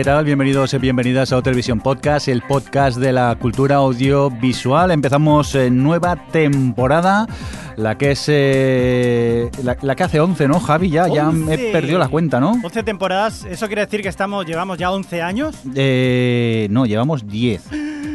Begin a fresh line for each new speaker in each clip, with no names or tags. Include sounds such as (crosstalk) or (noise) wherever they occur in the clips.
¿Qué tal? Bienvenidos y bienvenidas a Televisión Podcast, el podcast de la cultura audiovisual. Empezamos en nueva temporada, la que es eh, la, la que hace 11, ¿no, Javi? Ya, ya me he perdido la cuenta, ¿no?
11 temporadas, ¿eso quiere decir que estamos llevamos ya 11 años?
Eh, no, llevamos 10.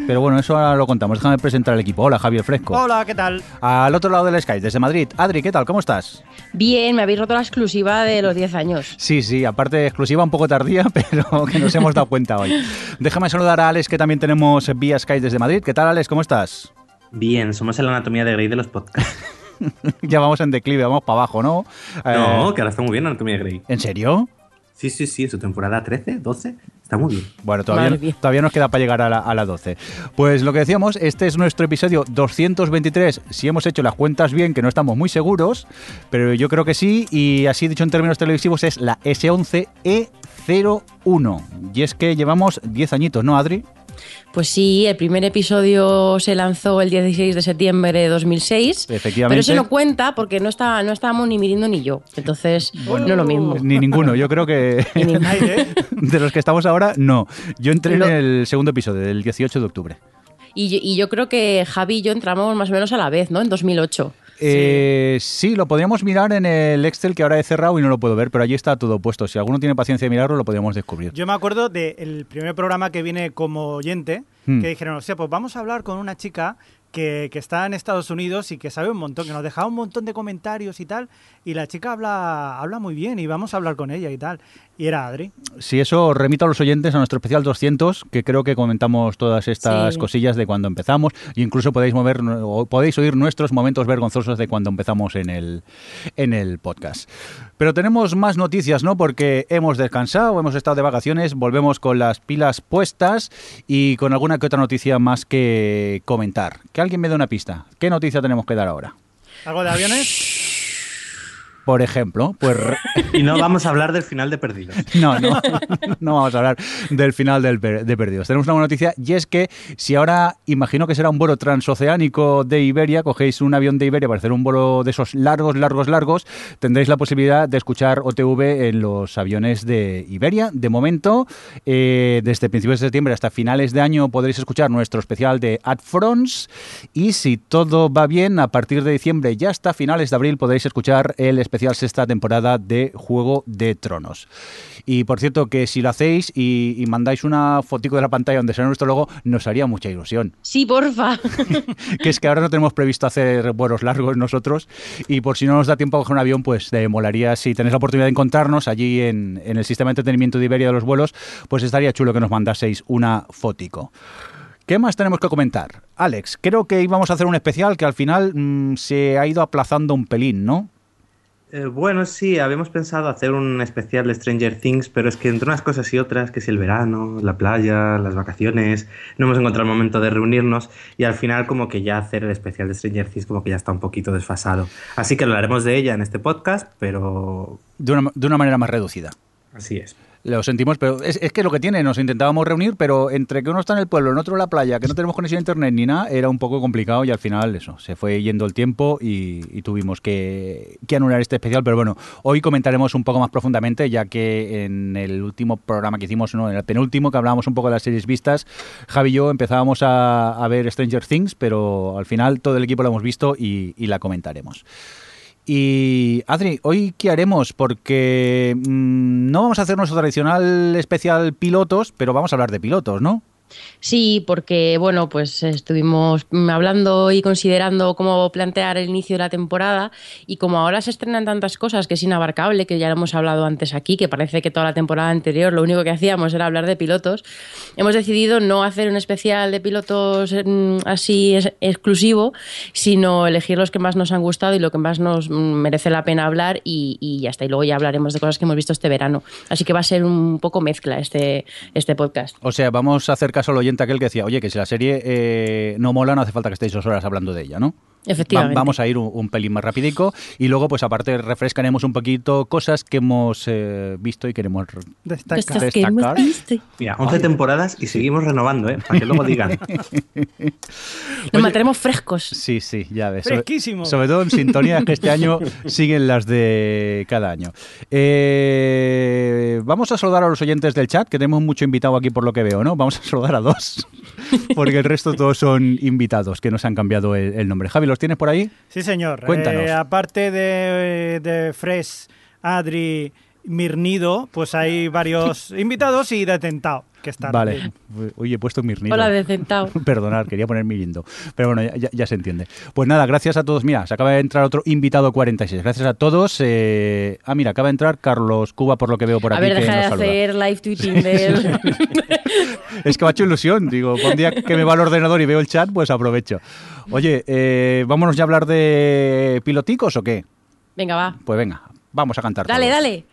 Pero bueno, eso ahora lo contamos. Déjame presentar al equipo. Hola, Javier Fresco.
Hola, ¿qué tal?
Al otro lado del Skype, desde Madrid. Adri, ¿qué tal? ¿Cómo estás?
Bien, me habéis roto la exclusiva de los 10 años.
Sí, sí, aparte exclusiva un poco tardía, (laughs) pero que nos hemos dado cuenta hoy. Déjame saludar a Alex, que también tenemos vía Skype desde Madrid. ¿Qué tal, Alex? ¿Cómo estás?
Bien, somos la anatomía de Grey de los podcasts. (laughs)
ya vamos en declive, vamos para abajo, ¿no?
No,
Eh,
que ahora está muy bien Anatomía de Grey.
¿En serio?
Sí, sí, sí, en su temporada 13, 12, está muy bien.
Bueno, todavía, nos queda para llegar a la, a la 12. Pues lo que decíamos, este es nuestro episodio 223. Si hemos hecho las cuentas bien, que no estamos muy seguros, pero yo creo que sí. Y así dicho en términos televisivos, es la S11E01. Y es que llevamos 10 añitos, ¿no, Adri?
Pues sí, el primer episodio se lanzó el 16 de septiembre de 2006.
Efectivamente.
Pero ese no cuenta porque no, está, no estábamos ni Mirindo ni yo. Entonces, no lo mismo.
Ni ninguno. Yo creo que (laughs) de los que estamos ahora, no. Yo entré en el segundo episodio, del 18 de octubre.
Y, yo- y yo creo que Javi y yo entramos más o menos a la vez, ¿no? En 2008.
Eh, sí, lo podríamos mirar en el Excel que ahora he cerrado y no lo puedo ver, pero allí está todo puesto. Si alguno tiene paciencia de mirarlo, lo podríamos descubrir.
Yo me acuerdo del primer programa que viene como oyente,
Hmm.
que dijeron, o sea, pues vamos a hablar con una chica que, que está en Estados Unidos y que sabe un montón, que nos dejaba un montón de comentarios y tal, y la chica habla, habla muy bien y vamos a hablar con ella y tal. Y era Adri.
Si eso remito a los oyentes a nuestro especial 200, que creo que comentamos todas estas
Sí.
cosillas de cuando empezamos, y incluso podéis mover o podéis oír nuestros momentos vergonzosos de cuando empezamos en el, en el podcast. Pero tenemos más noticias, ¿no? Porque hemos descansado, hemos estado de vacaciones, volvemos con las pilas puestas y con alguna que otra noticia más que comentar. Que alguien me dé una pista. ¿Qué noticia tenemos que dar ahora?
¿Algo de aviones?
Por ejemplo, pues (laughs)
Y no vamos a hablar del final de Perdidos. (laughs)
No, no, no vamos a hablar del final del de Perdidos. Tenemos una buena noticia y es que si ahora imagino que será un vuelo transoceánico de Iberia, cogéis un avión de Iberia para hacer un vuelo de esos largos, largos, largos, tendréis la posibilidad de escuchar OTV en los aviones de Iberia. De momento, eh, desde principios de septiembre hasta finales de año podréis escuchar nuestro especial de AdFronts y si todo va bien, a partir de diciembre y hasta finales de abril podréis escuchar el especial sexta temporada de Juego de Tronos. Y por cierto, que si lo hacéis y, y mandáis una fotico de la pantalla donde sale nuestro logo, nos haría mucha ilusión.
Sí, porfa. (laughs)
Que es que ahora no tenemos previsto hacer vuelos largos nosotros y por si no nos da tiempo a coger un avión, pues eh, molaría si tenéis la oportunidad de encontrarnos allí en, en el sistema de entretenimiento de Iberia de los vuelos, pues estaría chulo que nos mandaseis una fotico. ¿Qué más tenemos que comentar? Alex, creo que íbamos a hacer un especial que al final mm, se ha ido aplazando un pelín, ¿no?
Eh, bueno, sí, habíamos pensado hacer un especial de Stranger Things, pero es que entre unas cosas y otras, que si el verano, la playa, las vacaciones, no hemos encontrado el momento de reunirnos y al final como que ya hacer el especial de Stranger Things como que ya está un poquito desfasado. Así que hablaremos de ella en este podcast, pero
De una, de una manera más reducida.
así es.
Lo sentimos, pero es, es que lo que tiene, nos intentábamos reunir, pero entre que uno está en el pueblo, en otro en la playa, que no tenemos conexión a internet ni nada, era un poco complicado y al final eso, se fue yendo el tiempo y, tuvimos que, que anular este especial. Pero bueno, hoy comentaremos un poco más profundamente, ya que en el último programa que hicimos, no, en el penúltimo, que hablábamos un poco de las series vistas, Javi y yo empezábamos a, a ver Stranger Things, pero al final todo el equipo lo hemos visto y, y la comentaremos. Y Adri, ¿hoy qué haremos? Porque mm, no vamos a hacer nuestro tradicional especial pilotos, pero vamos a hablar de pilotos, ¿no?
Sí, porque bueno, pues estuvimos hablando y considerando cómo plantear el inicio de la temporada y como ahora se estrenan tantas cosas que es inabarcable, que ya lo hemos hablado antes aquí, que parece que toda la temporada anterior lo único que hacíamos era hablar de pilotos, hemos decidido no hacer un especial de pilotos mm, así exclusivo, sino elegir los que más nos han gustado y lo que más nos mm, merece la pena hablar y, y ya está. Y luego ya hablaremos de cosas que hemos visto este verano. Así que va a ser un poco mezcla este, este podcast.
O sea, vamos a hacer caso al oyente aquel que decía, oye, que si la serie eh, no mola, no hace falta que estéis dos horas hablando de ella, ¿no?
Efectivamente.
vamos a ir un, pelín más rapidico y luego, pues aparte, refrescaremos un poquito cosas que hemos eh, visto y queremos
Destacar.
Cosas que
destacar.
hemos visto.
Mira, 11 temporadas y seguimos renovando, ¿eh? Para que luego digan. (laughs)
Nos mantenemos frescos.
Sí, sí, ya ves. Sobre-
Fresquísimo.
Sobre, todo en sintonía, que este año (laughs) siguen las de cada año. Eh, vamos a saludar a los oyentes del chat, que tenemos mucho invitado aquí por lo que veo, ¿no? Vamos a saludar a dos, (laughs) porque el resto todos son invitados, que nos han cambiado el, el nombre. Javi, ¿los tienes por ahí?
Sí, señor.
Cuéntanos.
Eh, aparte de, de Fresh, Adri, Mirnido, pues hay varios (laughs) invitados y detentado que están.
Vale. Oye, he puesto mi
Hola, de centavo. (laughs)
Perdonad, quería poner mi lindo. Pero bueno, ya, se entiende. Pues nada, gracias a todos. Mira, se acaba de entrar otro invitado 46. Gracias a todos. eh, Ah, mira, acaba de entrar Carlos Cuba, por lo que veo por
A
aquí.
ver,
que
deja de
saluda.
hacer live tweeting de él. (laughs)
Es que me ha hecho ilusión. Digo, un día que me va al ordenador y veo el chat, pues aprovecho. Oye, eh, ¿vámonos ya a hablar de piloticos o qué?
Venga, va.
Pues venga, vamos a cantar.
Dale,
todos.
dale.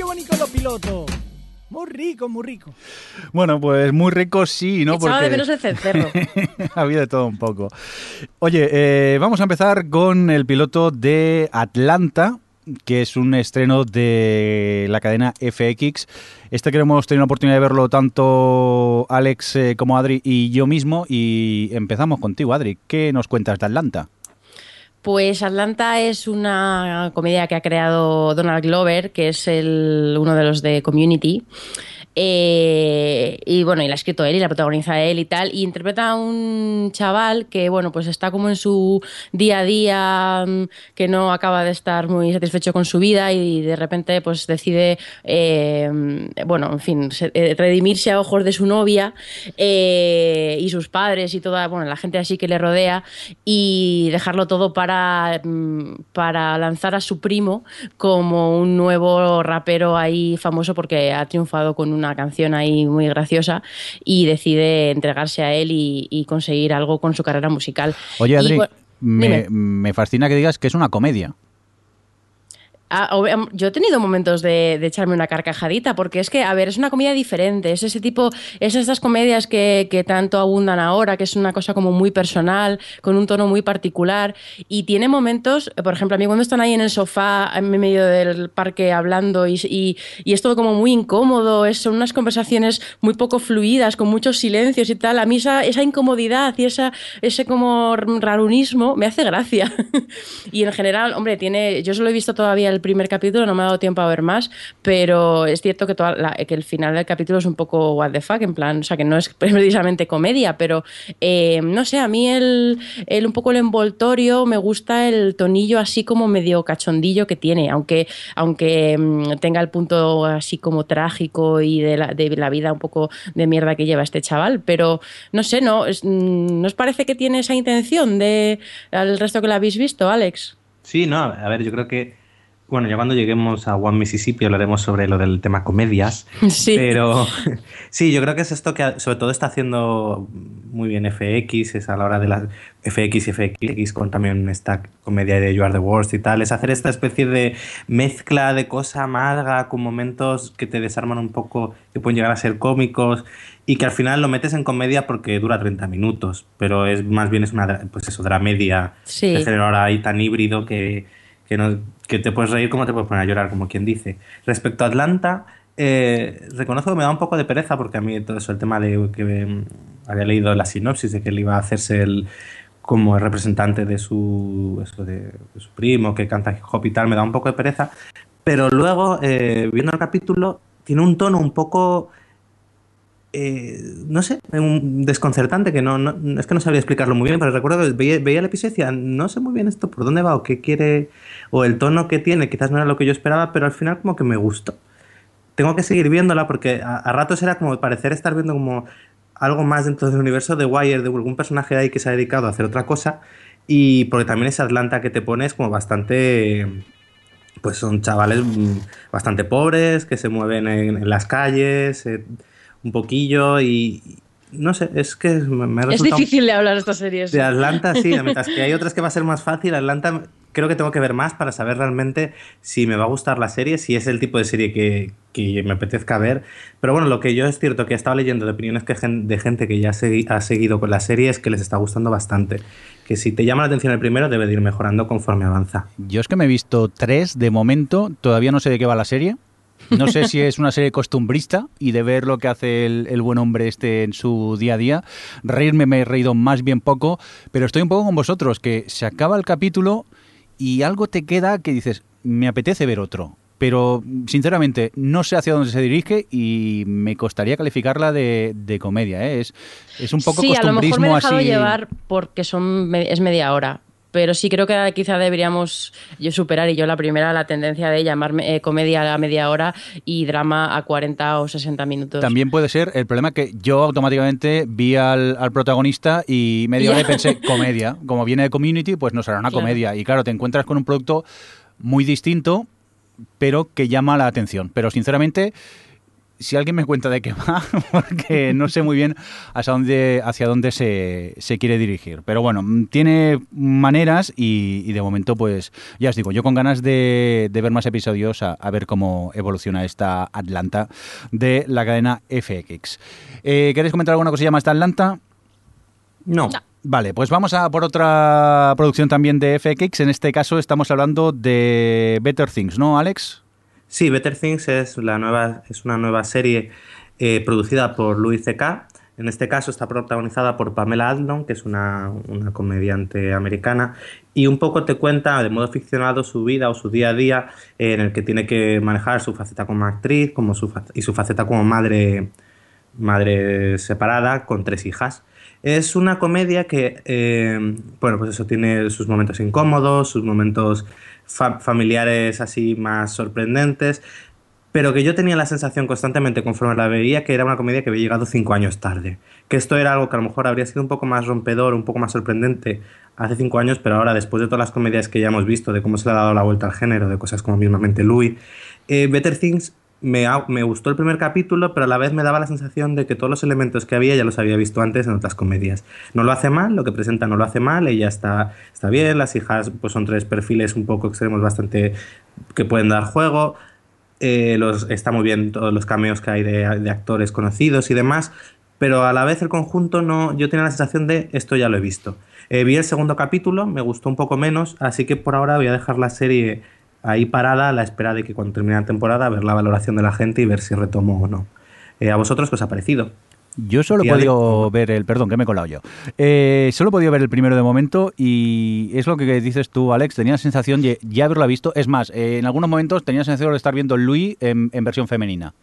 Qué bonito los pilotos! Muy rico, muy rico.
Bueno, pues muy rico sí, ¿no?
Echaba de menos el cencerro. (laughs)
Había de todo un poco. Oye, eh, vamos a empezar con el piloto de Atlanta, que es un estreno de la cadena FX. Este que hemos tenido la oportunidad de verlo tanto Alex eh, como Adri y yo mismo. Y empezamos contigo, Adri. ¿Qué nos cuentas de Atlanta?
Pues Atlanta es una comedia que ha creado Donald Glover, que es el, uno de los de Community. Eh, y bueno, y la ha escrito él y la protagoniza él y tal. Y interpreta a un chaval que, bueno, pues está como en su día a día, mm, que no acaba de estar muy satisfecho con su vida y de repente, pues decide, eh, bueno, en fin, eh, redimirse a ojos de su novia y sus padres y toda, bueno, la gente así que le rodea y dejarlo todo para, mm, para lanzar a su primo como un nuevo rapero ahí famoso porque ha triunfado con una canción ahí muy graciosa y decide entregarse a él y, y conseguir algo con su carrera musical.
Oye,
Y,
Adri,
bueno,
me, me fascina que digas que es una comedia.
Ah, ob- yo he tenido momentos de, de echarme una carcajadita, porque es que, a ver, es una comedia diferente, es ese tipo, es estas comedias que, que tanto abundan ahora, que es una cosa como muy personal, con un tono muy particular, y tiene momentos, por ejemplo, a mí cuando están ahí en el sofá, en medio del parque hablando, y, y, y es todo como muy incómodo, es, son unas conversaciones muy poco fluidas, con muchos silencios y tal, a mí esa, esa incomodidad y esa, ese como rarunismo me hace gracia. (laughs) y en general, hombre, tiene, yo solo he visto todavía el primer capítulo, no me ha dado tiempo a ver más, pero es cierto que, toda la- que el final del capítulo es un poco what the fuck, en plan, o sea, que no es (laughs) precisamente comedia, pero eh, no sé, a mí el, un poco el envoltorio me gusta el tonillo así como medio cachondillo que tiene, aunque, aunque mm, tenga el punto así como trágico y de la, vida un poco de mierda que lleva este chaval, pero no sé, ¿no, es- mm, ¿no os parece que tiene esa intención de al resto que la habéis visto, Alex?
Sí, no, a ver, yo creo que, bueno, ya cuando lleguemos a One Mississippi hablaremos sobre lo del tema comedias, (laughs)
Sí.
pero (laughs) sí, yo creo que es esto que sobre todo está haciendo muy bien FX, es a la hora de las FX y FX con también esta comedia de You Are the Worst y tal, es hacer esta especie de mezcla de cosa amarga con momentos que te desarman un poco, que pueden llegar a ser cómicos y que al final lo metes en comedia porque dura 30 minutos, pero es más bien es una, pues eso, dramedia
Sí.
de género ahora ahí tan híbrido que, que, no- que te puedes reír como te puedes poner a llorar, como quien dice. Respecto a Atlanta, eh, reconozco que me da un poco de pereza porque a mí todo eso, el tema de que mm, había leído la sinopsis de que él iba a hacerse el como el representante de su, eso de, de su primo que canta hip hop y tal, me da un poco de pereza. Pero luego, eh, viendo el capítulo, tiene un tono un poco eh, no sé, un desconcertante que no, no, es que no sabía explicarlo muy bien, pero recuerdo que veía, veía el y decía, no sé muy bien esto por dónde va o qué quiere o el tono que tiene, quizás no era lo que yo esperaba, pero al final como que me gustó. Tengo que seguir viéndola porque a, a ratos era como parecer estar viendo como algo más dentro del universo de Wire, de algún personaje ahí que se ha dedicado a hacer otra cosa y porque también esa Atlanta que te pones como bastante pues son chavales mm, bastante pobres que se mueven en, en las calles eh, un poquillo y no sé, es que me, ha
Es difícil de hablar estas series.
De Atlanta, sí, mientras que hay otras que va a ser más fácil, Atlanta creo que tengo que ver más para saber realmente si me va a gustar la serie, si es el tipo de serie que, que me apetezca ver. Pero bueno, lo que yo es cierto que he estado leyendo de opiniones que de gente que ya se, ha seguido con la serie es que les está gustando bastante. Que si te llama la atención el primero, debe de ir mejorando conforme avanza.
Yo es que me he visto tres de momento, todavía no sé de qué va la serie. No sé si es una serie costumbrista y de ver lo que hace el, el, buen hombre este en su día a día. Reírme me he reído más bien poco, pero estoy un poco con vosotros, que se acaba el capítulo y algo te queda que dices, me apetece ver otro. Pero sinceramente no sé hacia dónde se dirige y me costaría calificarla de, de comedia. ¿eh? Es, es un poco
sí,
costumbrismo
a lo mejor me he dejado
así.
llevar porque son, es media hora pero sí creo que quizá deberíamos yo superar y yo la primera la tendencia de llamar eh, comedia a media hora y drama a 40 o 60 minutos.
También puede ser el problema que yo automáticamente vi al, al protagonista y media hora y pensé (laughs) comedia. Como viene de Community, pues no será una
Claro.
comedia. Y claro, te encuentras con un producto muy distinto, pero que llama la atención. Pero sinceramente, si alguien me cuenta de qué (laughs) va, porque no sé muy bien hacia dónde, hacia dónde se, se quiere dirigir. Pero bueno, mm, tiene maneras y, y de momento, pues ya os digo, yo con ganas de, de ver más episodios a, a ver cómo evoluciona esta Atlanta de la cadena FX. Eh, ¿Queréis comentar alguna cosilla más de Atlanta?
No.
Vale, pues vamos a por otra producción también de FX. En este caso estamos hablando de Better Things, ¿no, Alex?
Sí, Better Things es, la nueva, es una nueva serie eh, producida por Louis C.K. En este caso está protagonizada por Pamela Adlon, que es una, una, comediante americana, y un poco te cuenta de modo ficcionado su vida o su día a día, en el que tiene que manejar su faceta como actriz como su, y su faceta como madre, madre separada con tres hijas. Es una comedia que, eh, bueno, pues eso tiene sus momentos incómodos, sus momentos fa familiares así más sorprendentes, pero que yo tenía la sensación constantemente conforme la veía que era una comedia que había llegado cinco años tarde. Que esto era algo que a lo mejor habría sido un poco más rompedor, un poco más sorprendente hace cinco años, pero ahora, después de todas las comedias que ya hemos visto, de cómo se le ha dado la vuelta al género, de cosas como mismamente Louis, eh, Better Things me, gustó el primer capítulo, pero a la vez me daba la sensación de que todos los elementos que había ya los había visto antes en otras comedias. No lo hace mal, lo que presenta no lo hace mal, ella está, está bien, las hijas pues son tres perfiles un poco extremos bastante que pueden dar juego. Eh, los, está muy bien todos los cameos que hay de, de, actores conocidos y demás, pero a la vez el conjunto no, yo tenía la sensación de esto ya lo he visto. Eh, vi el segundo capítulo, me gustó un poco menos, así que por ahora voy a dejar la serie ahí parada a la espera de que cuando termine la temporada ver la valoración de la gente y ver si retomo o no. Eh, ¿A vosotros qué os ha parecido?
Yo solo he podido ver el, perdón, que me he colado yo. Eh, solo he podido ver el primero de momento y es lo que dices tú, Alex. Tenía la sensación de ya haberla visto. Es más, eh, en algunos momentos tenía la sensación de estar viendo Louis en, en, versión femenina.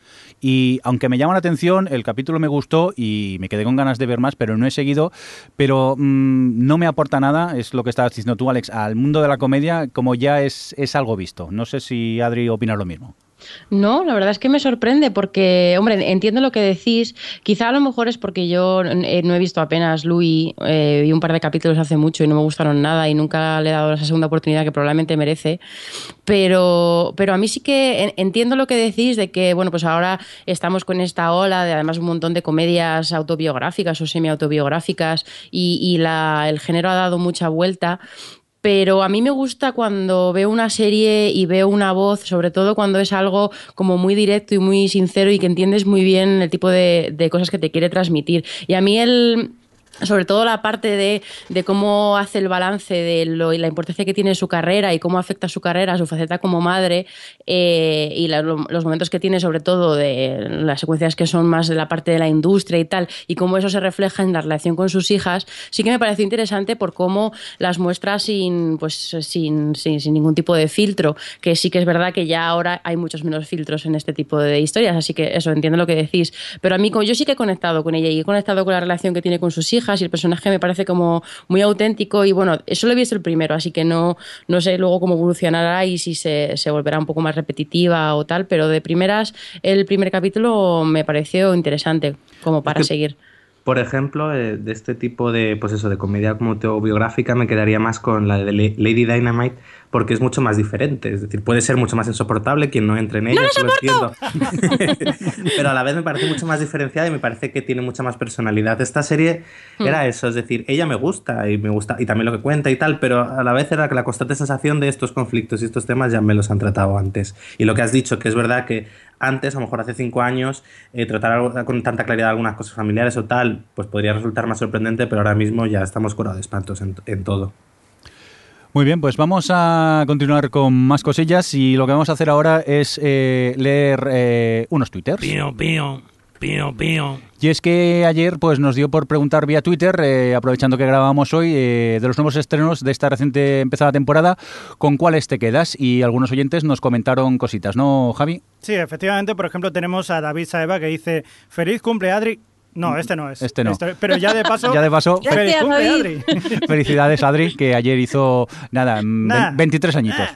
Y aunque me llama la atención, el capítulo me gustó y me quedé con ganas de ver más, pero no he seguido. Pero mmm, no me aporta nada, es lo que estabas diciendo tú, Alex, al mundo de la comedia, como ya es, es algo visto. No sé si Adri opina lo mismo.
No, la verdad es que me sorprende porque, hombre, entiendo lo que decís. Quizá a lo mejor es porque yo eh, no he visto apenas Louis, eh, vi un par de capítulos hace mucho y no me gustaron nada y nunca le he dado esa segunda oportunidad que probablemente merece. Pero, pero a mí sí que entiendo lo que decís de que, bueno, pues ahora estamos con esta ola de además un montón de comedias autobiográficas o semi-autobiográficas y, y el género ha dado mucha vuelta pero a mí me gusta cuando veo una serie y veo una voz, sobre todo cuando es algo como muy directo y muy sincero y que entiendes muy bien el tipo de, de cosas que te quiere transmitir. Y a mí el, sobre todo la parte de, de, cómo hace el balance de lo, y la importancia que tiene su carrera y cómo afecta su carrera, su faceta como madre eh, y los momentos que tiene sobre todo de las secuencias que son más de la parte de la industria y tal y cómo eso se refleja en la relación con sus hijas, sí que me pareció interesante por cómo las muestra sin, pues, sin, sin, sin ningún tipo de filtro, que sí que es verdad que ya ahora hay muchos menos filtros en este tipo de historias, así que eso, entiendo lo que decís, pero a mí yo sí que he conectado con ella y he conectado con la relación que tiene con sus hijas y el personaje me parece como muy auténtico y bueno, eso lo he visto el primero, así que no, no sé luego cómo evolucionará y si se, se volverá un poco más repetitiva o tal, pero de primeras el primer capítulo me pareció interesante como para
Es que-
seguir.
Por ejemplo, eh, de este tipo de, pues eso, de comedia como autobiográfica me quedaría más con la de La- Lady Dynamite porque es mucho más diferente. Es decir, puede ser mucho más insoportable quien no entre en ella, eso lo entiendo. (laughs) Pero a la vez me parece mucho más diferenciada y me parece que tiene mucha más personalidad. Esta serie era eso, es decir, ella me gusta y me gusta y también lo que cuenta y tal, pero a la vez era que la constante sensación de estos conflictos y estos temas ya me los han tratado antes. Y lo que has dicho, que es verdad que antes, a lo mejor hace cinco años, eh, tratar algo- con tanta claridad algunas cosas familiares o tal, pues podría resultar más sorprendente, pero ahora mismo ya estamos curados de espantos en, en todo.
Muy bien, pues vamos a continuar con más cosillas y lo que vamos a hacer ahora es eh, leer eh, unos twitters.
Pío, pío, pío, pío.
Y es que ayer pues nos dio por preguntar vía Twitter, eh, aprovechando que grabamos hoy, eh, de los nuevos estrenos de esta reciente empezada temporada, con cuáles te quedas. Y algunos oyentes nos comentaron cositas, ¿no, Javi?
Sí, efectivamente, por ejemplo, tenemos a David Saeva que dice, feliz cumple Adri. No, este no es.
Este no.
pero ya de paso... (laughs)
Ya de paso,
Ya
¡Feliz
Gracias,
cumple. Adri! (laughs)
felicidades Adri, que ayer hizo, nada,
Nah.
23 añitos.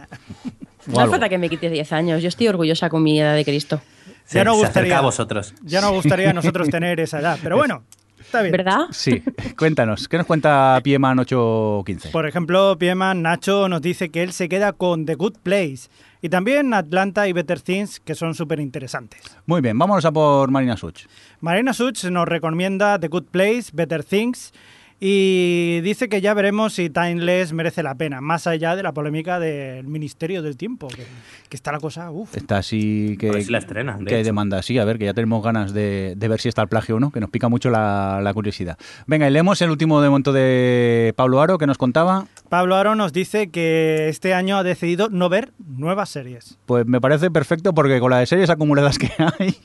No hace falta que me quites 10 años, yo estoy orgullosa con mi edad de Cristo.
Se,
Ya no gustaría.
a vosotros.
Ya nos gustaría a nosotros (laughs) tener esa edad, pero bueno, está bien.
¿Verdad?
Sí, cuéntanos, ¿qué nos cuenta Pieman 815?
Por ejemplo, Pieman Nacho nos dice que él se queda con The Good Place y también Atlanta y Better Things, que son súper interesantes.
Muy bien, vámonos a por Marina Such.
Marina Such nos recomienda The Good Place, Better Things y dice que ya veremos si Timeless merece la pena, más allá de la polémica del Ministerio del Tiempo, que, que está la cosa, uff.
Está así que,
A ver si la estrenan, de
que
hecho.
demanda, sí, a ver, que ya tenemos ganas de, de ver si está el plagio o no, que nos pica mucho la, la curiosidad. Venga, y leemos el último de momento de Pablo Aro, que nos contaba.
Pablo Aro nos dice que este año ha decidido no ver nuevas series.
Pues me parece perfecto porque con la de series acumuladas que (laughs) hay,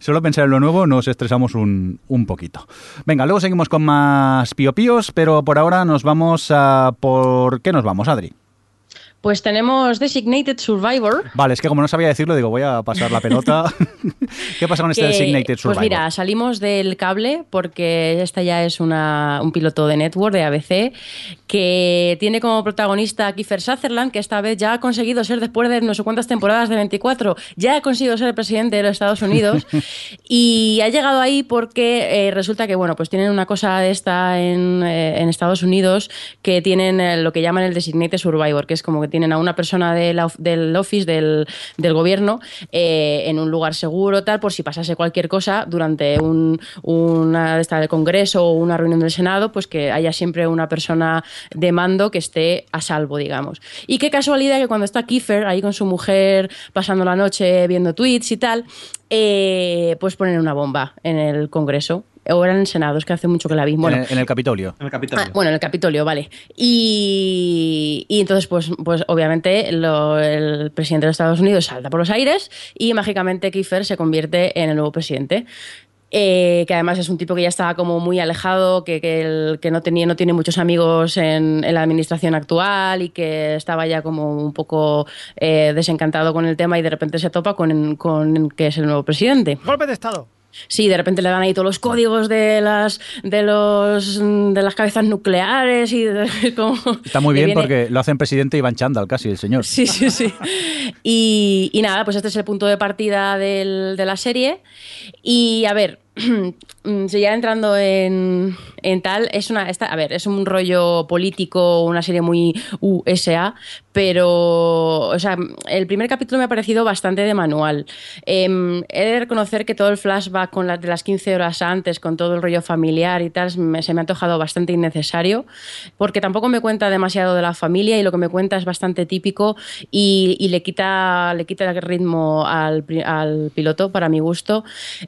solo pensar en lo nuevo nos estresamos un, un poquito. Venga, luego seguimos con más piopíos, pero por ahora nos vamos a... ¿Por qué nos vamos, Adri?
Pues tenemos Designated Survivor.
Vale, es que como no sabía decirlo, digo, voy a pasar la pelota. (laughs) ¿Qué pasa con este
que,
Designated Survivor?
Pues mira, salimos del cable porque esta ya es una, un piloto de Network, de ABC, que tiene como protagonista a Kiefer Sutherland, que esta vez ya ha conseguido ser, después de no sé cuántas temporadas de 24, ya ha conseguido ser el presidente de los Estados Unidos. (laughs) y ha llegado ahí porque eh, resulta que, bueno, pues tienen una cosa de esta en, eh, en Estados Unidos que tienen eh, lo que llaman el Designated Survivor, que es como que tienen a una persona del office, del, del gobierno, eh, en un lugar seguro, tal, por si pasase cualquier cosa durante un, una del Congreso o una reunión del Senado, pues que haya siempre una persona de mando que esté a salvo, digamos. Y qué casualidad que cuando está Kiefer ahí con su mujer pasando la noche viendo tweets y tal, eh, pues ponen una bomba en el Congreso. O era en el Senado, es que hace mucho que la vi. Bueno,
en, el, en el Capitolio.
En el capítulo.
Ah, bueno, en el Capitolio, vale. Y, y entonces, pues, pues obviamente, lo- el presidente de los Estados Unidos salta por los aires y mágicamente Kiefer se convierte en el nuevo presidente. Eh, que además es un tipo que ya estaba como muy alejado, que, que, el- que no, tenía, no tiene muchos amigos en, en la administración actual y que estaba ya como un poco eh, desencantado con el tema y de repente se topa con, con que es el nuevo presidente.
Golpe de Estado.
Sí, de repente le dan ahí todos los códigos de las de los de las cabezas nucleares y de- (laughs) como
Está muy bien
viene-
porque lo hacen presidente Iván Chandal, casi, el señor.
Sí, sí, sí. Y, y nada, pues este es el punto de partida del- de la serie. Y a ver, (clears throat) si ya entrando en, en tal, es una. Esta, a ver, es un rollo político, una serie muy USA, pero. O sea, el primer capítulo me ha parecido bastante de manual. Em, he de reconocer que todo el flashback con las de las 15 horas antes, con todo el rollo familiar y tal, se me ha antojado bastante innecesario, porque tampoco me cuenta demasiado de la familia y lo que me cuenta es bastante típico y, le, quita, le quita el ritmo al, al piloto, para mi gusto.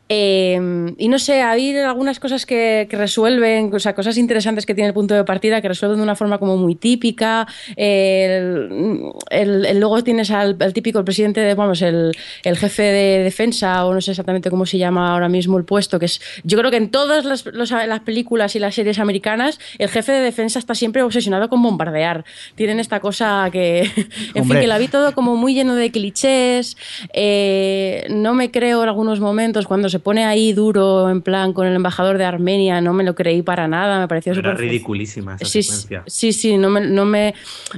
Eh, y no sé, hay algunas cosas que, que resuelven tienen o sea, cosas interesantes que tiene el punto de partida que resuelven de una forma como muy típica. El, el- el- luego tienes al, al típico el presidente, de, vamos, el, el jefe de defensa, o no sé exactamente cómo se llama ahora mismo el puesto, que es, yo creo que en todas las, los- las películas y las series americanas, el jefe de defensa está siempre obsesionado con bombardear. Tienen esta cosa que, (laughs) en fin,
Hombre.
que la vi todo como muy lleno de clichés. eh, no me creo en algunos momentos cuando se pone ahí duro, en plan, con el embajador de Armenia, no me lo creí para nada, me pareció
Era
súper
ridiculísima esa
Sí,
secuencia.
sí, sí, no me, no me,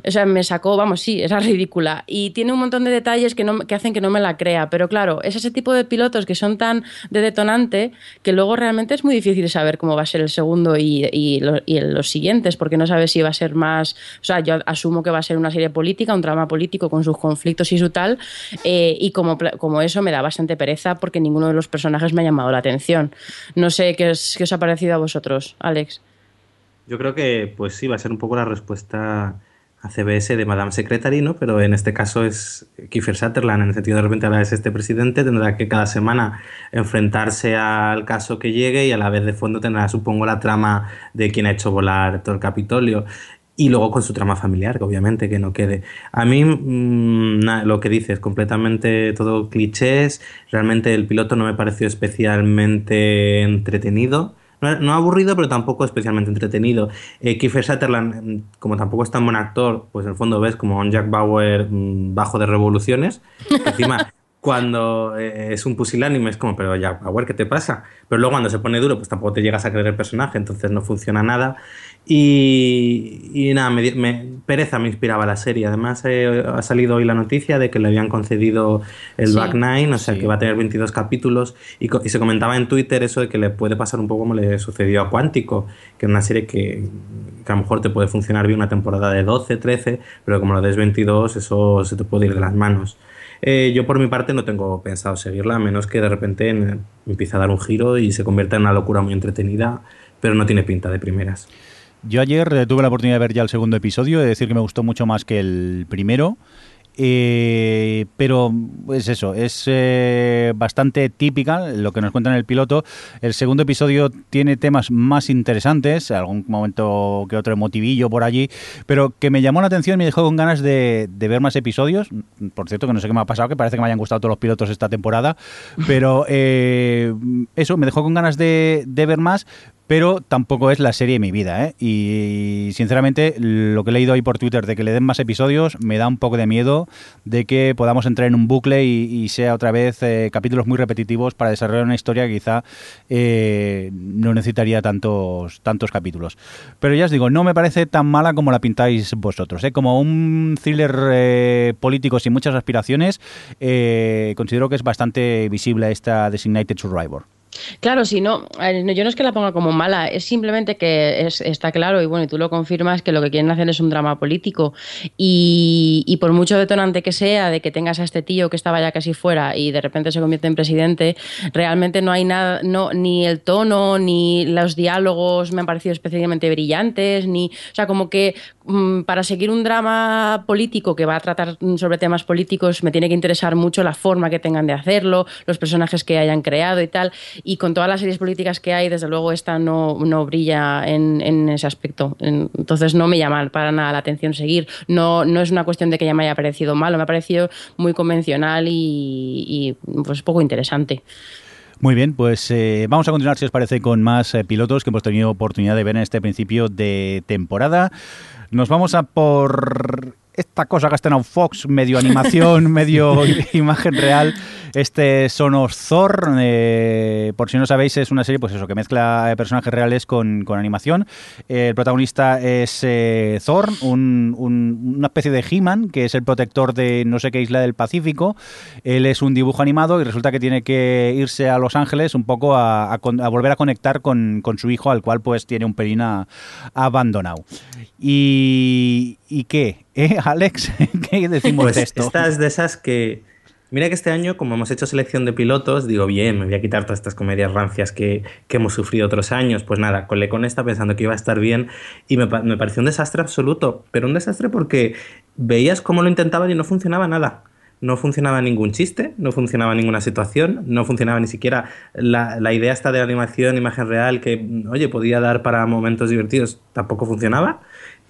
o sea, me sacó, vamos, sí, era ridícula. Y tiene un montón de detalles que, no, que hacen que no me la crea. Pero claro, es ese tipo de pilotos que son tan de detonante que luego realmente es muy difícil saber cómo va a ser el segundo y, y lo- y los siguientes, porque no sabes si va a ser más, o sea, yo asumo que va a ser una serie política, un drama político con sus conflictos y su tal, eh, y como, como eso me da bastante pereza porque ninguno de los personajes me ha llamado la atención. No sé qué os, qué os ha parecido a vosotros, Alex.
Yo creo que, pues sí, va a ser un poco la respuesta a CBS de Madame Secretary, ¿no? Pero en este caso es Kiefer Sutherland, en el sentido de repente ahora es este presidente, tendrá que cada semana enfrentarse al caso que llegue y a la vez de fondo tendrá, supongo, la trama de quien ha hecho volar todo el Capitolio. Y luego con su trama familiar, que obviamente que no quede. A mí, mm, na- lo que dices, completamente todo clichés. Realmente el piloto no me pareció especialmente entretenido. No, aburrido, pero tampoco especialmente entretenido. Eh, Kiefer Sutherland, mm, como tampoco es tan buen actor, pues en el fondo ves como un Jack Bauer mm, bajo de revoluciones. (laughs) Encima, cuando eh, es un pusilánime es como, pero Jack Bauer, ¿qué te pasa? Pero luego cuando se pone duro, pues tampoco te llegas a creer el personaje, entonces no funciona nada. Y, y nada, me, me- pereza me inspiraba la serie. Además, eh, ha salido hoy la noticia de que le habían concedido el
Sí.
Back Nine, o sea
Sí.
que va a tener 22 capítulos. Y, se comentaba en Twitter eso de que le puede pasar un poco como le sucedió a Cuántico, que es una serie que, que a lo mejor te puede funcionar bien una temporada de 12, 13, pero como lo des 22, eso se te puede ir de las manos. Eh, yo por mi parte no tengo pensado seguirla, a menos que de repente en- empiece a dar un giro y se convierta en una locura muy entretenida, pero no tiene pinta de primeras.
Yo ayer eh, tuve la oportunidad de ver ya el segundo episodio, de decir que me gustó mucho más que el primero. Eh, pero es eso, es eh, bastante típica lo que nos cuenta en el piloto. El segundo episodio tiene temas más interesantes, algún momento que otro emotivillo por allí, pero que me llamó la atención y me dejó con ganas de, de ver más episodios. Por cierto, que no sé qué me ha pasado, que parece que me hayan gustado todos los pilotos esta temporada, pero eh, eso, me dejó con ganas de, de ver más, pero tampoco es la serie de mi vida, ¿eh? Y sinceramente, lo que he leído ahí por Twitter de que le den más episodios me da un poco de miedo de que podamos entrar en un bucle y, sea otra vez eh, capítulos muy repetitivos para desarrollar una historia que quizá eh, no necesitaría tantos, tantos capítulos. Pero ya os digo, no me parece tan mala como la pintáis vosotros, ¿eh? Como un thriller político sin muchas aspiraciones, considero que es bastante visible esta Designated Survivor.
Claro, si no, eh, no, yo no es que la ponga como mala, es simplemente que es- está claro, y bueno, y tú lo confirmas, que lo que quieren hacer es un drama político. Y, y por mucho detonante que sea de que tengas a este tío que estaba ya casi fuera y de repente se convierte en presidente, realmente no hay nada, no, ni el tono, ni los diálogos me han parecido especialmente brillantes, ni. O sea, como que mm, para seguir un drama político que va a tratar sobre temas políticos, me tiene que interesar mucho la forma que tengan de hacerlo, los personajes que hayan creado y tal. Y con todas las series políticas que hay, desde luego esta no, no brilla en, en ese aspecto. En- Entonces no me llama para nada la atención seguir. No, no es una cuestión de que ya me haya parecido malo, me ha parecido muy convencional y, y, pues poco interesante.
Muy bien, pues eh, vamos a continuar, si os parece, con más eh, pilotos que hemos tenido oportunidad de ver en este principio de temporada. Nos vamos a por esta cosa que ha estrenado Fox, medio animación, (laughs) medio imagen real. Este Sonos Thor, eh, por si no sabéis, es una serie pues eso, que mezcla eh, personajes reales con, con animación. Eh, el protagonista es eh, Thor, un- un- una especie de He-Man, que es el protector de no sé qué isla del Pacífico. Él es un dibujo animado y resulta que tiene que irse a Los Ángeles un poco a, a con- a volver a conectar con, con su hijo, al cual pues tiene un pelín a- abandonado. ¿Y, ¿y qué? ¿Eh, Alex? (laughs) ¿Qué decimos
Pues
de esto?
esta es de esas que. Mira que este año, como hemos hecho selección de pilotos, digo, bien, me voy a quitar todas estas comedias rancias que, que hemos sufrido otros años. Pues nada, colé con esta pensando que iba a estar bien y me, me pareció un desastre absoluto. Pero un desastre porque veías cómo lo intentaban y no funcionaba nada. no funcionaba ningún chiste, no funcionaba ninguna situación, no funcionaba ni siquiera la, la idea esta de animación, imagen real, que, oye, podía dar para momentos divertidos, tampoco funcionaba.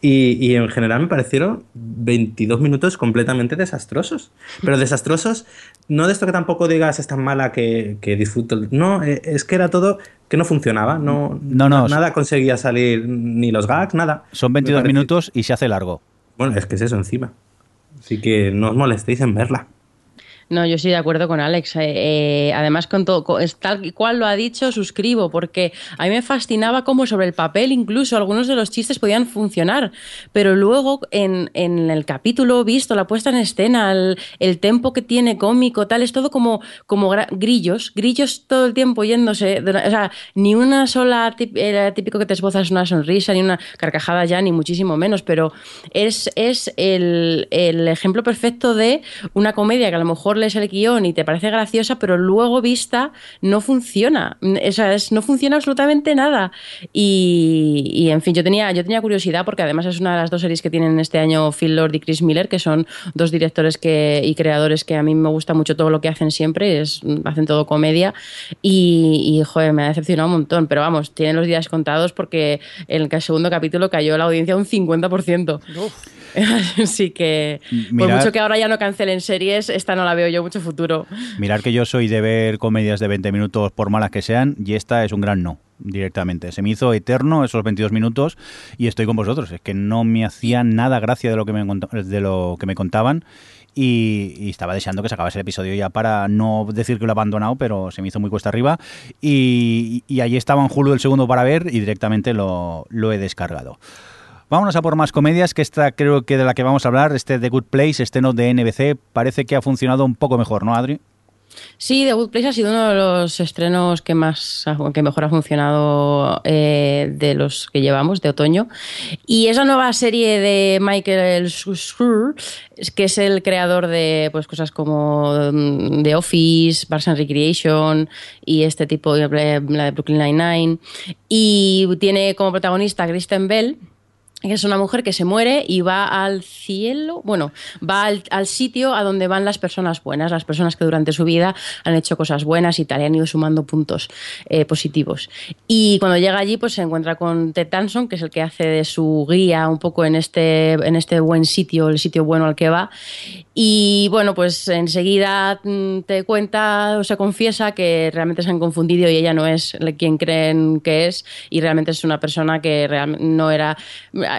Y, y en general me parecieron 22 minutos completamente desastrosos. Pero desastrosos, no de esto que tampoco digas es tan mala que, que disfruto. No, eh, es que era todo que no funcionaba. No,
No, no,
nada conseguía salir, ni los gags, nada.
Son
Me
22
parece-
minutos y se hace largo.
Bueno, es que es eso encima. Así que no os molestéis en verla.
No, yo estoy de acuerdo con Alex. Eh, eh, además, con todo, co- es tal y cual lo ha dicho, suscribo, porque a mí me fascinaba cómo sobre el papel incluso algunos de los chistes podían funcionar, pero luego en, en el capítulo visto, la puesta en escena, el, el tempo que tiene cómico, tal, es todo como, como grillos, grillos todo el tiempo yéndose. o sea, ni una sola, era típico que te esbozas una sonrisa, ni una carcajada ya, ni muchísimo menos, pero es, es el, el ejemplo perfecto de una comedia que a lo mejor lees el guion y te parece graciosa, pero luego vista no funciona. O sea, es- no funciona absolutamente nada. Y, y, en fin, yo tenía, yo tenía curiosidad porque además es una de las dos series que tienen este año Phil Lord y Chris Miller, que son dos directores que, y creadores que a mí me gusta mucho todo lo que hacen siempre, es, hacen todo comedia. Y, y, joder, me ha decepcionado un montón. Pero vamos, tienen los días contados porque en el segundo capítulo cayó la audiencia un 50%. (laughs) Así que, por
Mirad-
mucho que ahora ya no cancelen series, esta no la veo yo mucho futuro.
Mirar que yo soy de ver comedias de 20 minutos por malas que sean y esta es un gran no directamente. Se me hizo eterno esos 22 minutos y estoy con vosotros. Es que no me hacía nada gracia de lo que me, de lo que me contaban y, y estaba deseando que se acabase el episodio ya para no decir que lo he abandonado, pero se me hizo muy cuesta arriba y, y allí estaba en Hulu el segundo para ver y directamente lo, lo he descargado. Vámonos a por más comedias, que esta creo que de la que vamos a hablar, este The Good Place, este no de NBC, parece que ha funcionado un poco mejor, ¿no, Adri?
Sí, The Good Place ha sido uno de los estrenos que más que mejor ha funcionado eh, de los que llevamos de otoño. Y esa nueva serie de Michael Schur, que es el creador de pues cosas como mm, The Office, Parks and Recreation y este tipo, la de Brooklyn Nine-Nine. Y tiene como protagonista a Kristen Bell es una mujer que se muere y va al cielo, bueno, va al, al, sitio a donde van las personas buenas, las personas que durante su vida han hecho cosas buenas y tal, y han ido sumando puntos eh, positivos. Y cuando llega allí, pues se encuentra con Ted Danson, que es el que hace de su guía un poco en este, en este buen sitio, el sitio bueno al que va. Y bueno, pues enseguida mm, te cuenta o se confiesa que realmente se han confundido y ella no es quien creen que es y realmente es una persona que no era...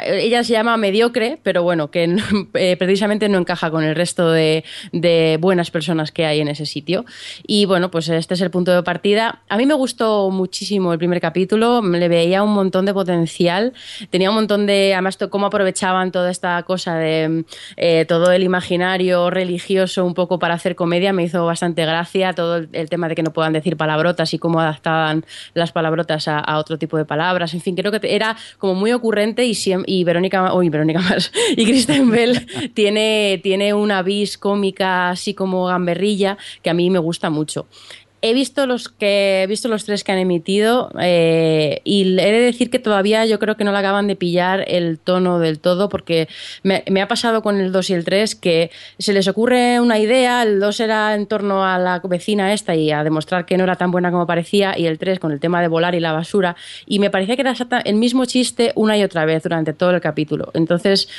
Ella se llama mediocre, pero bueno, que (laughs) eh, precisamente no encaja con el resto de, de, buenas personas que hay en ese sitio. Y bueno, pues este es el punto de partida. A mí me gustó muchísimo el primer capítulo, le veía un montón de potencial, tenía un montón de... Además, cómo aprovechaban toda esta cosa de eh, todo el imaginario religioso un poco para hacer comedia me hizo bastante gracia todo el, el, tema de que no puedan decir palabrotas y cómo adaptaban las palabrotas a, a, otro tipo de palabras en fin creo que era como muy ocurrente y, y Verónica uy Verónica más (laughs) y Kristen Bell (laughs) tiene, tiene una vis cómica así como gamberrilla que a mí me gusta mucho he visto los que he visto los tres que han emitido eh, y he de decir que todavía yo creo que no le acaban de pillar el tono del todo porque me, ha pasado con el 2 y el 3 que se les ocurre una idea, el 2 era en torno a la vecina esta y a demostrar que no era tan buena como parecía y el 3 con el tema de volar y la basura y me parecía que era el mismo chiste una y otra vez durante todo el capítulo. Entonces,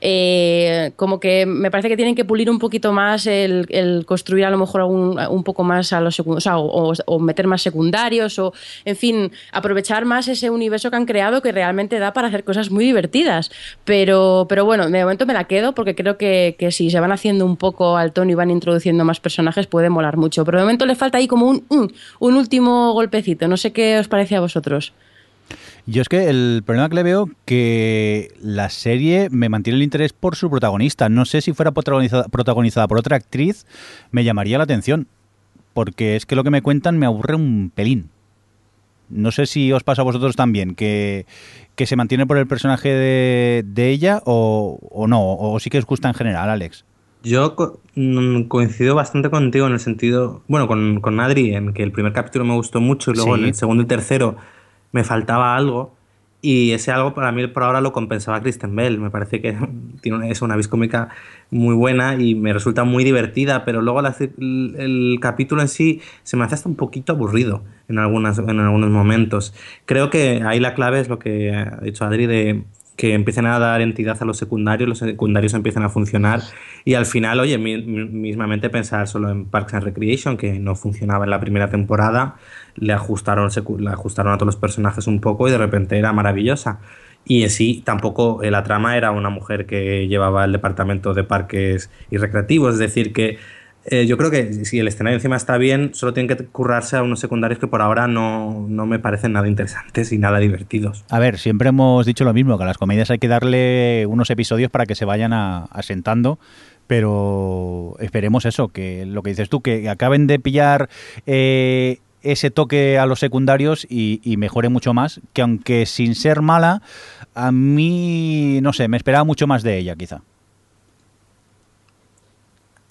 eh, como que me parece que tienen que pulir un poquito más el, construir a lo mejor un, un poco más a los segundos. O, meter más secundarios o, en fin, aprovechar más ese universo que han creado que realmente da para hacer cosas muy divertidas. Pero, pero bueno, de momento me la quedo porque creo que, que si se van haciendo un poco al tono y van introduciendo más personajes puede molar mucho. Pero de momento le falta ahí como un, un, un último golpecito. No sé qué os parece a vosotros.
Yo es que el problema que le veo que la serie me mantiene el interés por su protagonista. No sé si fuera protagonizada, protagonizada por otra actriz, me llamaría la atención porque es que lo que me cuentan me aburre un pelín. No sé si os pasa a vosotros también, que, que se mantiene por el personaje de, de ella o, o, no, o sí que os gusta en general, Alex.
Yo co mm, coincido bastante contigo en el sentido, bueno, con, con Adri, en que el primer capítulo me gustó mucho y luego
Sí.
en el segundo y tercero me faltaba algo. Y ese algo para mí por ahora lo compensaba Kristen Bell. Me parece que (laughs) tiene una, es una vis cómica muy buena y me resulta muy divertida, pero luego el, el capítulo en sí se me hace hasta un poquito aburrido en, algunas, en algunos momentos. Creo que ahí la clave es lo que ha dicho Adri de que empiecen a dar entidad a los secundarios, los secundarios empiezan a funcionar y al final, oye, mi- mi- mismamente pensar solo en Parks and Recreation, que no funcionaba en la primera temporada, le ajustaron, le ajustaron a todos los personajes un poco y de repente era maravillosa. Y en sí, tampoco eh, la trama era una mujer que llevaba el departamento de parques y recreativos, es decir, que eh, yo creo que si el escenario encima está bien, solo tienen que currarse a unos secundarios que por ahora no, no me parecen nada interesantes y nada divertidos.
A ver, siempre hemos dicho lo mismo, que a las comedias hay que darle unos episodios para que se vayan asentando, pero esperemos eso, que lo que dices tú, que acaben de pillar eh, ese toque a los secundarios y, y mejore mucho más, que aunque sin ser mala, a mí, no sé, me esperaba mucho más de ella quizá.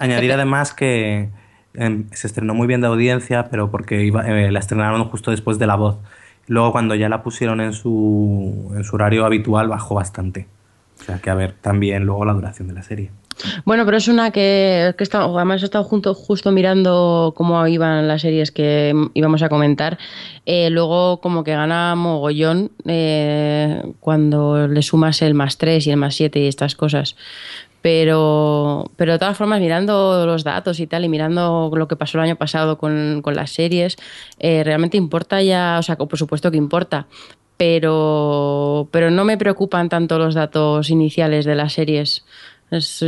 Añadir además que em, se estrenó muy bien de audiencia, pero porque iba- eh, la estrenaron justo después de La Voz. Luego cuando ya la pusieron en su, en su horario habitual bajó bastante. O sea que a ver también luego la duración de la serie.
Bueno, pero es una que, que está- además he estado junto, justo mirando cómo iban las series que íbamos a comentar. Eh, luego como que gana mogollón eh, cuando le sumas el más 3 y el más 7 y estas cosas. Pero, pero de todas formas, mirando los datos y tal, y mirando lo que pasó el año pasado con, con las series, eh, realmente importa ya, o sea, por supuesto que importa, pero, pero no me preocupan tanto los datos iniciales de las series. Es,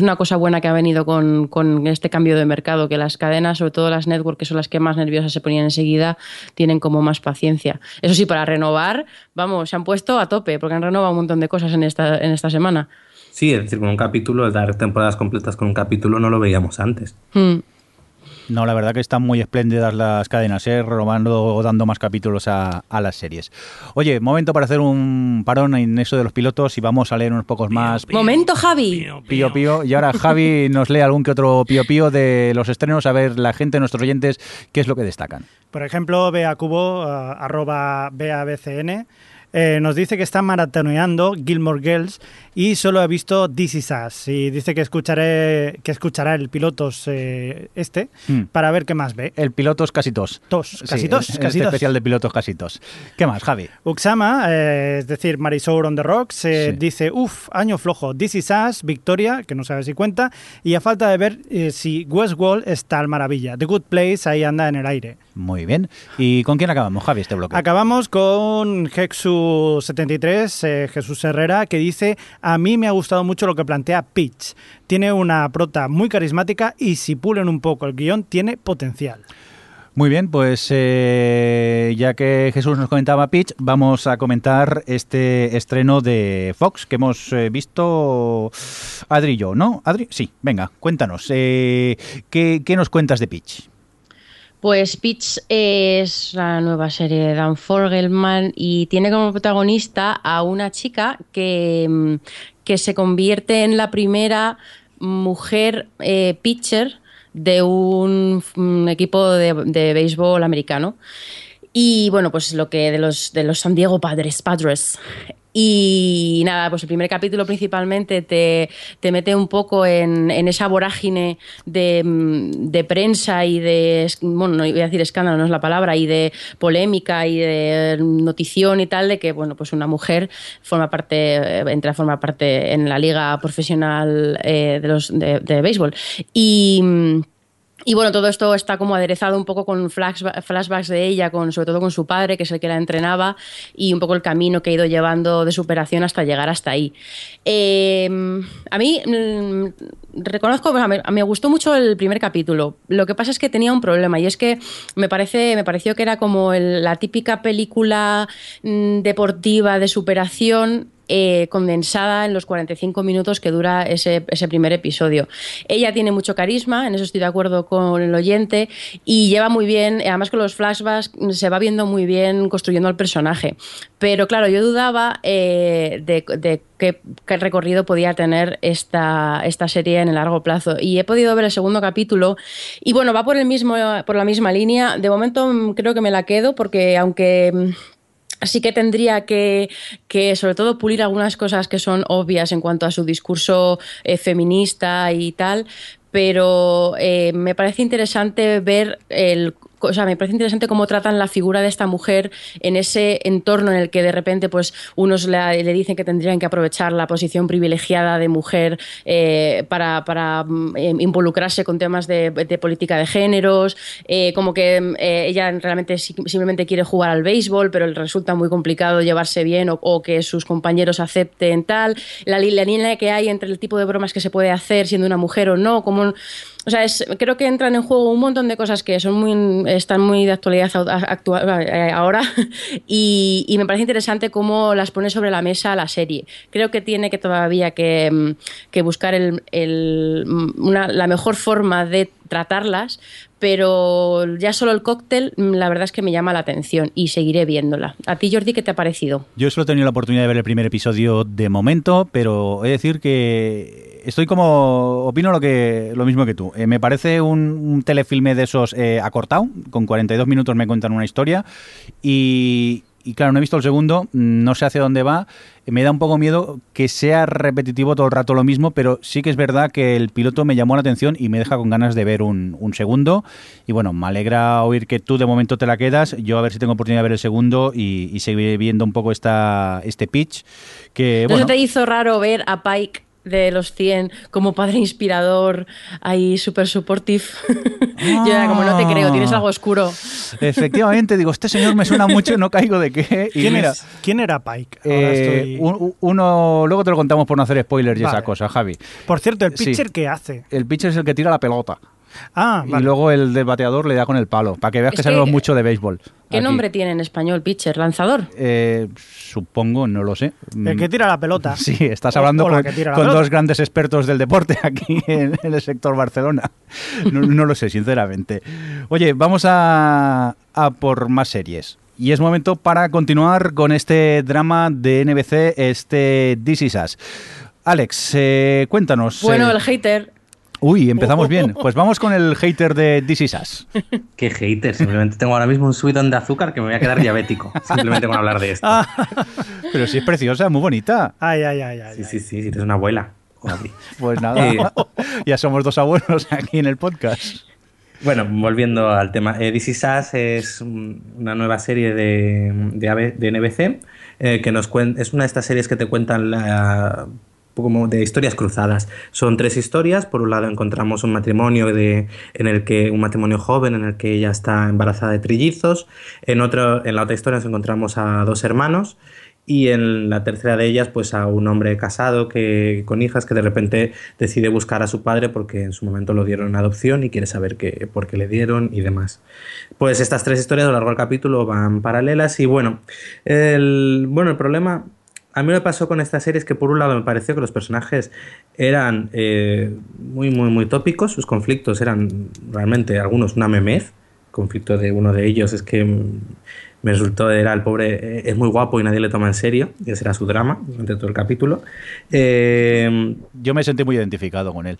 una cosa buena que ha venido con, con este cambio de mercado, que las cadenas, sobre todo las networks, que son las que más nerviosas se ponían enseguida, tienen como más paciencia. Eso sí, para renovar, vamos, se han puesto a tope, porque han renovado un montón de cosas en esta, en esta semana.
Sí, es decir, con un capítulo, el dar temporadas completas con un capítulo no lo veíamos antes.
Hmm.
No, la verdad que están muy espléndidas las cadenas, ¿eh? renovando o dando más capítulos a, a las series. Oye, momento para hacer un parón en eso de los pilotos y vamos a leer unos pocos más
Momento, Javi.
pío pío. Y ahora Javi (laughs) nos lee algún que otro pío pío de los estrenos, a ver la gente, nuestros oyentes, qué es lo que destacan.
Por ejemplo, Bea Cubo, eh, arroba BABCN, eh, nos dice que está maratoneando Gilmore Girls y solo ha visto This Is Us. Y dice que, escucharé, que escuchará el pilotos eh, este
Hmm.
para ver qué más ve.
El pilotos casi. Tos,
casi tos,
este
casi tos.
especial de pilotos casi tos. ¿Qué más, Javi?
Uxama, eh, es decir, Marisol on the Rocks, eh,
Sí.
dice, uff, año flojo, This Is Us, Victoria, que no sabe si cuenta, y a falta de ver eh, si Westworld está al maravilla. The Good Place ahí anda en el aire.
Muy bien. ¿Y con quién acabamos, Javi, este bloque?
Acabamos con Hexu73, eh, Jesús Herrera, que dice, a mí me ha gustado mucho lo que plantea Pitch. Tiene una prota muy carismática y si pulen un poco el guion, tiene potencial.
Muy bien, pues eh, ya que Jesús nos comentaba Pitch, vamos a comentar este estreno de Fox que hemos eh, visto Adri y yo, ¿no? Adri, sí, venga, cuéntanos. ¿qué, qué nos cuentas de Pitch?
Pues Pitch es la nueva serie de Dan Fogelman y tiene como protagonista a una chica que, mm, que se convierte en la primera mujer eh, pitcher de un, equipo de, de béisbol americano. Y bueno, pues lo que de los, de los San Diego Padres, Padres. Y nada, pues el primer capítulo principalmente te, te mete un poco en, en esa vorágine de, mm, de prensa y de, bueno, no voy a decir escándalo, no es la palabra, y de polémica y de notición y tal, de que, bueno, pues una mujer forma parte, eh, entra a formar parte en la liga profesional eh, de, los, de, de béisbol. Y... y bueno, todo esto está como aderezado un poco con flashba- flashbacks de ella, con, sobre todo con su padre, que es el que la entrenaba, y un poco el camino que ha ido llevando de superación hasta llegar hasta ahí. Eh, a mí, mm, reconozco, me, me gustó mucho el primer capítulo. Lo que pasa es que tenía un problema, y es que me, parece, me pareció que era como la típica película mm, deportiva de superación eh, condensada en los 45 minutos que dura ese, ese primer episodio. Ella tiene mucho carisma, en eso estoy de acuerdo con el oyente, y lleva muy bien, además con los flashbacks se va viendo muy bien construyendo al personaje. Pero claro, yo dudaba eh, de, de qué, qué recorrido podía tener esta, esta serie en el largo plazo. Y he podido ver el segundo capítulo, y bueno, va por, el mismo, por la misma línea. De momento mm, creo que me la quedo porque aunque... Así que tendría que, que, sobre todo, pulir algunas cosas que son obvias en cuanto a su discurso eh, feminista y tal, pero eh, me parece interesante ver el o sea, me parece interesante cómo tratan la figura de esta mujer en ese entorno en el que de repente pues unos le, dicen que tendrían que aprovechar la posición privilegiada de mujer eh, para, mm, involucrarse con temas de, política de géneros, eh, como que eh, ella realmente si- simplemente quiere jugar al béisbol, pero le resulta muy complicado llevarse bien o, que sus compañeros acepten tal, la, la línea que hay entre el tipo de bromas que se puede hacer siendo una mujer o no, como o sea, es, creo que entran en juego un montón de cosas que son muy, están muy de actualidad eh, ahora (laughs) y, me parece interesante cómo las pone sobre la mesa la serie. Creo que tiene que todavía que, mm, buscar el- el- mm, una- la mejor forma de tratarlas, pero ya solo el cóctel, mm, la verdad es que me llama la atención y seguiré viéndola. ¿A ti, Jordi, qué te ha parecido?
Yo solo he tenido la oportunidad de ver el primer episodio de momento, pero he de decir que estoy como. opino lo que lo mismo que tú. Eh, me parece un, telefilme de esos eh, acortado, con 42 minutos me cuentan una historia y. y claro, no he visto el segundo, no sé hacia dónde va. Me da un poco miedo que sea repetitivo todo el rato lo mismo, pero sí que es verdad que el piloto me llamó la atención y me deja con ganas de ver un, un segundo. Y bueno, me alegra oír que tú de momento te la quedas. Yo a ver si tengo oportunidad de ver el segundo y, y seguir viendo un poco esta, este pitch. Que,
¿No
bueno,
se te hizo raro ver a Pike de los 100 como padre inspirador, ahí súper supportive? (laughs) Yo era como, no te creo, tienes algo oscuro.
efectivamente, digo, este señor me suena mucho no caigo de qué. Y
¿Quién,
mira,
es- ¿Quién era Pike? Ahora
eh,
estoy-
un- uno, luego te lo contamos por no hacer spoilers y esa
Vale.
cosa, Javi.
Por cierto, ¿el
sí.
pitcher qué hace?
El pitcher es el que tira la pelota.
Ah, vale.
Y luego el del bateador le da con el palo, para que veas
Es
que sabemos mucho de béisbol.
¿Qué
aquí.
nombre tiene en español, pitcher? ¿Lanzador?
Eh, supongo, no lo sé.
El que tira la pelota. (laughs)
Sí, estás
O-
hablando con, con dos grandes expertos del deporte (laughs) aquí en, en el sector Barcelona. No, no lo sé, sinceramente. Oye, vamos a, a por más series. Y es momento para continuar con este drama de NBC, este This Is Us. Alex, eh, cuéntanos.
Bueno,
eh,
el hater.
Uy, empezamos bien. Pues vamos con el hater de This Is Us. (laughs)
Qué hater, simplemente tengo ahora mismo un subidón de azúcar que me voy a quedar diabético. (laughs) Simplemente con hablar de esto.
Ah,
Pero sí es preciosa, muy bonita.
ay, ay, ay, ay.
Sí,
ay.
sí, sí, eres una abuela.
Pues nada,
Eh. (laughs)
ya somos dos abuelos aquí en el podcast.
Bueno, volviendo al tema. Eh, This Is Us es un- una nueva serie de, de NBC eh, que nos cuen- es una de estas series que te cuentan la, como de historias cruzadas. Son tres historias. Por un lado encontramos un matrimonio de, en el que un matrimonio joven en el que ella está embarazada de trillizos. En otro, en la otra historia nos encontramos a dos hermanos y en la tercera de ellas pues a un hombre casado que con hijas que de repente decide buscar a su padre porque en su momento lo dieron en adopción y quiere saber qué, por qué le dieron y demás. Pues estas tres historias a lo largo del capítulo van paralelas y bueno, el, bueno, el problema a mí me pasó con esta serie es que por un lado me pareció que los personajes eran eh, muy, muy, muy tópicos, sus conflictos eran realmente algunos una memez. Conflicto de uno de ellos es que me resultó, era el pobre, eh, es muy guapo y nadie le toma en serio, y ese era su drama durante todo el capítulo. Eh,
Yo me sentí muy identificado con él.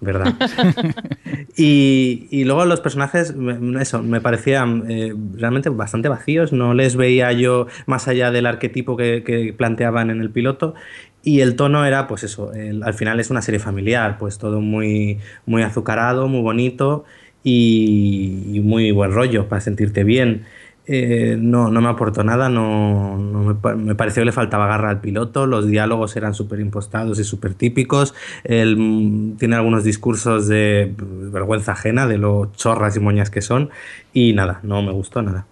¿Verdad? (laughs) y, y luego los personajes, eso, me parecían eh, realmente bastante vacíos, no les veía yo más allá del arquetipo que, que planteaban en el piloto. Y el tono era, pues eso, el- al final es una serie familiar, pues todo muy, muy azucarado, muy bonito y, y muy buen rollo para sentirte bien. Eh, no, no me aportó nada, no, no me, pa- me pareció que le faltaba garra al piloto, los diálogos eran súper impostados y súper típicos, él mm, tiene algunos discursos de vergüenza ajena, de lo chorras y moñas que son, y nada, no me gustó nada.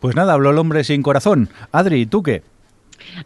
Pues nada, habló el hombre sin corazón. Adri, ¿tú qué?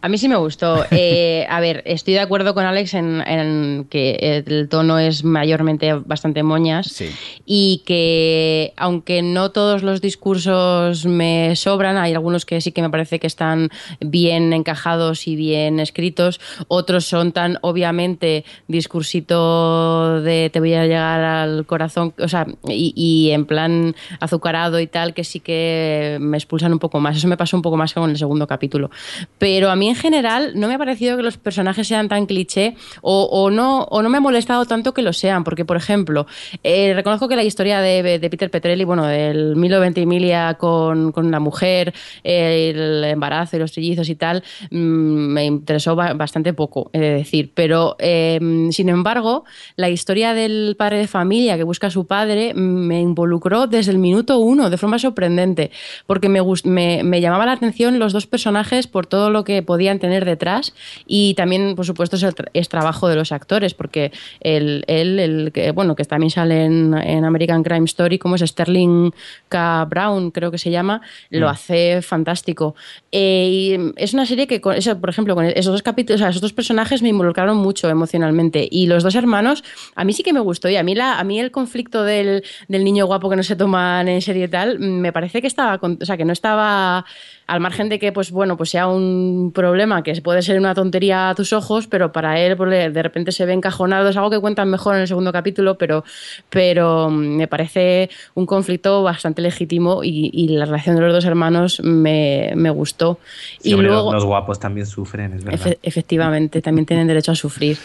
A mí sí me gustó. (laughs) Eh, a ver, estoy de acuerdo con Alex en, en que el tono es mayormente bastante moñas
Sí.
y que aunque no todos los discursos me sobran, hay algunos que sí que me parece que están bien encajados y bien escritos, otros son tan obviamente discursito de te voy a llegar al corazón, o sea, y, y en plan azucarado y tal, que sí que me expulsan un poco más. Eso me pasó un poco más con el segundo capítulo. Pero pero a mí en general no me ha parecido que los personajes sean tan cliché o, no, o no me ha molestado tanto que lo sean, porque por ejemplo, eh, reconozco que la historia de, Peter Petrelli, bueno, del Milo Ventimiglia con, con la mujer, eh, el embarazo y los trillizos y tal, mm, me interesó ba- bastante poco, he de decir. Pero, eh, sin embargo, la historia del padre de familia que busca a su padre me involucró desde el minuto uno, de forma sorprendente, porque me, me, me llamaba la atención los dos personajes por todo lo que podían tener detrás y también, por supuesto, es, el tra- es trabajo de los actores, porque él, el que, bueno, que también sale en, en American Crime Story, como es Sterling K. Brown, creo que se llama, lo hace fantástico. Eh, y es una serie que, con eso, por ejemplo, con esos dos capítulos, o sea, esos dos personajes me involucraron mucho emocionalmente. Y los dos hermanos, a mí sí que me gustó. Y a mí, la, a mí el conflicto del, del niño guapo que no se toman en serio y tal, me parece que estaba, con- o sea, que no estaba al margen de que, pues bueno, pues sea un problema que puede ser una tontería a tus ojos, pero para él pues, de repente se ve encajonado. Es algo que cuentan mejor en el segundo capítulo, pero, pero mm, me parece un conflicto bastante legítimo y, y la relación de los dos hermanos me, me gustó.
Sí,
y
hombre,
luego,
los guapos también sufren, es verdad.
Efe- efectivamente, también tienen derecho a sufrir.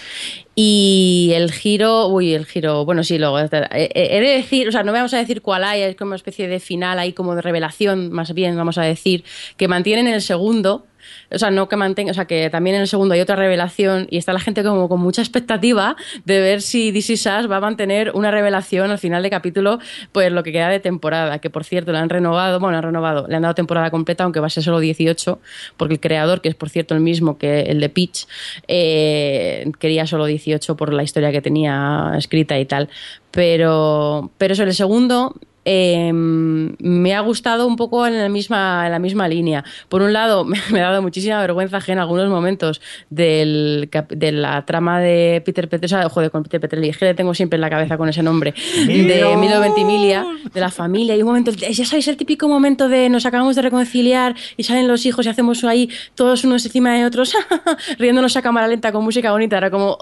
Y el giro, uy, el giro, bueno, sí, luego, eh, eh, he de decir, o sea, no vamos a decir cuál hay, es como una especie de final ahí, como de revelación, más bien, vamos a decir, que mantienen el segundo. O sea, no que mantenga, o sea, que también en el segundo hay otra revelación y está la gente como con mucha expectativa de ver si DC Sass va a mantener una revelación al final de capítulo, pues lo que queda de temporada, que por cierto le han renovado, bueno, le han renovado, le han dado temporada completa, aunque va a ser solo 18, porque el creador, que es por cierto el mismo que el de Pitch, eh, quería solo 18 por la historia que tenía escrita y tal. Pero, pero eso, el segundo eh, me ha gustado un poco en la misma, en la misma línea. Por un lado, me, (laughs) me ha dado muchísima vergüenza ajena en algunos momentos del, de la trama de Peter Petrelli, o sea, joder, con Peter Petrelli, es que le tengo siempre en la cabeza con ese nombre, de Milo Ventimiglia, de la familia, y un momento, ya sabéis, el típico momento de nos acabamos de reconciliar y salen los hijos y hacemos ahí todos unos encima de otros, (laughs) riéndonos a cámara lenta con música bonita, era como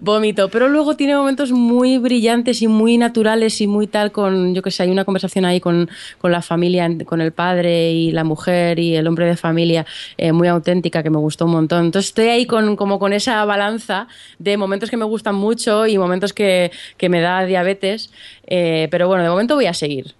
vómito, pero luego tiene momentos muy brillantes y muy naturales y muy tal con, yo que sé, hay una conversación ahí con, con la familia, con el padre y la mujer y el hombre de familia, eh, muy auténtica, que me gustó un montón. Entonces estoy ahí con, como con esa balanza de momentos que me gustan mucho y momentos que, que me da diabetes, eh, pero bueno, de momento voy a seguir.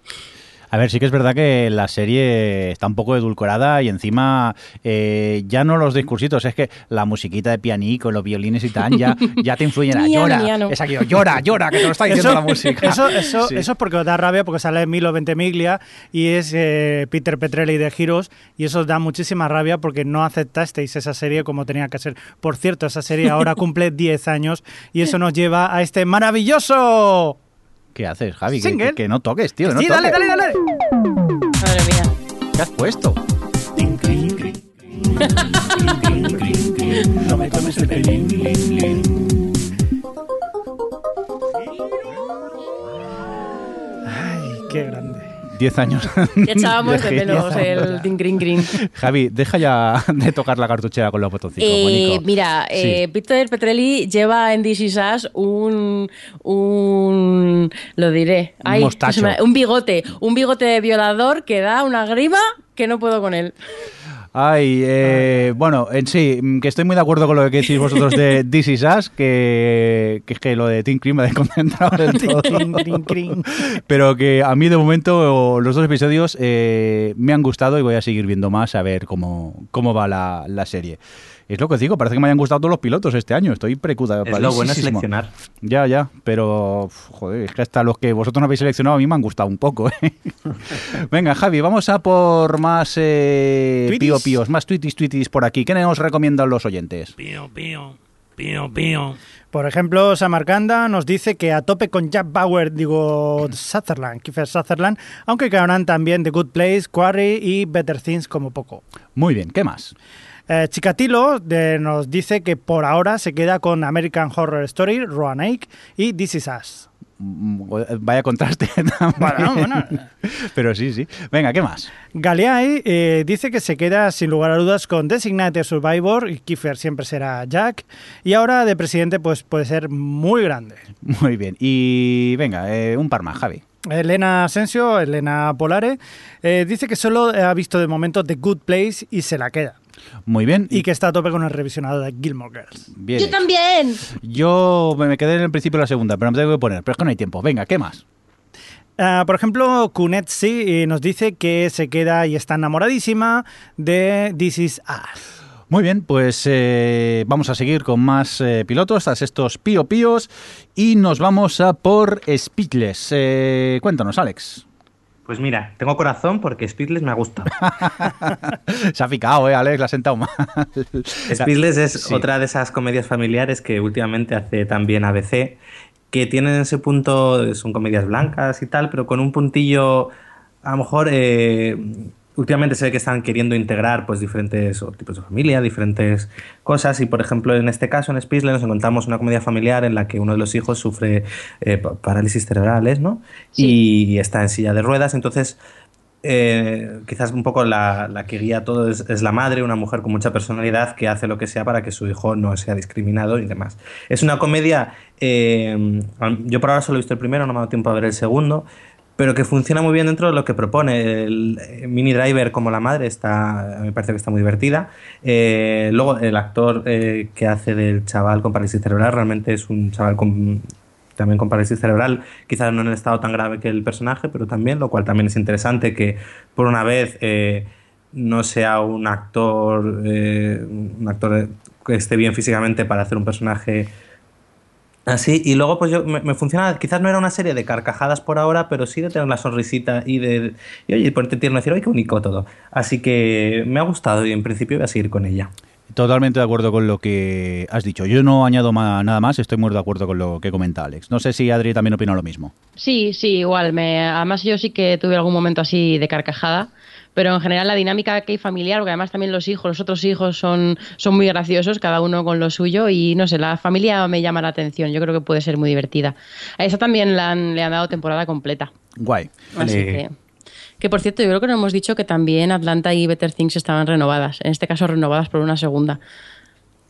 A ver, sí que es verdad que la serie está un poco edulcorada y encima eh, ya no los discursitos, es que la musiquita de pianico, los violines y tal, ya, (laughs) ya te influyen a llora. Es aquí, llora, llora, que te lo está diciendo la música.
Eso, eso,
Sí.
eso es porque os da rabia porque sale Milo Ventimiglia y es eh, Peter Petrelli de Heroes y eso os da muchísima rabia porque no aceptasteis esa serie como tenía que ser. Por cierto, esa serie ahora (laughs) cumple 10 años y eso nos lleva a este maravilloso...
¿Qué haces, Javi? Que, que- que no toques, tío. que no
sí, dale,
toques.
dale, dale.
Madre mía.
¿Qué has puesto?
No me tomes el pelín, lin, lin.
Ay, qué grande.
10 años. (laughs)
Ya echábamos de (laughs)
de
menos el ding green green.
Javi, deja ya (laughs) de tocar la cartuchera con los botoncitos.
Eh, mira,
Sí.
eh, Peter Petrelli lleva en DC Sass un, un. Lo diré.
Un
Ay, me- un bigote. Un bigote de violador que da una grima que no puedo con él.
Ay, eh, bueno, en sí, mm, que estoy muy de acuerdo con lo que decís vosotros de (laughs) This Is Us, que, que es que lo de Team Cream me ha desconcentrado. Pero que a mí de momento los dos episodios eh, me han gustado y voy a seguir viendo más a ver cómo, cómo va la, la serie. Es lo que os digo, parece que me hayan gustado todos los pilotos este año. Estoy precuda.
Es lo bueno es seleccionar.
Ya, ya, pero joder, es que hasta los que vosotros no habéis seleccionado a mí me han gustado un poco. ¿eh? (laughs) Venga, Javi, vamos a por más eh, pío píos, más tweetis tweetis por aquí. ¿Qué nos recomiendan los oyentes?
Pío, pío, pío, pío.
Por ejemplo, Samarcanda nos dice que a tope con Jack Bauer, digo Sutherland, Kiefer Sutherland, aunque quedarán también The Good Place, Quarry y Better Things como poco.
Muy bien, ¿qué más?
Eh, Chikatilo de- nos dice que por ahora se queda con American Horror Story, Roanoke y This Is Us.
Mm, Vaya contraste. (laughs) también.
Bueno, bueno. (laughs)
Pero sí, sí. Venga, ¿qué más?
Galeay eh, dice que se queda sin lugar a dudas con Designated Survivor y Kiefer siempre será Jack y ahora de presidente pues puede ser muy grande.
Muy bien. Y venga, eh, un par más, Javi.
Elena Asensio, Elena Polare, eh, dice que solo ha visto de momento The Good Place y se la queda.
Muy bien.
Y que está a tope con el revisionado de Gilmore Girls.
Bien
Yo
hecho.
también.
Yo me quedé en el principio de la segunda, pero me tengo que poner. Pero es que no hay tiempo. Venga, ¿qué más?
Ah, por ejemplo, Kunetsi eh, nos dice que se queda y está enamoradísima de This Is Us.
Muy bien, pues eh, vamos a seguir con más eh, pilotos, tras estos pío píos, y nos vamos a por Speechless. Eh, cuéntanos, Alex.
Pues mira, tengo corazón porque Speedless me ha gustado. (laughs)
Se ha picado, ¿eh, Alex? La ha sentado mal. (laughs)
Speedless es
Sí.
otra de esas comedias familiares que últimamente hace también ABC, que tienen ese punto, son comedias blancas y tal, pero con un puntillo, a lo mejor, eh, últimamente se ve que están queriendo integrar pues diferentes o tipos de familia, diferentes cosas, y por ejemplo en este caso, en Speedless, nos encontramos una comedia familiar en la que uno de los hijos sufre eh, pa- parálisis cerebrales, ¿no?
Sí.
Y está en silla de ruedas, entonces eh, quizás un poco la, la que guía todo es, es la madre, una mujer con mucha personalidad que hace lo que sea para que su hijo no sea discriminado y demás. Es una comedia, eh, yo por ahora solo he visto el primero, no me ha dado tiempo a ver el segundo, pero que funciona muy bien dentro de lo que propone. El eh, Mini Driver como la madre está, me parece que está muy divertida. Eh, luego el actor eh, que hace del chaval con parálisis cerebral realmente es un chaval con también con parálisis cerebral, quizás no en el estado tan grave que el personaje, pero también, lo cual también es interesante que por una vez no sea un actor, un actor que esté bien físicamente para hacer un personaje así. Y luego, pues yo me, me funciona, quizás no era una serie de carcajadas por ahora, pero sí de tener la sonrisita y de, y oye, ponerte tierno y decir, ¡ay, qué único todo! Así que me ha gustado y en principio voy a seguir con ella.
Totalmente de acuerdo con lo que has dicho. Yo no añado ma- nada más, estoy muy de acuerdo con lo que comenta Alex. No sé si Adri también opina lo mismo.
Sí, sí, igual. Me, además yo sí que tuve algún momento así de carcajada, pero en general la dinámica que hay familiar, porque además también los hijos, los otros hijos son, son muy graciosos, cada uno con lo suyo, y no sé, la familia me llama la atención, yo creo que puede ser muy divertida. A esa también la han- le han dado temporada completa.
Guay.
Así que, que por cierto, yo creo que no hemos dicho que también Atlanta y Better Things estaban renovadas, en este caso renovadas por una segunda.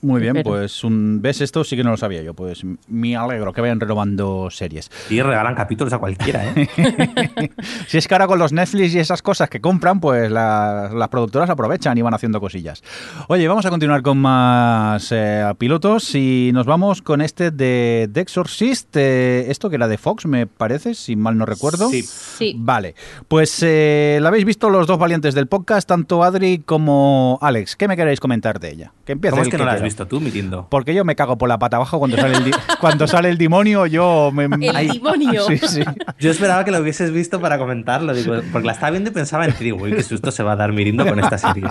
Muy bien,
Pero-
pues un, ves esto sí que no lo sabía yo. Pues me alegro que vayan renovando series.
Y regalan capítulos a cualquiera, ¿eh? (laughs)
Si es que ahora con los Netflix y esas cosas que compran, pues la- las productoras aprovechan y van haciendo cosillas. Oye, vamos a continuar con más eh, pilotos y nos vamos con este de The Exorcist. eh, esto que era de Fox, me parece, si mal no recuerdo.
Sí.
Sí.
Vale, pues eh, la habéis visto los dos valientes del podcast, tanto Adri como Alex. ¿Qué me queréis comentar de ella? Que empiece
¿Cómo es
el
que no la visto tú, Mirindo?
Porque yo me cago por la pata abajo cuando sale el, di- (laughs) cuando sale el demonio, yo me...
El
Ay,
demonio. (laughs)
Sí, sí.
Yo esperaba que lo hubieses visto para comentarlo, digo, porque la estaba viendo y pensaba en ti, uy, qué susto se va a dar Mirindo con esta serie.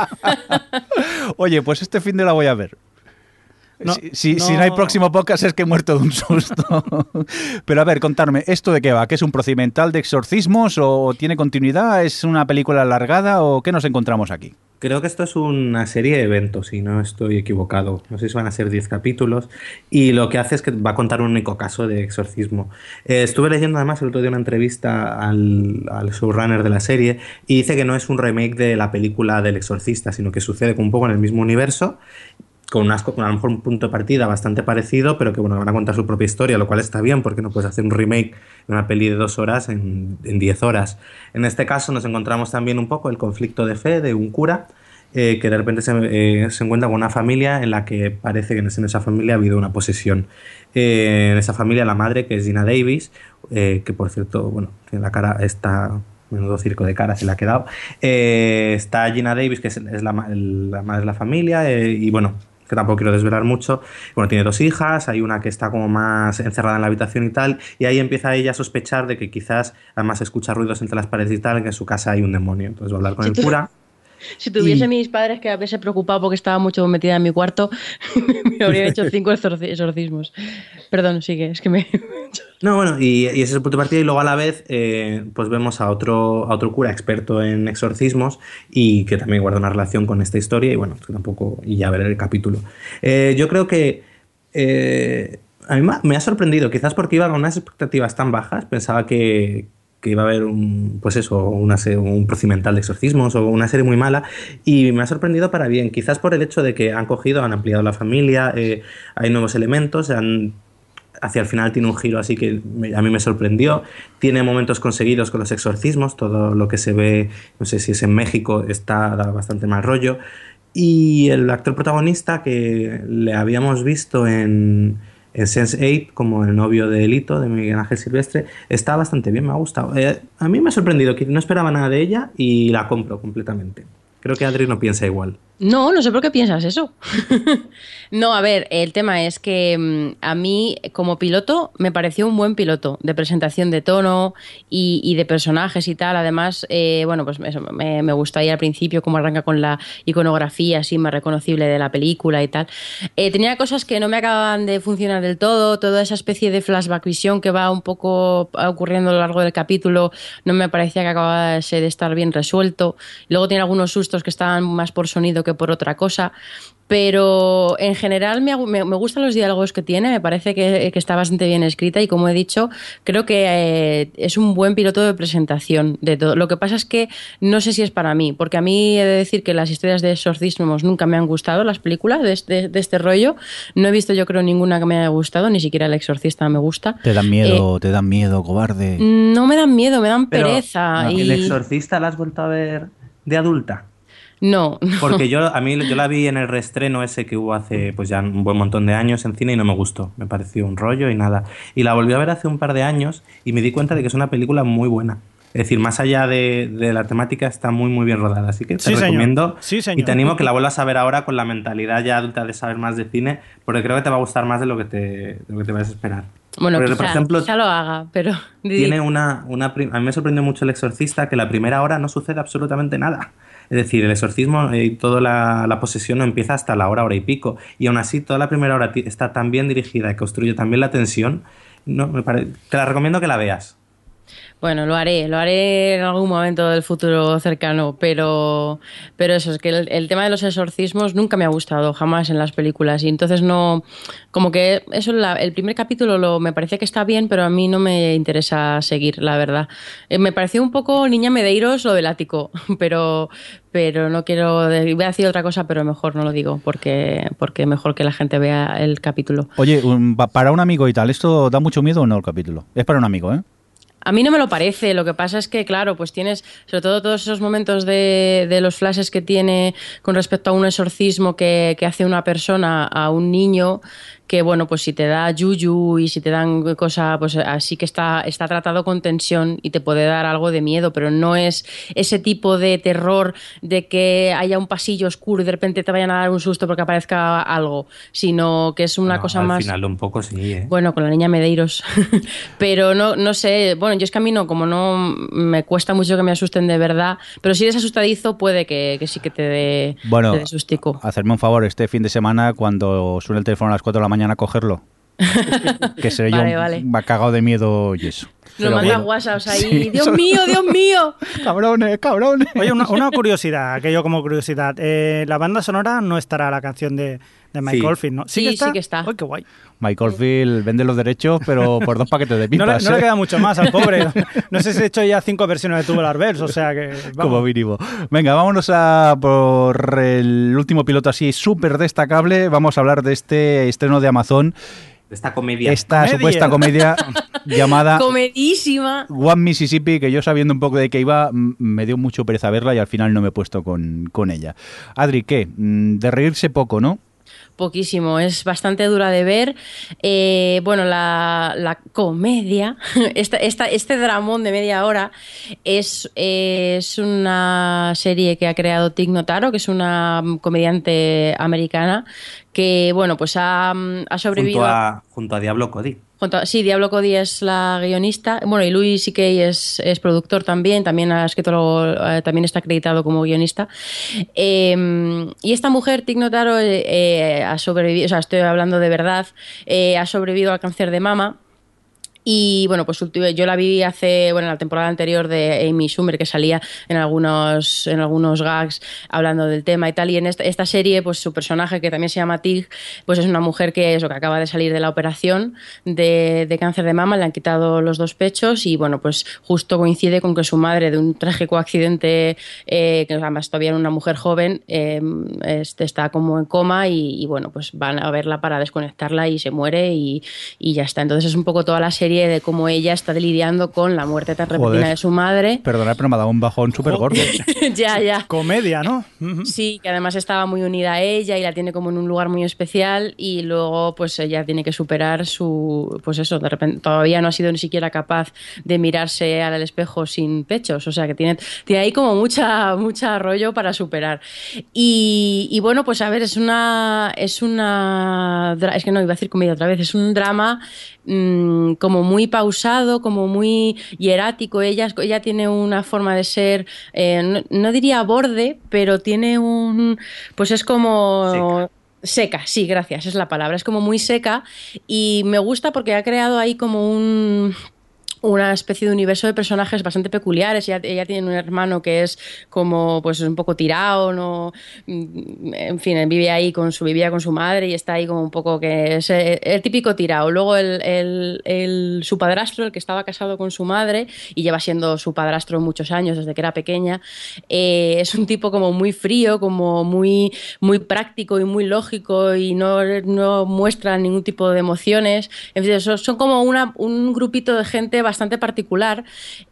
(laughs)
Oye, pues este fin de la voy a ver.
No,
si, si-
no-
si no hay próximo podcast es que he muerto de un susto. Pero a ver, contarme, ¿esto de qué va? ¿Que es un procedimental de exorcismos o tiene continuidad? ¿Es una película alargada o qué nos encontramos aquí?
Creo que esto es una serie de eventos, si no estoy equivocado. No sé si van a ser 10 capítulos. Y lo que hace es que va a contar un único caso de exorcismo. Eh, estuve leyendo además el otro día una entrevista al, al showrunner de la serie y dice que no es un remake de la película del exorcista, sino que sucede un poco en el mismo universo con con a lo mejor un punto de partida bastante parecido, pero que bueno, van a contar su propia historia, lo cual está bien, porque no puedes hacer un remake de una peli de dos horas en, diez horas. En este caso nos encontramos también un poco el conflicto de fe de un cura, eh, que de repente se, eh, se encuentra con una familia en la que parece que en esa- familia ha habido una posesión. Eh, en esa familia la madre, que es Gina Davis, que por cierto, bueno, tiene la cara, está menudo circo de cara se le ha quedado. Está Gina Davis, que es, la, ma- la madre de la familia, y bueno, que tampoco quiero desvelar mucho. Bueno, tiene dos hijas, hay una que está como más encerrada en la habitación y tal, y ahí empieza ella a sospechar de que quizás además escucha ruidos entre las paredes y tal, que en su casa hay un demonio. Entonces va a hablar con
Si
el
tú-
cura.
Si tuviese
Y-
mis padres que haberse preocupado porque estaba mucho metida en mi cuarto, (laughs) me habrían hecho cinco exorci- exorcismos. Perdón, sigue, es que me...
No, bueno, y, ese es el punto de partida. Y luego a la vez, eh, pues vemos a otro, a otro cura experto en exorcismos y que también guarda una relación con esta historia. Y bueno, tampoco. Y ya veré el capítulo. Eh, yo creo que. eh, a mí me ha sorprendido, quizás porque iba con unas expectativas tan bajas. Pensaba que, que iba a haber un, pues eso, una se- un procedimental de exorcismos o una serie muy mala. Y me ha sorprendido para bien. Quizás por el hecho de que han cogido, han ampliado la familia, eh, hay nuevos elementos, han hacia el final tiene un giro así que a mí me sorprendió. Tiene momentos conseguidos con los exorcismos, todo lo que se ve, no sé si es en México, está da bastante mal rollo. Y el actor protagonista que le habíamos visto en, en Sense8 como el novio de Elito, de Miguel Ángel Silvestre, está bastante bien, me ha gustado. Eh, a mí me ha sorprendido que no esperaba nada de ella y la compro completamente. Creo que Adri no piensa igual.
No, no sé por qué piensas eso. (laughs) no, a ver, el tema es que mm, a mí como piloto me pareció un buen piloto de presentación de tono y, de personajes y tal. Además, eh, bueno, pues eso, me, me, gustó ahí al principio cómo arranca con la iconografía así más reconocible de la película y tal. Eh, tenía cosas que no me acababan de funcionar del todo, toda esa especie de flashback visión que va un poco ocurriendo a lo largo del capítulo no me parecía que acabase de estar bien resuelto. Luego tiene algunos sustos que estaban más por sonido que por otra cosa. Pero en general me, me, me, gustan los diálogos que tiene, me parece que, que, está bastante bien escrita y como he dicho, creo que eh, es un buen piloto de presentación de todo. Lo que pasa es que no sé si es para mí, porque a mí he de decir que las historias de exorcismos nunca me han gustado, las películas de este, de este rollo. No he visto yo creo ninguna que me haya gustado, ni siquiera El Exorcista me gusta.
¿Te dan miedo, eh, te dan miedo, cobarde?
No me dan miedo, me dan
Pero,
pereza.
no,
y...
¿El Exorcista la has vuelto a ver de adulta?
No, no,
Porque yo a mí yo la vi en el reestreno ese que hubo hace pues ya un buen montón de años en cine y no me gustó. Me pareció un rollo y nada. Y la volví a ver hace un par de años y me di cuenta de que es una película muy buena. Es decir, más allá de, de la temática, está muy, muy bien rodada. Así que te
Sí, señor.
recomiendo
Sí, señor.
y te animo a que la vuelvas a ver ahora con la mentalidad ya adulta de saber más de cine, porque creo que te va a gustar más de lo que te, de lo que te vas a esperar.
Bueno,
Porque,
quizá,
por ejemplo,
quizá lo haga, pero...
tiene una, una a mí me sorprendió mucho el exorcista que la primera hora no sucede absolutamente nada. Es decir, el exorcismo y toda la, la posesión no empieza hasta la hora, hora y pico. Y aún así, toda la primera hora está tan bien dirigida y construye tan bien la tensión. No, me pare- Te la recomiendo que la veas.
Bueno, lo haré, lo haré en algún momento del futuro cercano, pero, pero eso, es que el, tema de los exorcismos nunca me ha gustado, jamás en las películas, y entonces no, como que eso, la, el primer capítulo lo, me parece que está bien, pero a mí no me interesa seguir, la verdad. Eh, me pareció un poco Niña Medeiros lo del ático, (laughs) pero, pero no quiero, voy a decir otra cosa, pero mejor no lo digo, porque, porque mejor que la gente vea el capítulo.
Oye, para un amigo y tal, ¿esto da mucho miedo o no el capítulo? Es para un amigo, ¿eh?
A mí no me lo parece, lo que pasa es que, claro, pues tienes, sobre todo todos esos momentos de, de los flashes que tiene con respecto a un exorcismo que, que, hace una persona a un niño, que bueno, pues si te da yuyu y si te dan cosas, pues así que está, está tratado con tensión y te puede dar algo de miedo, pero no es ese tipo de terror de que haya un pasillo oscuro y de repente te vayan a dar un susto porque aparezca algo, sino que es una
no,
cosa
al
más...
Al final un poco sí, ¿eh?
Bueno, con la niña Medeiros, (laughs) pero no, no sé, bueno, yo es que a mí no, como no me cuesta mucho que me asusten de verdad, pero si eres asustadizo puede que, que sí que te dé,
bueno,
te dé sustico.
hacerme un favor este fin de semana cuando suene el teléfono a las 4 de la mañana cogerlo. (laughs) que seré
vale,
yo
vale.
cagado de miedo y eso.
Nos mandan
bueno.
WhatsApps ahí.
Sí. (laughs)
Dios mío, Dios (laughs) mío.
cabrones, cabrones.
Oye, una, una curiosidad, aquello como curiosidad. Eh, la banda sonora no estará la canción de, de Mike
Sí.
Oldfield, ¿no?
Sí,
que está.
sí que está.
Ay, qué guay.
Michael Field vende los derechos, pero (laughs) por dos paquetes de
No le,
pipas.
no le
¿eh?
queda mucho más al pobre. (laughs) No sé si he hecho ya cinco versiones de Tubular Bells, o sea que.
Como mínimo. Venga, vámonos a por el último piloto así súper destacable. Vamos a hablar de este estreno de Amazon,
De esta comedia.
esta
Comedia.
supuesta comedia (laughs) llamada
Comedísima.
One Mississippi, que yo sabiendo un poco de qué iba, me dio mucho pereza verla y al final no me he puesto con, con ella. Adri, ¿qué? Mm, De reírse poco, ¿no?
Poquísimo, es bastante dura de ver. Eh, bueno, la, la comedia, (laughs) esta, esta, este dramón de media hora, es, es una serie que ha creado Tig Notaro, que es una comediante americana que, bueno, pues ha, ha sobrevivido.
junto, a, junto a Diablo Cody.
Sí, Diablo Cody es la guionista. Bueno, y Louis C.K. es, es productor también. También ha escrito, eh, también está acreditado como guionista. Eh, y esta mujer, Tig Notaro, eh, eh, ha sobrevivido, o sea, estoy hablando de verdad, eh, ha sobrevivido al cáncer de mama. Y bueno, pues yo la vi hace, bueno, en la temporada anterior de Amy Schumer, que salía en algunos, en algunos gags hablando del tema y tal. Y en esta, serie, pues su personaje, que también se llama Tig, pues es una mujer que, eso, que acaba de salir de la operación de, cáncer de mama, le han quitado los dos pechos y bueno, pues justo coincide con que su madre, de un trágico accidente, eh, que además todavía era una mujer joven, este, está como en coma y, y, bueno, pues van a verla para desconectarla y se muere y, y ya está. Entonces es un poco toda la serie serie de cómo ella está lidiando con la muerte tan repentina de su madre.
Perdonad, pero me ha dado un bajón súper gordo. (laughs)
ya, ya.
Comedia, ¿no?
Sí, que además estaba muy unida a ella y la tiene como en un lugar muy especial y luego pues ella tiene que superar su, pues eso, de repente todavía no ha sido ni siquiera capaz de mirarse al espejo sin pechos, o sea que tiene, tiene ahí como mucha, mucha rollo para superar. Y, y bueno, pues a ver, es una, es una, es que no iba a decir comedia otra vez, es un drama mm, como muy pausado, como muy hierático. Ella, ella tiene una forma de ser, eh, no, no diría borde, pero tiene un, pues es como... Seca, sí, gracias, es la palabra. Es como muy seca y me gusta porque ha creado ahí como un una especie de universo de personajes bastante peculiares. Ella, ella tiene un hermano que es como pues un poco tirado, no Mm, en fin, vive ahí con su vivía con su madre y está ahí como un poco que es eh, el, típico tirado. Luego el, el- su padrastro, el que estaba casado con su madre y lleva siendo su padrastro muchos años desde que era pequeña, eh, es un tipo como muy frío, como muy muy práctico y muy lógico y no, no muestra ningún tipo de emociones. En fin, son, como una- un grupito de gente bastante particular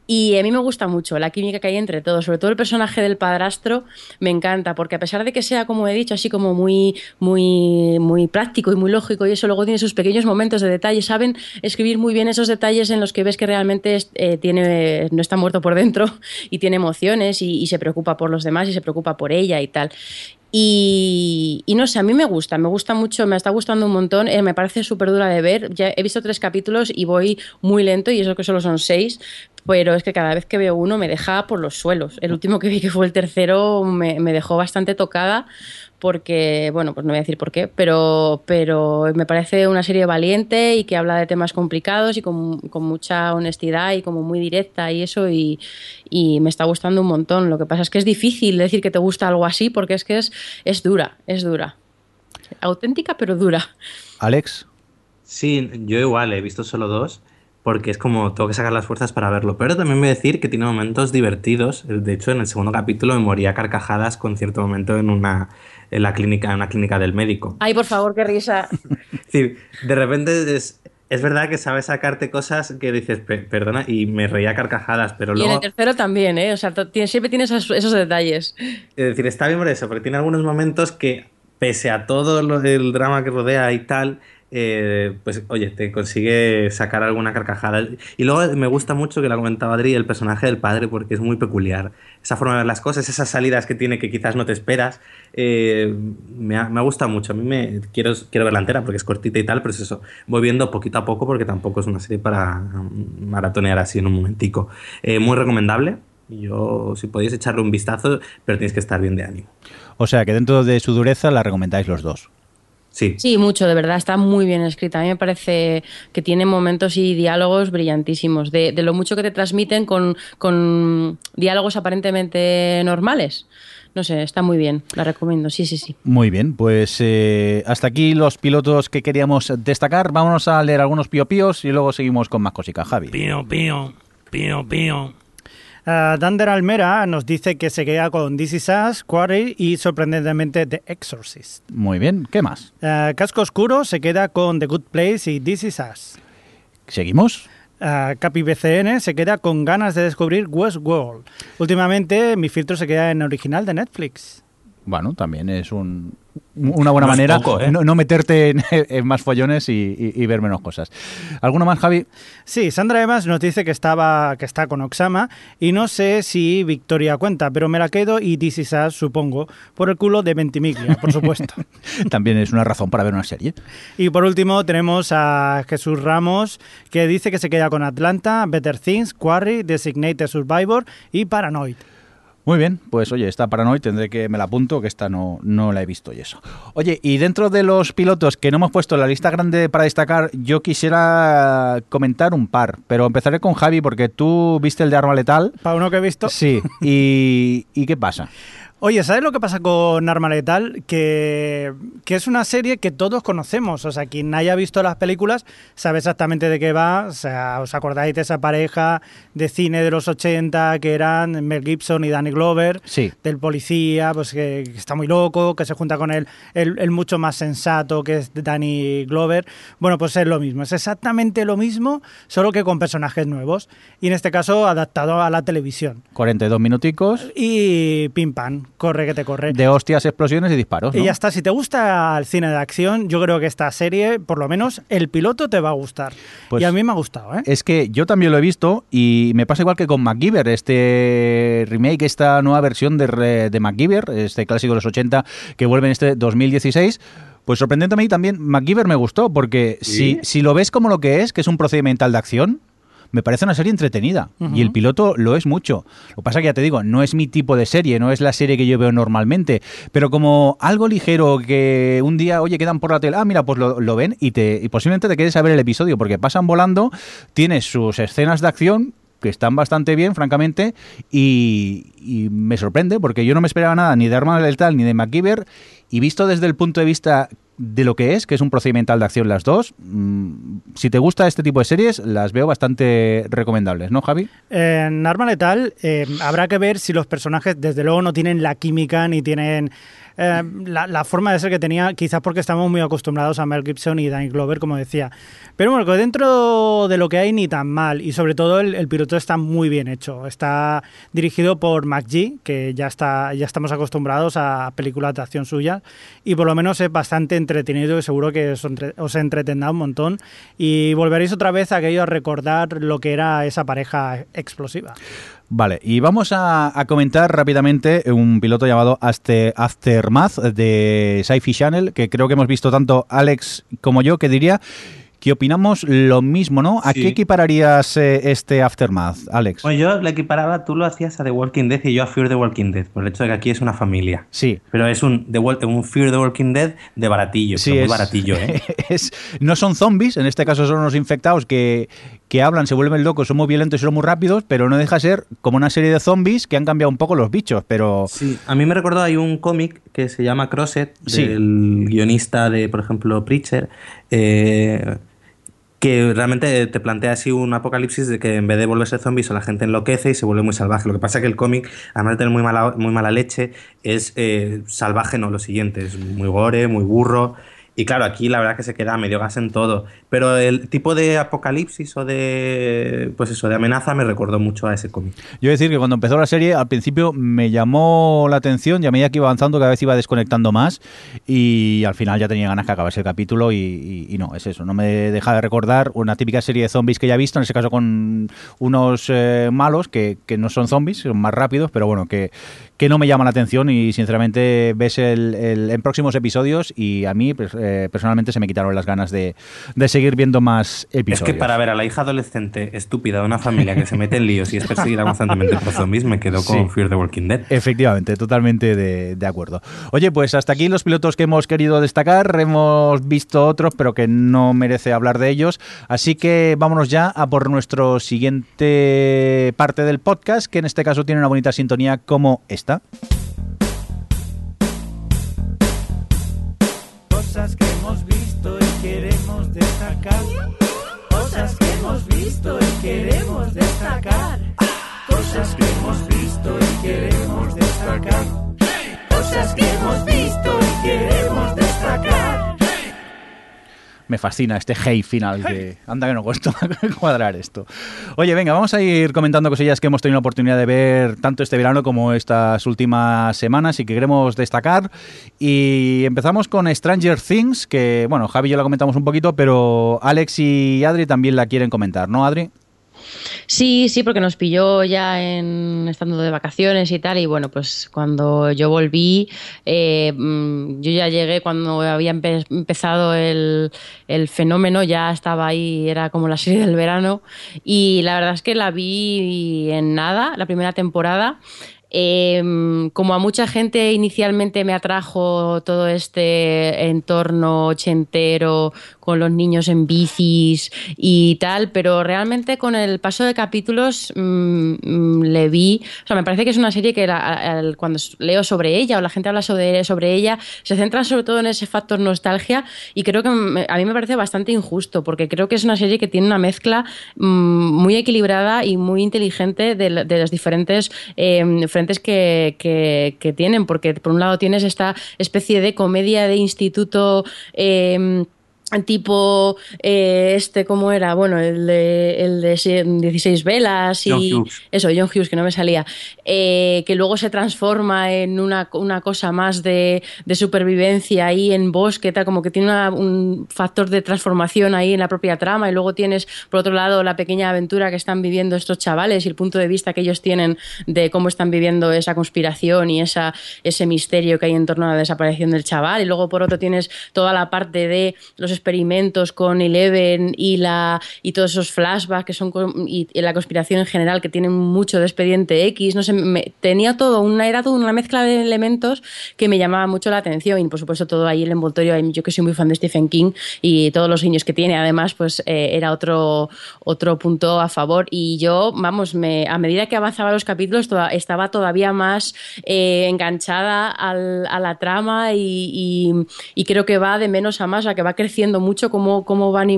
y a mí me gusta mucho la química que hay entre todos, sobre todo el personaje del padrastro me encanta, porque a pesar de que sea, como he dicho, así como muy, muy, muy práctico y muy lógico y eso, luego tiene sus pequeños momentos de detalle, saben escribir muy bien esos detalles en los que ves que realmente eh, tiene, no está muerto por dentro (laughs) y tiene emociones y se preocupa por los demás y se preocupa por ella y tal. Y, no sé, a mí me gusta, me gusta mucho, me está gustando un montón, eh, me parece súper dura de ver. Ya he visto tres capítulos y voy muy lento, y eso que solo son seis, pero es que cada vez que veo uno me deja por los suelos. El último que vi, que fue el tercero, me dejó bastante tocada porque, bueno, pues no voy a decir por qué, pero, pero me parece una serie valiente y que habla de temas complicados y con, con mucha honestidad y como muy directa y eso, y, y me está gustando un montón. Lo que pasa es que es difícil decir que te gusta algo así porque es que es, es dura, es dura. Auténtica pero dura.
Alex,
Sí, yo igual he visto solo dos porque es como tengo que sacar las fuerzas para verlo. Pero también voy a decir que tiene momentos divertidos. De hecho, en el segundo capítulo me moría a carcajadas con cierto momento en una en la clínica, en una clínica del médico.
Ay, por favor, qué risa. (laughs)
Decir, de repente es, es verdad que sabes sacarte cosas que dices, "Pe- perdona, y me reía carcajadas, pero
Y en el
luego...
tercero también, ¿eh? O sea, tiene- siempre tienes esos, esos detalles.
Es decir, está bien por eso, porque tiene algunos momentos que, pese a todo lo- el drama que rodea y tal, eh, pues oye, te consigue sacar alguna carcajada. Y luego me gusta mucho que la comentaba Adri, el personaje del padre, porque es muy peculiar. Esa forma de ver las cosas, esas salidas que tiene que quizás no te esperas, eh, me, ha, me gusta mucho. A mí me quiero, quiero verla entera porque es cortita y tal, pero es eso. Voy viendo poquito a poco porque tampoco es una serie para mm, maratonear así en un momentico. Eh, muy recomendable. Yo, si podéis echarle un vistazo, pero tienes que estar bien de ánimo.
o sea que dentro de su dureza la recomendáis los dos.
Sí.
Sí, mucho, de verdad, está muy bien escrita. A mí me parece que tiene momentos y diálogos brillantísimos, de, de lo mucho que te transmiten con, con diálogos aparentemente normales. No sé, está muy bien, la recomiendo, sí, sí, sí.
Muy bien, pues eh, hasta aquí los pilotos que queríamos destacar. Vámonos a leer algunos pío-píos y luego seguimos con más cositas, Javi.
Pío, pío, pío, pío.
Ah, Dander Almera nos dice que se queda con This Is Us, Quarry y sorprendentemente The Exorcist.
Muy bien, ¿qué más?
Ah, Casco Oscuro se queda con The Good Place y This Is Us.
¿Seguimos?
Ah, Capi BCN se queda con ganas de descubrir Westworld. Últimamente mi filtro se queda en original de Netflix.
Bueno, también es un, una buena
No
manera
poco, ¿eh?
no, no meterte en, (laughs) en más follones y, y- y ver menos cosas. ¿Alguno más, Javi?
Sí, Sandra Evans nos dice que estaba que está con Oxama y no sé si Victoria cuenta, pero me la quedo y This Is Us, supongo, por el culo de Ventimiglia, por supuesto. (laughs)
También es una razón para ver una serie.
y por último tenemos a Jesús Ramos que dice que se queda con Atlanta, Better Things, Quarry, Designated Survivor y Paranoid.
Muy bien, pues oye, esta Paranoid tendré que me la apunto, que esta no, no la he visto y eso. Oye, y dentro de los pilotos que no hemos puesto en la lista grande para destacar, yo quisiera comentar un par, pero empezaré con Javi porque tú viste el de Arma Letal.
Para uno que he visto,
Sí, y, ¿y qué pasa? (laughs)
Oye, ¿sabes lo que pasa con Arma Letal? Que, que es una serie que todos conocemos. O sea, quien haya visto las películas sabe exactamente de qué va. O sea, ¿os acordáis de esa pareja de cine de los 80 que eran Mel Gibson y Danny Glover?
Sí.
Del policía, pues que, que está muy loco, que se junta con él, el, el mucho más sensato que es Danny Glover. Bueno, pues es lo mismo. Es exactamente lo mismo, solo que con personajes nuevos. Y en este caso adaptado a la televisión.
42 minuticos
Y pim pam, corre que te corre.
de hostias, explosiones y disparos. ¿no?
Y ya está, si te gusta el cine de acción, yo creo que esta serie, por lo menos el piloto te va a gustar.
Pues-
y a mí me ha gustado, ¿eh?
Es que yo también lo he visto y me pasa igual que con MacGyver, este remake, esta nueva versión de, re- de MacGyver, este clásico de los 80 que vuelve en este 2016. Pues sorprendentemente también MacGyver me gustó, porque si, si lo ves como lo que es, que es un procedimental de acción, me parece una serie entretenida. Y el piloto lo es mucho. Lo que pasa que ya te digo, no es mi tipo de serie, no es la serie que yo veo normalmente. Pero como algo ligero que un día, oye, quedan por la tele, ah, mira, pues lo, lo ven y, te, y posiblemente te quedes a ver el episodio, porque pasan volando, tienes sus escenas de acción que están bastante bien, francamente, y, y me sorprende, porque yo no me esperaba nada ni de Arma Letal ni de MacGyver, y visto desde el punto de vista de lo que es, que es un procedimental de acción las dos, mm, si te gusta este tipo de series, las veo bastante recomendables, ¿no, Javi?
En Arma Letal eh, habrá que ver si los personajes, desde luego, no tienen la química ni tienen eh, la, forma de ser que tenía, quizás porque estamos muy acostumbrados a Mel Gibson y Danny Glover, como decía. Pero bueno, dentro de lo que hay, ni tan mal. Y sobre todo, el, el piloto está muy bien hecho. Está dirigido por McGee, que ya, está, ya estamos acostumbrados a películas de acción suyas. Y por lo menos es bastante entretenido y seguro que os, entre- os entretendrá un montón. Y volveréis otra vez a aquello a recordar lo que era esa pareja explosiva.
Vale, y vamos a, comentar rápidamente un piloto llamado After- Aftermath de Sci-Fi Channel, que creo que hemos visto tanto Alex como yo, que diría que opinamos lo mismo, ¿no? ¿A
Sí.
qué equipararías eh, este Aftermath, Alex?
Bueno, yo le equiparaba, tú lo hacías a The Walking Dead y yo a Fear the Walking Dead, por el hecho de que aquí es una familia.
Sí.
Pero es un, The un Fear the Walking Dead de baratillo,
Sí,
pero muy
es-
baratillo, ¿eh? (laughs)
es- no son zombies, en este caso son unos infectados que, que hablan, se vuelven locos, son muy violentos y son muy rápidos, pero no deja de ser como una serie de zombies que han cambiado un poco los bichos, pero...
Sí, a mí me recordó, hay un cómic que se llama Crosset,
Sí.
del guionista de, por ejemplo, Preacher, eh, que realmente te plantea así un apocalipsis de que en vez de volverse zombies o la gente enloquece y se vuelve muy salvaje. Lo que pasa es que el cómic, además de tener muy mala, muy mala leche, es eh, salvaje, no lo siguiente, es muy gore, muy burro. Y claro, aquí la verdad que se queda medio gas en todo. Pero el tipo de apocalipsis o de, pues eso, de amenaza me recordó mucho a ese cómic.
Yo decir que cuando empezó la serie, al principio me llamó la atención y a medida que iba avanzando cada vez iba desconectando más y al final ya tenía ganas que acabase el capítulo y, no, es eso, no me deja de recordar una típica serie de zombies que ya he visto, en ese caso con unos eh, malos que, que no son zombies, son más rápidos, pero bueno, que, que no me llaman la atención y sinceramente ves el, el- en próximos episodios y a mí pues, eh, personalmente se me quitaron las ganas de, de seguir viendo más episodios.
Es que para ver a la hija adolescente estúpida de una familia que se mete en líos y es perseguida constantemente por zombies, me quedo con
Sí.
Fear the Walking Dead.
Efectivamente, totalmente de, de acuerdo. Oye, pues hasta aquí los pilotos que hemos querido destacar. Hemos visto otros, pero que no merece hablar de ellos. Así que vámonos ya a por nuestro siguiente parte del podcast, que en este caso tiene una bonita sintonía como esta.
Cosas que hemos visto y queremos destacar. Cosas que hemos visto y queremos destacar. Cosas que hemos visto y queremos destacar. Cosas que hemos visto y queremos destacar.
Me fascina este hey final que anda que no cuesta (laughs) cuadrar esto. Oye, venga, vamos a ir comentando cosillas que hemos tenido la oportunidad de ver tanto este verano como estas últimas semanas y que queremos destacar. Y empezamos con Stranger Things, que bueno, Javi y yo la comentamos un poquito, pero Alex y Adri también la quieren comentar, ¿no, Adri?
Sí, sí, porque nos pilló ya en estando de vacaciones y tal, y bueno, pues cuando yo volví, eh, mm, yo ya llegué cuando había empe- empezado el, fenómeno, ya estaba ahí, era como la serie del verano, y la verdad es que la vi en nada, la primera temporada. Eh, como a mucha gente inicialmente me atrajo todo este entorno ochentero con los niños en bicis y tal, pero realmente con el paso de capítulos mm, mm, le vi, o sea, me parece que es una serie que cuando leo sobre ella o la gente habla sobre, sobre ella, se centra sobre todo en ese factor nostalgia y creo que a mí me parece bastante injusto, porque creo que es una serie que tiene una mezcla mm, muy equilibrada y muy inteligente de, los diferentes eh, frentes que, que- tienen, porque por un lado tienes esta especie de comedia de instituto. eh, tipo eh, este cómo era bueno el de, el de si- 16 velas y
John Hughes.
eso John Hughes que no me salía. Eh, que luego se transforma en una, una cosa más de, de supervivencia ahí en bosque tal, como que tiene una- un factor de transformación ahí en la propia trama. Y luego tienes por otro lado la pequeña aventura que están viviendo estos chavales y el punto de vista que ellos tienen de cómo están viviendo esa conspiración y esa, ese misterio que hay en torno a la desaparición del chaval. Y luego por otro tienes toda la parte de los experimentos con Eleven y la y todos esos flashbacks que son y, la conspiración en general que tienen mucho de expediente X no sé me- tenía todo una era una mezcla de elementos que me llamaba mucho la atención. Y por supuesto todo ahí el envoltorio yo que soy muy fan de Stephen King y todos los niños que tiene. Además pues eh, era otro otro punto a favor. Y yo vamos a medida que avanzaba los capítulos estaba todavía más eh, enganchada a la trama y- y creo que va de menos a más, o sea, que va creciendo mucho cómo, cómo van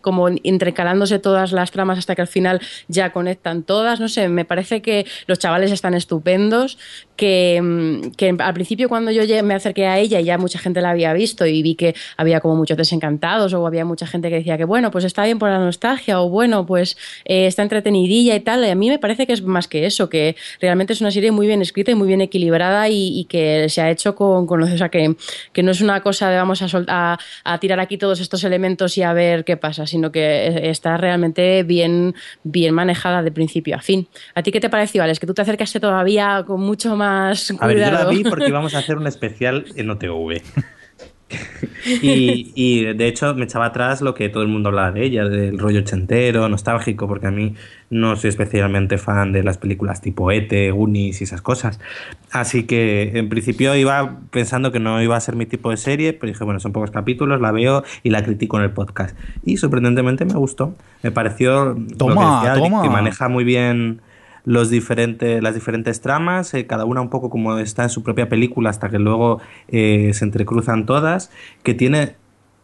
como intercalándose todas las tramas hasta que al final ya conectan todas. No sé, me parece que los chavales están estupendos, que, mm, que al principio cuando yo me acerqué a ella ya mucha gente la había visto y vi que había como muchos desencantados o había mucha gente que decía que bueno, pues está bien por la nostalgia o bueno, pues eh, está entretenidilla y tal. Y a mí me parece que es más que eso, que realmente es una serie muy bien escrita y muy bien equilibrada y, y que se ha hecho con, con o sea, que, que no es una cosa de vamos a tirar aquí todos estos elementos y a ver qué pasa, sino que está realmente bien, bien manejada de principio a fin. ¿A ti qué te pareció, Alex? Que tú te acercaste todavía con mucho más
A ver, yo la
cuidado.
vi porque (laughs) íbamos a hacer un especial en OTV. (laughs) y, y, de hecho me echaba atrás lo que todo el mundo hablaba de ella, del rollo ochentero, nostálgico, porque a mí no soy especialmente fan de las películas tipo Ete, Unis y esas cosas. Así que en principio iba pensando que no iba a ser mi tipo de serie, pero dije, bueno, son pocos capítulos, la veo y la critico en el podcast. Y sorprendentemente me gustó. Me pareció lo que
Toma,
decía
toma.
que maneja muy bien los diferentes, las diferentes tramas, eh, cada una un poco como está en su propia película hasta que luego eh, se entrecruzan todas, que tiene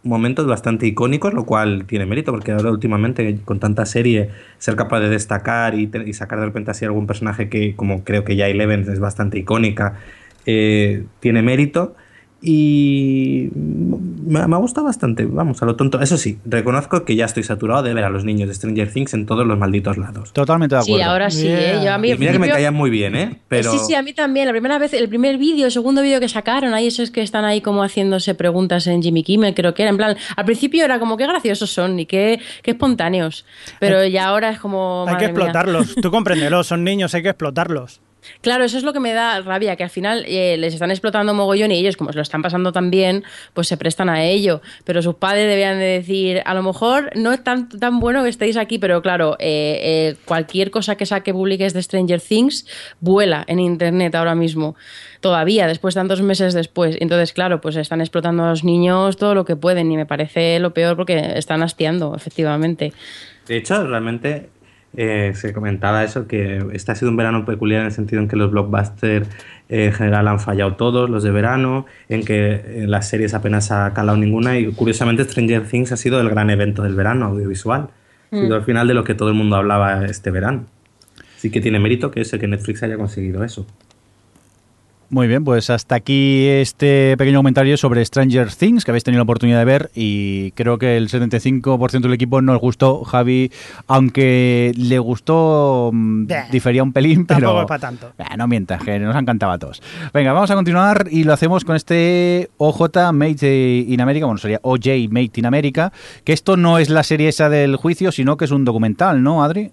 momentos bastante icónicos, lo cual tiene mérito, porque ahora últimamente con tanta serie ser capaz de destacar y, sacar de repente así algún personaje que como creo que ya Eleven es bastante icónica, eh, tiene mérito. Y me, me ha gustado bastante, vamos, a lo tonto. Eso sí, reconozco que ya estoy saturado de ver a los niños de Stranger Things en todos los malditos lados.
Totalmente de acuerdo.
Sí, ahora sí,
Yeah.
¿eh? Yo a mí
Y mira que me caían muy bien, ¿eh? Pero...
Sí, sí, a mí también. La primera vez, el primer vídeo, el segundo vídeo que sacaron, ahí esos que están ahí como haciéndose preguntas en Jimmy Kimmel, creo que era. En plan, al principio era como qué graciosos son y qué, qué espontáneos. Pero ya ahora es como.
Hay que
madre mía.
explotarlos. Tú compréndelo, son niños, hay que explotarlos.
Claro, eso es lo que me da rabia, que al final eh, les están explotando mogollón y ellos, como se lo están pasando tan bien, pues se prestan a ello. Pero sus padres debían de decir, a lo mejor no es tan, tan bueno que estéis aquí, pero claro, eh, eh, cualquier cosa que saque publiques de Stranger Things vuela en Internet ahora mismo. Todavía, después, tantos meses después. Entonces, claro, pues están explotando a los niños todo lo que pueden y me parece lo peor porque están hastiando, efectivamente.
De hecho, realmente eh, se comentaba eso, que este ha sido un verano peculiar en el sentido en que los blockbusters eh, en general han fallado todos, los de verano, en que en las series apenas ha calado ninguna y curiosamente Stranger Things ha sido el gran evento del verano audiovisual. Ha sido al final de lo que todo el mundo hablaba este verano. Así que tiene mérito que, ese, que Netflix haya conseguido eso.
Muy bien, pues hasta aquí este pequeño comentario sobre Stranger Things que habéis tenido la oportunidad de ver y creo que el 75% del equipo nos gustó, Javi, aunque le gustó, mm, difería un pelín, pero...
tampoco es pa' tanto.
No mientas, que nos encantaba a todos. Venga, vamos a continuar y lo hacemos con este OJ Made in America, bueno, sería OJ Made in America, que esto no es la serie esa del juicio, sino que es un documental, ¿no, Adri?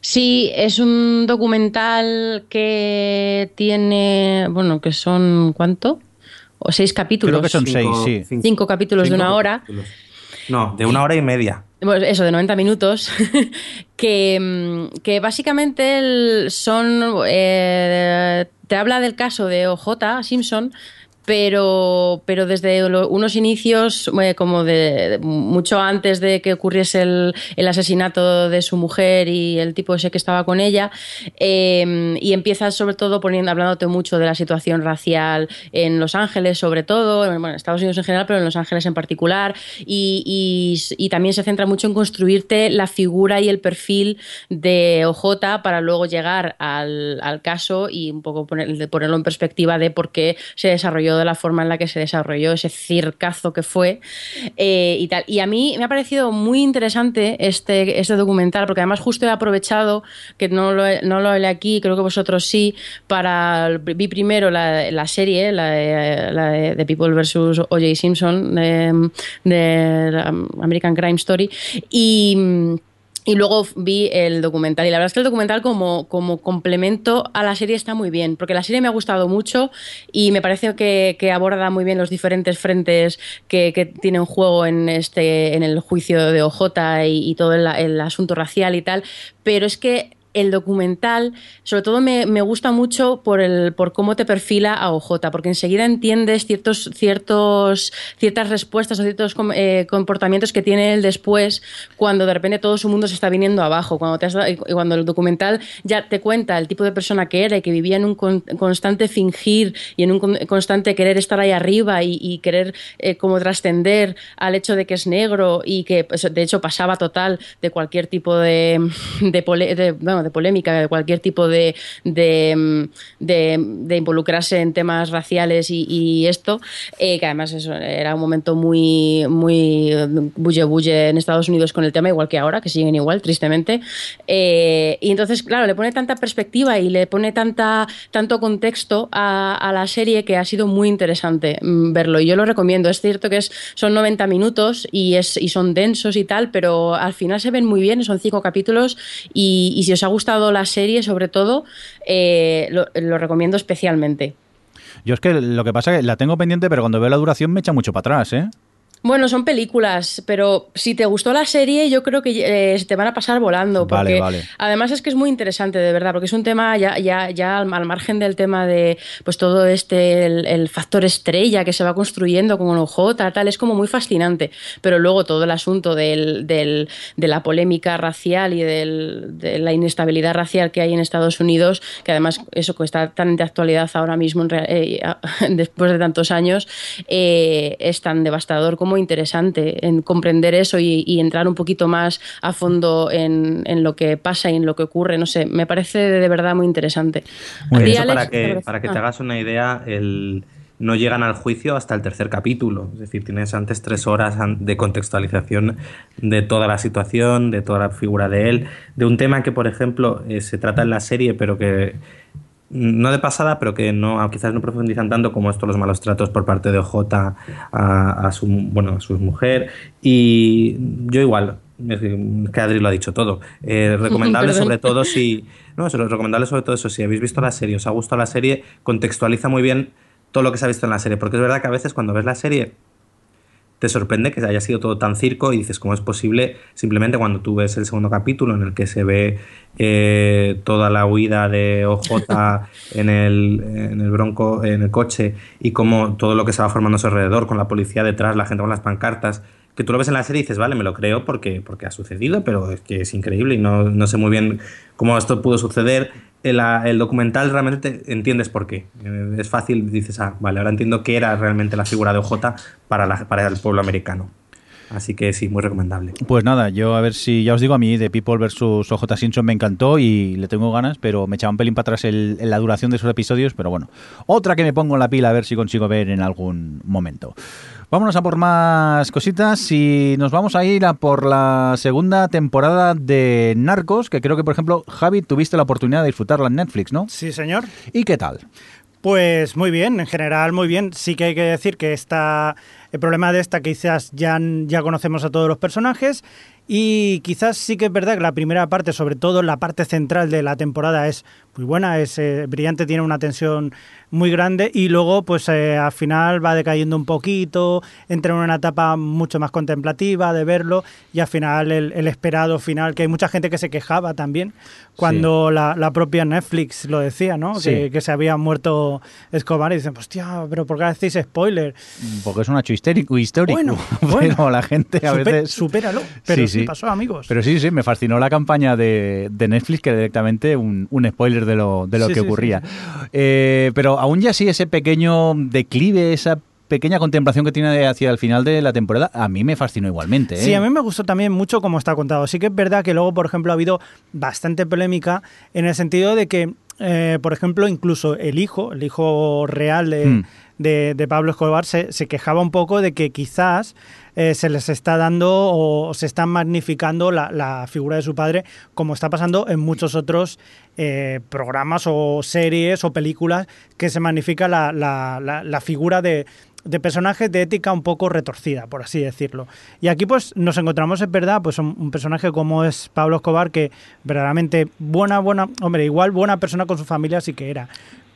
Sí, es un documental que tiene, bueno, que son, ¿cuánto? O seis capítulos.
Creo que son seis, sí.
Cinco capítulos de una hora.
capítulos. No, de una hora y media.
Pues eso, de 90 minutos, (laughs) que, mm, que básicamente son... eh, te habla del caso de OJ Simpson, pero, pero desde lo- unos inicios, eh, como de, de mucho antes de que ocurriese el, el asesinato de su mujer y el tipo ese que estaba con ella, eh, y empieza sobre todo poniendo, hablándote mucho de la situación racial en Los Ángeles, sobre todo, bueno, en Estados Unidos en general, pero en Los Ángeles en particular, y, y- y también se centra mucho en construirte la figura y el perfil de OJ para luego llegar al, al caso y un poco poner- ponerlo en perspectiva de por qué se desarrolló de la forma en la que se desarrolló ese circazo que fue eh, y tal. Y a mí me ha parecido muy interesante este, este documental, porque además justo he aprovechado, que no lo, no lo hablé aquí, creo que vosotros sí, para vi primero la, serie, la, de- People vs. O.J. Simpson, de, de American Crime Story, y... Y luego vi el documental. Y la verdad es que el documental como, como complemento a la serie está muy bien, porque la serie me ha gustado mucho y me parece que, que aborda muy bien los diferentes frentes que, que tiene en juego en, este, en el juicio de OJ y, todo el asunto racial y tal. Pero es que el documental, sobre todo me, me gusta mucho por, el, por cómo te perfila a OJ, porque enseguida entiendes ciertos, ciertos, ciertas respuestas o ciertos eh, comportamientos que tiene él después, cuando de repente todo su mundo se está viniendo abajo, cuando, te has cuando el documental ya te cuenta el tipo de persona que era y que vivía en un con- constante fingir y en un con- constante querer estar ahí arriba y, querer eh, como trascender al hecho de que es negro y que pues, de hecho pasaba total de cualquier tipo de, de, de polémica, de cualquier tipo de, de, mm, de- involucrarse en temas raciales y, esto, eh, que además eso era un momento muy, muy bulle bulle en Estados Unidos con el tema, igual que ahora, que siguen igual, tristemente. Eh, y entonces, claro, le pone tanta perspectiva y le pone tanta, tanto contexto a, la serie que ha sido muy interesante mm, verlo. Y yo lo recomiendo. Es cierto que es, son 90 minutos y, es, y son densos y tal, pero al final se ven muy bien, son cinco capítulos. Y, y si os ha gustado la serie, sobre todo, eh, lo, lo recomiendo especialmente.
Yo es que lo que pasa es que la tengo pendiente, pero cuando veo la duración me echa mucho para atrás, ¿eh?
Bueno, son películas, pero si te gustó la serie, yo creo que eh, se te van a pasar volando.
Vale,
Porque
vale.
además es que es muy interesante, de verdad, porque es un tema ya, ya, ya al, al margen del tema de pues todo este, el, el factor estrella que se va construyendo con OJ, tal, es como muy fascinante. Pero luego todo el asunto del, del- de la polémica racial y del- de la inestabilidad racial que hay en Estados Unidos, que además eso que está tan de actualidad ahora mismo, en rea- eh, (laughs) después de tantos años, eh, es tan devastador como interesante en comprender eso y, y entrar un poquito más a fondo en, en lo que pasa y en lo que ocurre. No sé, me parece de verdad muy interesante.
Muy
¿A ti,
bien.
Eso
Alex,
para que, para que te
Ah.
hagas una idea, el, no llegan al juicio hasta el tercer capítulo. Es decir, tienes antes tres horas de contextualización de toda la situación, de toda la figura de él, de un tema que, por ejemplo, eh, se trata en la serie, pero que no de pasada, pero que no quizás no profundizan tanto como esto los malos tratos por parte de OJ a, a su bueno a su mujer. Y yo igual es que Adri lo ha dicho todo. Eh, recomendable (laughs) sobre todo si no eso, recomendable sobre todo eso si habéis visto la serie os ha gustado la serie contextualiza muy bien todo lo que se ha visto en la serie porque es verdad que a veces cuando ves la serie te sorprende que haya sido todo tan circo y dices cómo es posible simplemente cuando tú ves el segundo capítulo en el que se ve eh, toda la huida de OJ (laughs) en el, en el bronco en el coche y cómo todo lo que se va formando a su alrededor con la policía detrás la gente con las pancartas que tú lo ves en la serie y dices vale me lo creo porque porque ha sucedido pero es que es increíble y no, no sé muy bien cómo esto pudo suceder el, el documental realmente te- entiendes por qué. Es fácil, dices, ah, vale, ahora entiendo qué era realmente la figura de OJ para, la- para el pueblo americano. Así que sí, muy recomendable.
Pues nada, yo a ver si, ya os digo, a mí de People vs. OJ Simpson me encantó y le tengo ganas, pero me echaba un pelín para atrás el- la duración de esos episodios, pero bueno, otra que me pongo en la pila a ver si consigo ver en algún momento. Vámonos a por más cositas y nos vamos a ir a por la segunda temporada de Narcos, que creo que, por ejemplo, Javi, tuviste la oportunidad de disfrutarla en Netflix, ¿no?
Sí, señor.
¿Y qué tal?
Pues muy bien, en general muy bien. Sí que hay que decir que esta, el problema de esta quizás ya, ya conocemos a todos los personajes Y quizás sí que es verdad que la primera parte, sobre todo la parte central de la temporada, es muy buena, es eh, brillante, tiene una tensión muy grande y luego pues eh, al final va decayendo un poquito, entra en una etapa mucho más contemplativa de verlo y al final el, el esperado final, que hay mucha gente que se quejaba también cuando la, la propia Netflix lo decía, ¿no?
Sí.
Que, que se había muerto Escobar y dicen, hostia, pero ¿por qué decís spoiler?
Porque es un hecho histérico, histórico.
Bueno, (laughs)
pero
bueno.
la gente a
Supe-
veces...
supéralo, pero
Sí,
sí, pasó, amigos.
Pero sí, sí, me fascinó la campaña de, de Netflix, que era directamente un, un spoiler de lo, de lo
Sí,
que
sí,
ocurría.
sí,
Eh, pero aún ya sí, ese pequeño declive, esa pequeña contemplación que tiene hacia el final de la temporada, a mí me fascinó igualmente. ¿eh?
Sí, a mí me gustó también mucho cómo está contado. Sí que es verdad que luego, por ejemplo, ha habido bastante polémica en el sentido de que, eh, por ejemplo, incluso el hijo, el hijo real de,
Mm.
de- de Pablo Escobar, se, se quejaba un poco de que quizás eh, se les está dando o se está magnificando la, la figura de su padre, como está pasando en muchos otros eh, programas o series o películas que se magnifica la, la- la- la figura de, de personajes de ética un poco retorcida, por así decirlo. Y aquí pues nos encontramos, es verdad, pues un, un personaje como es Pablo Escobar, que verdaderamente buena, buena, hombre, igual buena persona con su familia sí que era,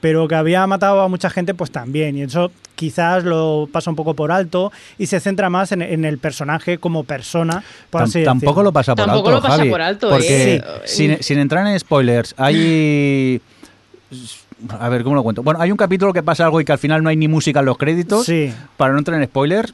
pero que había matado a mucha gente pues también, y eso quizás lo pasa un poco por alto y se centra más en, en el personaje como persona, por
Tam-
así
tampoco lo pasa por
Tampoco
alto,
lo pasa
Javi,
por alto,
Porque
¿eh?
sin, sin entrar en spoilers, hay... A ver, ¿cómo lo cuento? Bueno, hay un capítulo que pasa algo y que al final no hay ni música en los créditos,
Sí.
para no entrar en spoilers,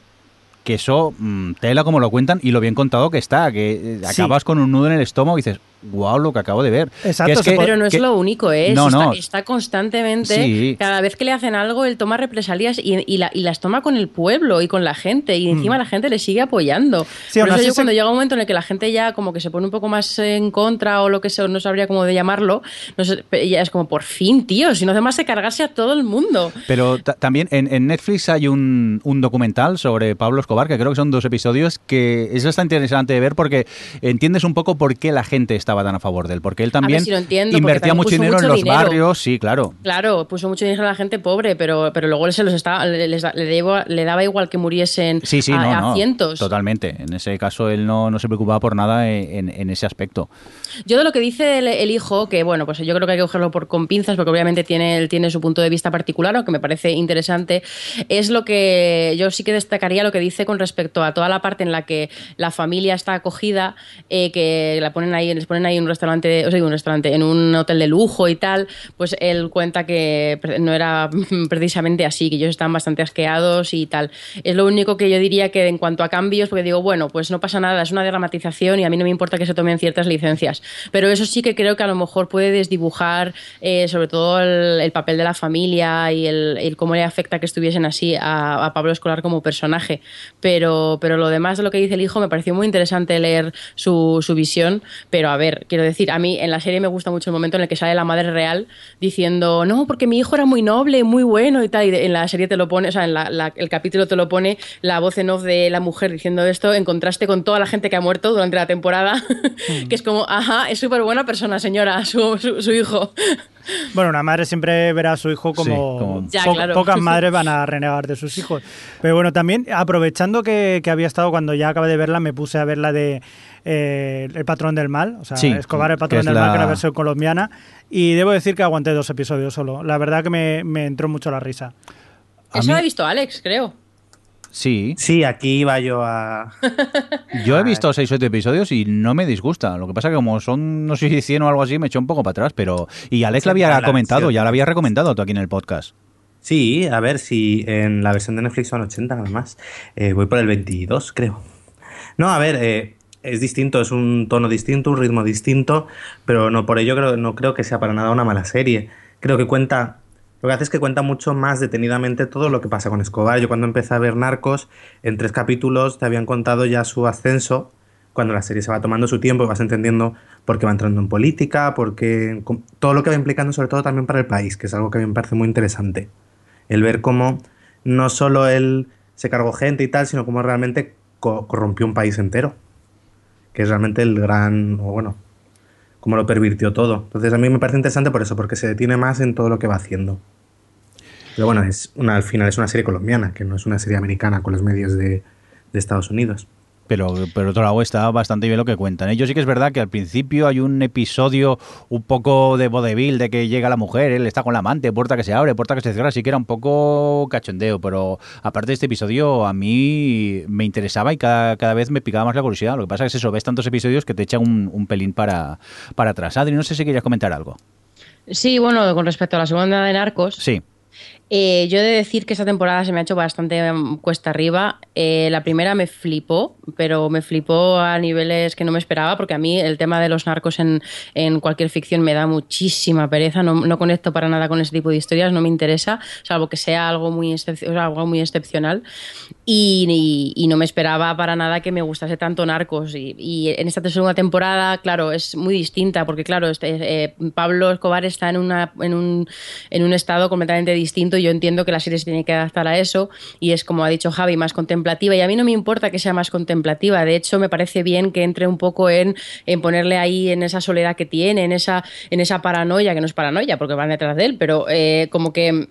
que eso, mm, tela como lo cuentan y lo bien contado que está, que eh,
Sí.
acabas con un nudo en el estómago y dices, wow, lo que acabo de ver.
Exacto,
Que es
se
que-
puede-
Pero no es
que-
lo único, ¿eh?
No, no.
Está, está constantemente,
Sí.
cada vez que le hacen algo, él toma represalias y, y la- y las toma con el pueblo y con la gente, y encima la gente le sigue apoyando.
Mm. Sí,
Por eso yo
se-
cuando llega un momento en el que la gente ya como que se pone un poco más en contra o lo que sea, no sabría cómo de llamarlo, no sé, ya es como, por fin, tío, si no hace más de cargarse a todo el mundo.
Pero ta- también en, en Netflix hay un, un documental sobre Pablo Escobar, que creo que son dos episodios, que es bastante interesante de ver porque entiendes un poco por qué la gente estaba tan a favor de él. Porque él también
si entiendo,
invertía
también
mucho dinero en los
dinero.
barrios, sí, claro.
Claro, puso mucho dinero a la gente pobre, pero, pero luego se los estaba, le, les da- le daba, le daba igual que muriesen
Sí, sí,
a,
no,
a
no.
cientos.
Totalmente. En ese caso él no, no se preocupaba por nada en, en ese aspecto.
Yo de lo que dice el, el hijo, que bueno, pues yo creo que hay que cogerlo por, con pinzas, porque obviamente tiene, él tiene su punto de vista particular, aunque me parece interesante, es lo que yo sí que destacaría lo que dice con respecto a toda la parte en la que la familia está acogida, eh, que la ponen ahí, les ponen ahí en un restaurante, o sea, un restaurante, en un hotel de lujo y tal, pues él cuenta que no era (laughs) precisamente así, que ellos están bastante asqueados y tal. Es lo único que yo diría que en cuanto a cambios, porque digo, bueno, pues no pasa nada, es una dramatización y a mí no me importa que se tomen ciertas licencias. Pero eso sí que creo que a lo mejor puede desdibujar eh, sobre todo el, el papel de la familia y el, cómo le afecta que estuviesen así a, a Pablo Escolar como personaje. Pero, pero lo demás de lo que dice el hijo me pareció muy interesante leer su, su visión. Pero a ver, quiero decir, a mí en la serie me gusta mucho el momento en el que sale la madre real diciendo, no, porque mi hijo era muy noble, muy bueno y tal. Y en la serie te lo pone, o sea, en la- la- el capítulo te lo pone la voz en off de la mujer diciendo esto en contraste con toda la gente que ha muerto durante la temporada, (laughs) que es como, ajá, es súper buena persona, señora, su, su- su hijo. (laughs)
Bueno, una madre siempre verá a su hijo como,
Sí, como-
Ya,
po-
claro.
pocas madres van a renegar de sus hijos. Pero bueno, también aprovechando que, que había estado cuando ya acabé de verla, me puse a ver la de eh, El patrón del mal, o sea,
Sí,
Escobar el patrón
es
del mal, que
la-
era la versión colombiana, y debo decir que aguanté dos episodios solo. La verdad que me, me entró mucho la risa.
A
Eso
mí-
lo ha visto Alex, creo.
Sí,
Sí, aquí iba yo a... (laughs)
yo he visto 6 o 7 episodios y no me disgusta. Lo que pasa que como son, no sé si 100 o algo así, me echó un poco para atrás. Pero Y Alex
Sí,
la había
la
comentado, ya la había recomendado tú aquí en el podcast.
Sí, a ver si en la versión de Netflix son 80 nada más. Eh, voy por el 22, creo. No, a ver, eh, es distinto, es un tono distinto, un ritmo distinto, pero no por ello creo, no creo que sea para nada una mala serie. Creo que cuenta, lo que hace es que cuenta mucho más detenidamente todo lo que pasa con Escobar. Yo cuando empecé a ver Narcos, en tres capítulos te habían contado ya su ascenso, cuando la serie se va tomando su tiempo vas entendiendo por qué va entrando en política, porque todo lo que va implicando sobre todo también para el país, que es algo que a mí me parece muy interesante. El ver cómo no solo él se cargó gente y tal, sino cómo realmente co- corrompió un país entero. Que es realmente el gran, o bueno, cómo lo pervirtió todo. Entonces a mí me parece interesante por eso, porque se detiene más en todo lo que va haciendo. Pero bueno, es una, al final es una serie colombiana, que no es una serie americana con los medios de, de Estados Unidos.
Pero por otro lado está bastante bien lo que cuentan. ¿eh? Yo sí que es verdad que al principio hay un episodio un poco de vodevil, de que llega la mujer, él está con la amante, puerta que se abre, puerta que se cierra, así que era un poco cachondeo. Pero aparte de este episodio, a mí me interesaba y cada, cada vez me picaba más la curiosidad. Lo que pasa es que eso, ves tantos episodios que te echan un, un pelín para, para atrás. Adri, no sé si querías comentar algo.
Sí, bueno, con respecto a la segunda de Narcos,
Sí.
Eh, yo he de decir que esta temporada se me ha hecho bastante mm, cuesta arriba. Eh, la primera me flipó, pero me flipó a niveles que no me esperaba, porque a mí el tema de los narcos en, en cualquier ficción me da muchísima pereza. No, no conecto para nada con ese tipo de historias, no me interesa, salvo que sea algo muy, algo muy excepcional. Y, y- no me esperaba para nada que me gustase tanto narcos. Y, y en esta segunda temporada, claro, es muy distinta, porque claro, este, eh, Pablo Escobar está en, una, en, un, en un estado completamente distinto yo entiendo que la serie se tiene que adaptar a eso y es como ha dicho Javi, más contemplativa y a mí no me importa que sea más contemplativa, de hecho me parece bien que entre un poco en, en ponerle ahí en esa soledad que tiene, en esa, en esa paranoia, que no es paranoia porque van detrás de él, pero eh, como que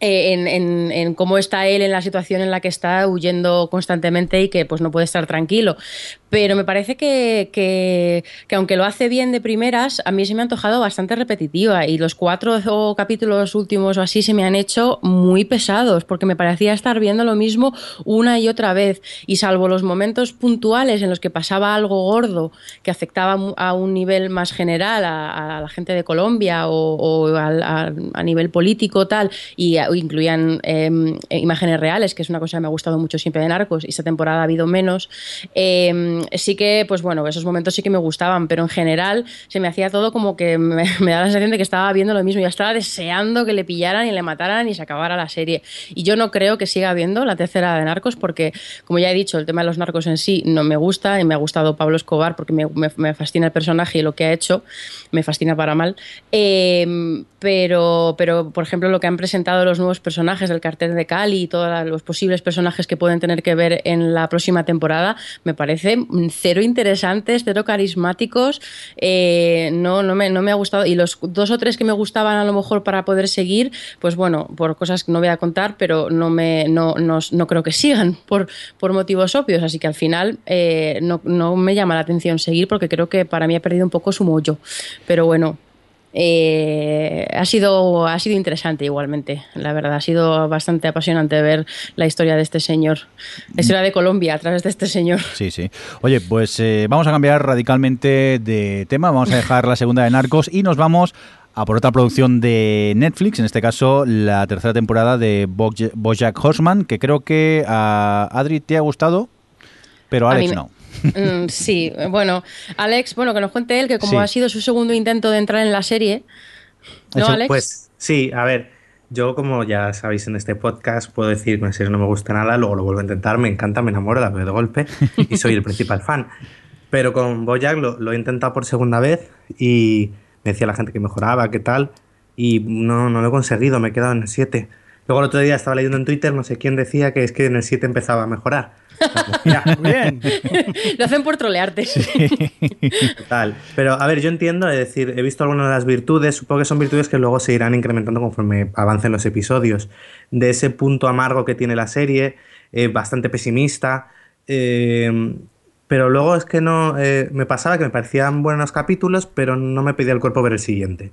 en, en- en cómo está él en la situación en la que está huyendo constantemente y que pues no puede estar tranquilo. Pero me parece que, que- que aunque lo hace bien de primeras, a mí se me ha antojado bastante repetitiva y los cuatro capítulos últimos o así se me han hecho muy pesados porque me parecía estar viendo lo mismo una y otra vez y salvo los momentos puntuales en los que pasaba algo gordo que afectaba a un nivel más general a, la gente de Colombia o, a, a nivel político tal y incluían eh, imágenes reales que es una cosa que me ha gustado mucho siempre de Narcos y esta temporada ha habido menos eh, sí que pues bueno esos momentos sí que me gustaban pero en general se me hacía todo como que me, (laughs) me da la sensación de que estaba viendo lo mismo ya estaba deseando que le pillaran y le mataran y se acabara la serie. Y yo no creo que siga viendo la tercera de Narcos porque como ya he dicho el tema de los narcos en sí no me gusta y me ha gustado Pablo Escobar porque me, me- fascina el personaje y lo que ha hecho me fascina para mal. Eh, pero pero por ejemplo lo que han presentado los nuevos personajes del cartel de Cali y todos los posibles personajes que pueden tener que ver en la próxima temporada me parece mm, cero interesantes cero carismáticos eh, no no me, no me ha gustado. Y los dos o tres que me gustaban a lo mejor para poder seguir pues bueno por cosas que no voy a contar pero no me no, no, no creo que sigan (laughs) por, por motivos obvios. Así que al final eh, no, no me llama la atención seguir porque creo que para mí ha perdido un poco su mollo. Pero bueno eh, ha sido ha sido interesante igualmente la verdad ha sido bastante apasionante ver la historia de este señor la historia de Colombia a través de este señor
Sí, sí. Oye, pues eh, vamos a cambiar radicalmente de tema, vamos a dejar la segunda de Narcos y nos vamos a por otra producción de Netflix, en este caso la tercera temporada de Boja- Bojack Horseman, que creo que a Adri te ha gustado, pero a
A
Alex
mí me-
no.
Mm, sí, bueno, Alex, bueno, que nos cuente él que como
Sí.
ha sido su segundo intento de entrar en la serie, ¿no,
Eso,
Alex?
Pues sí, a ver, yo como ya sabéis en este podcast puedo decir que en serio no me gusta nada, luego lo vuelvo a intentar, me encanta, me enamoro, la veo de golpe y soy el principal fan. Pero con Bojack lo, lo he intentado por segunda vez y me decía la gente que mejoraba, qué tal, y no, no lo he conseguido, me he quedado en el 7. Luego el otro día estaba leyendo en Twitter, no sé quién decía que es que en el 7 empezaba a mejorar.
Bien. (laughs)
Lo hacen por trolearte.
Total. Pero a ver, yo entiendo, es decir, he visto algunas de las virtudes, supongo que son virtudes que luego se irán incrementando conforme avancen los episodios. De ese punto amargo que tiene la serie, eh, bastante pesimista. eh, pero luego es que no. eh, me pasaba que me parecían buenos capítulos, pero no me pedía el cuerpo ver el siguiente.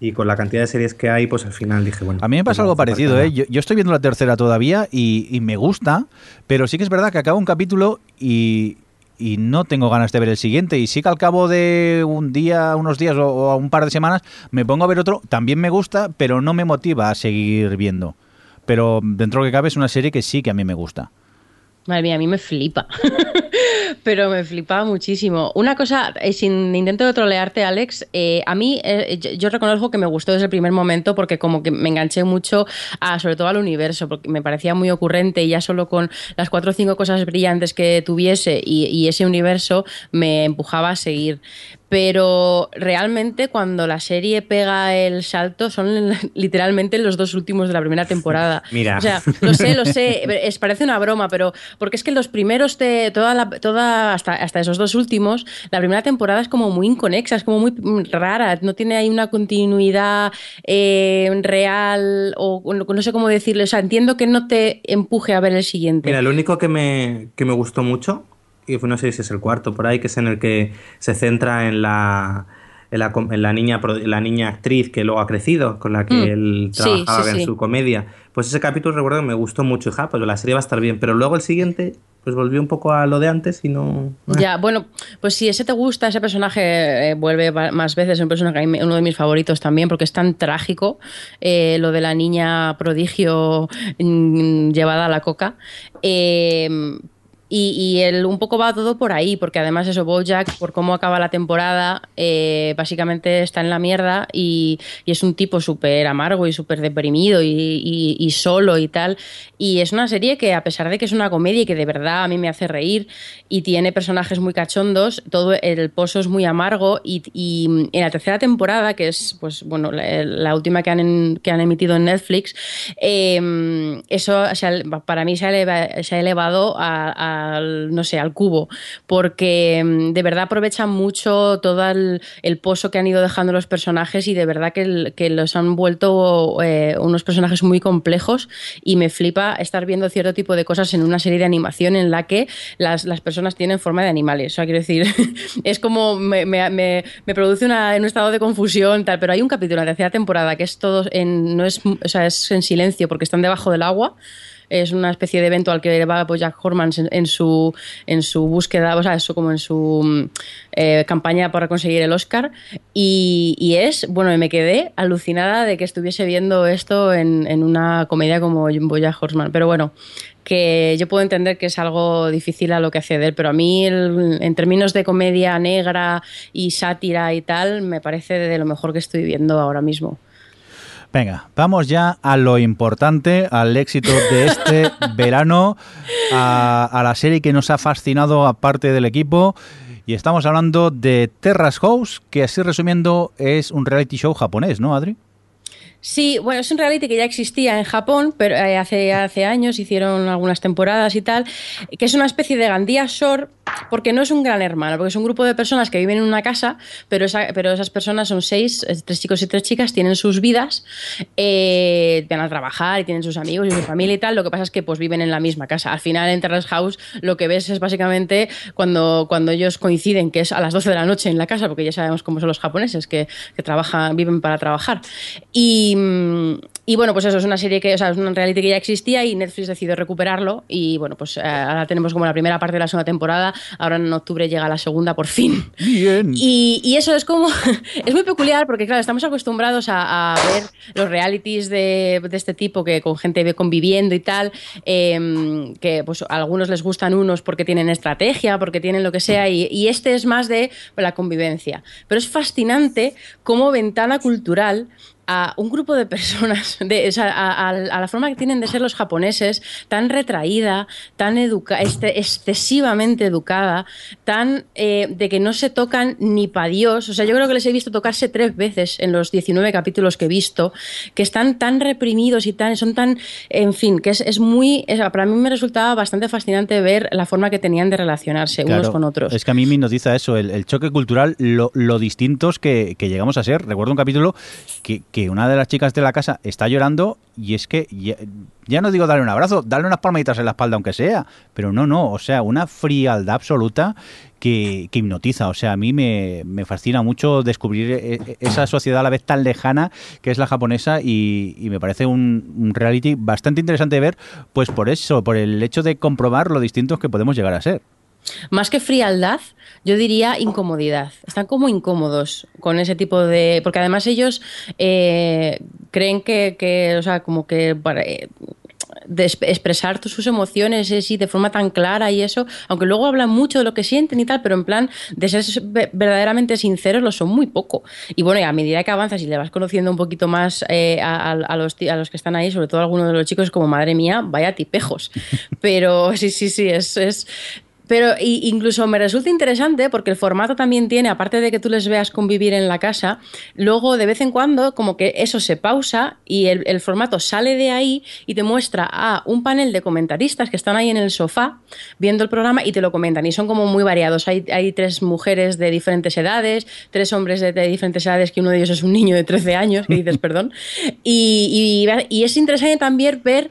Y con la cantidad de series que hay, pues al final dije, bueno.
A mí me
pues
pasa algo parecido,
falta
¿eh? Yo, yo estoy viendo la tercera todavía y, y me gusta, pero sí que es verdad que acaba un capítulo y, y no tengo ganas de ver el siguiente. Y sí que al cabo de un día, unos días o, o un par de semanas me pongo a ver otro. También me gusta, pero no me motiva a seguir viendo. Pero dentro que cabe es una serie que sí que a mí me gusta.
Madre mía, a mí me flipa. (laughs) Pero me flipaba muchísimo. Una cosa, eh, sin intento de trolearte, Alex, eh, a mí eh, yo, reconozco que me gustó desde el primer momento porque como que me enganché mucho sobre todo al universo, porque me parecía muy ocurrente y ya solo con las cuatro o cinco cosas brillantes que tuviese y ese universo me empujaba a seguir. Pero realmente cuando la serie pega el salto son (laughs) literalmente los dos últimos de la primera temporada. (laughs)
Mira.
O sea, lo sé, lo sé, (laughs) es, parece una broma, pero porque es que los primeros, de toda la, toda, hasta, hasta esos dos últimos, la primera temporada es como muy inconexa, es como muy rara, no tiene ahí una continuidad eh, real o no, no sé cómo decirlo, o sea, entiendo que no te empuje a ver el siguiente.
Mira, lo único que me, que me gustó mucho que no sé si es el cuarto por ahí, que es en el que se centra en la, en la, com- en la niña, la niña actriz que luego ha crecido, con la que
Mm.
él trabajaba
sí,
en
sí.
su comedia. Pues ese capítulo recuerdo que me gustó mucho, y, ja, pues la serie va a estar bien, pero luego el siguiente pues volvió un poco a lo de antes y no...
Ya, bueno, pues si ese te gusta, ese personaje eh, vuelve más veces, es un personaje, uno de mis favoritos también, porque es tan trágico, eh, lo de la niña prodigio mm, llevada a la coca. Eh, y, y el, un poco va todo por ahí, porque además eso, Bojack, por cómo acaba la temporada, eh, básicamente está en la mierda y, y es un tipo súper amargo y súper deprimido y, y- solo y tal. Y es una serie que, a pesar de que es una comedia y que de verdad a mí me hace reír y tiene personajes muy cachondos, todo el pozo es muy amargo y, en la tercera temporada, que es pues bueno la, la última que han, en- que han emitido en Netflix, eh, eso se ha- para mí se ha, eleva- se ha elevado a- no sé, al cubo, porque mm, de verdad aprovechan mucho todo el, pozo que han ido dejando los personajes y de verdad que, los han vuelto eh, unos personajes muy complejos y me flipa estar viendo cierto tipo de cosas en una serie de animación en la que las, las personas tienen forma de animales. O sea, quiero decir, (laughs) es como me, me- me- produce una- un estado de confusión, tal, pero hay un capítulo en la temporada que es todo en, no es, o sea, es en silencio porque están debajo del agua. Es una especie de evento al que va pues, Jack en, en su, en su búsqueda, o sea, eso como en su mm, eh, campaña para conseguir el Oscar. Y, es, bueno, me quedé alucinada de que estuviese viendo esto en, una comedia como Bojack Horseman. Pero bueno, que yo puedo entender que es algo difícil a lo que acceder, pero a mí en términos de comedia negra y sátira y tal, me parece de lo mejor que estoy viendo ahora mismo.
Venga, vamos ya a lo importante, al éxito de este (laughs) verano, a, a la serie que nos ha fascinado aparte del equipo. Y estamos hablando de Terrace House, que así resumiendo es un reality show japonés, ¿no, Adri?
Sí, bueno, es un reality que ya existía en Japón, pero eh, hace, hace años hicieron algunas temporadas y tal, que es una especie de Gandía Shore, porque no es un gran hermano, porque es un grupo de personas que viven en una casa, pero, esa- pero esas personas son seis, tres chicos y tres chicas, tienen sus vidas, eh, van a trabajar y tienen sus amigos y su familia y tal, lo que pasa es que pues viven en la misma casa. Al final en Terrace House lo que ves es básicamente cuando, ellos coinciden, que es a las 12 de la noche en la casa, porque ya sabemos cómo son los japoneses, que, que trabajan, viven para trabajar. Y, mm, y bueno, pues eso es una serie que, o sea, es un reality que ya existía y Netflix decidió recuperarlo. Y bueno, pues eh, ahora tenemos como la primera parte de la segunda temporada. Ahora en octubre llega la segunda por fin.
Bien. (laughs)
Y, y eso es como. (laughs) es muy peculiar porque, claro, estamos acostumbrados a, a ver los realities de, de este tipo que con gente conviviendo y tal. eh, que pues a algunos les gustan unos porque tienen estrategia, porque tienen lo que sea. Y, y este es más de la convivencia. Pero es fascinante como ventana cultural a un grupo de personas, (laughs) de, o sea, a, a- a la forma que tienen de ser los japoneses, tan retraída, tan educa este, excesivamente educada, tan eh, de que no se tocan ni pa' Dios. O sea, yo creo que les he visto tocarse tres veces en los 19 capítulos que he visto, que están tan reprimidos y tan, son tan, en fin, que es, es muy, es- para mí me resultaba bastante fascinante ver la forma que tenían de relacionarse unos con otros.
Es que a mí me hipnotiza eso, el, el choque cultural, lo, lo distintos que, que llegamos a ser. Recuerdo un capítulo que, que una de las chicas de la casa está llorando y es que ya, no digo darle un abrazo, darle unas palmaditas en la espalda aunque sea, pero no, no, o sea, una frialdad absoluta que, hipnotiza. O sea, a mí me, fascina mucho descubrir e- e- esa sociedad a la vez tan lejana que es la japonesa y, y me parece un, un reality bastante interesante de ver, pues por eso, por el hecho de comprobar lo distintos que podemos llegar a ser.
Más que frialdad, yo diría incomodidad. Están como incómodos con ese tipo de. Porque además ellos eh, creen que, o sea, como que para. eh, de exp- expresar sus emociones así de forma tan clara y eso, aunque luego hablan mucho de lo que sienten y tal, pero en plan de ser ve- verdaderamente sinceros lo son muy poco. Y bueno, y a medida que avanzas y le vas conociendo un poquito más eh, a, los, a los que están ahí, sobre todo a algunos de los chicos, es como madre mía, vaya tipejos. (laughs) Pero sí, sí, sí, es, es pero y- incluso me resulta interesante porque el formato también tiene, aparte de que tú les veas convivir en la casa, luego de vez en cuando como que eso se pausa y el, el formato sale de ahí y te muestra a un panel de comentaristas que están ahí en el sofá viendo el programa y te lo comentan y son como muy variados. Hay, hay tres mujeres de diferentes edades, tres hombres de, de diferentes edades, que uno de ellos es un niño de 13 años, que dices, (laughs) perdón. Y, y- y es interesante también ver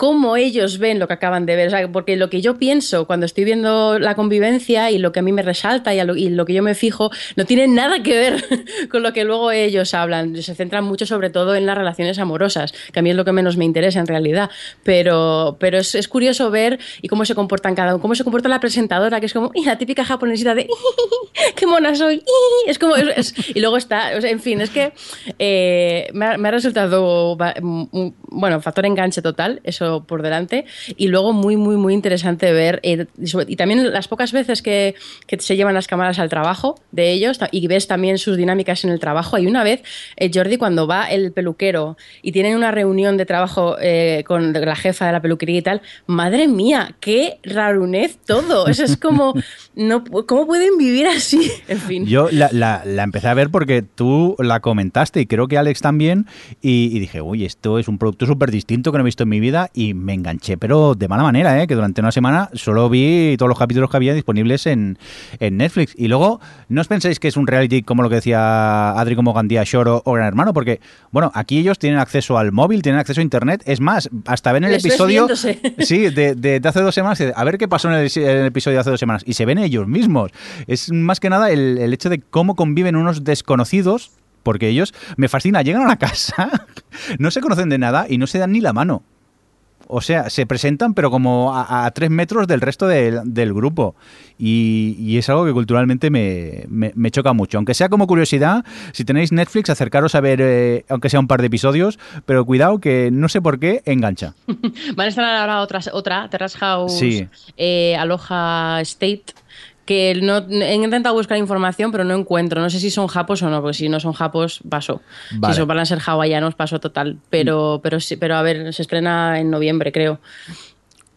cómo ellos ven lo que acaban de ver. O sea, porque lo que yo pienso cuando estoy viendo la convivencia y lo que a mí me resalta y, lo, y lo que yo me fijo, no tiene nada que ver (laughs) con lo que luego ellos hablan. Se centran mucho sobre todo en las relaciones amorosas, que a mí es lo que menos me interesa en realidad. Pero, pero es, es curioso ver y cómo se comportan cada uno, cómo se comporta la presentadora, que es como la típica japonesita de (laughs) qué mona soy. Es como, es, es, y luego está, o sea, en fin, es que eh, me, ha, me, ha, resultado, bueno, factor enganche total, eso por delante, y luego muy, muy, muy interesante ver, eh, y también las pocas veces que, que, se llevan las cámaras al trabajo de ellos, y ves también sus dinámicas en el trabajo. Hay una vez, eh, Jordi, cuando va el peluquero y tienen una reunión de trabajo eh, con la jefa de la peluquería y tal, madre mía, qué rarunez todo. Eso es como, (laughs) no, ¿cómo pueden vivir así? (laughs) En fin.
Yo la, la, la empecé a ver porque tú la comentaste y creo que Alex también, y, y dije, uy, esto es un producto súper distinto que no he visto en mi vida y me enganché, pero de mala manera, ¿eh? que durante una semana solo vi todos los capítulos que había disponibles en, en Netflix. Y luego, no os penséis que es un reality como lo que decía Adri como Gandía Shoro o Gran Hermano, porque, bueno, aquí ellos tienen acceso al móvil, tienen acceso a internet, es más, hasta ven el
Les
episodio (laughs) sí, de, de, de, hace dos semanas, a ver qué pasó en el, en el, episodio de hace dos semanas, y se ven ellos mismos. Es más que nada el, el hecho de cómo conviven unos desconocidos porque ellos me fascina, llegan a la (laughs) casa, no se conocen de nada y no se dan ni la mano. O sea, se presentan, pero como a, a tres metros del resto de, del grupo. Y, y, es algo que culturalmente me, me, me, choca mucho. Aunque sea como curiosidad, si tenéis Netflix, acercaros a ver, eh, aunque sea un par de episodios, pero cuidado que no sé por qué engancha. (laughs)
Van a estar ahora otra, otra Terrace House,
sí.
eh, Aloha State que no, he intentado buscar información, pero no encuentro. No sé si son japos o no, porque si no son japos, paso. Vale. Si son, van a ser hawaianos, paso total. Pero, pero, sí, pero a ver, se estrena en noviembre, creo.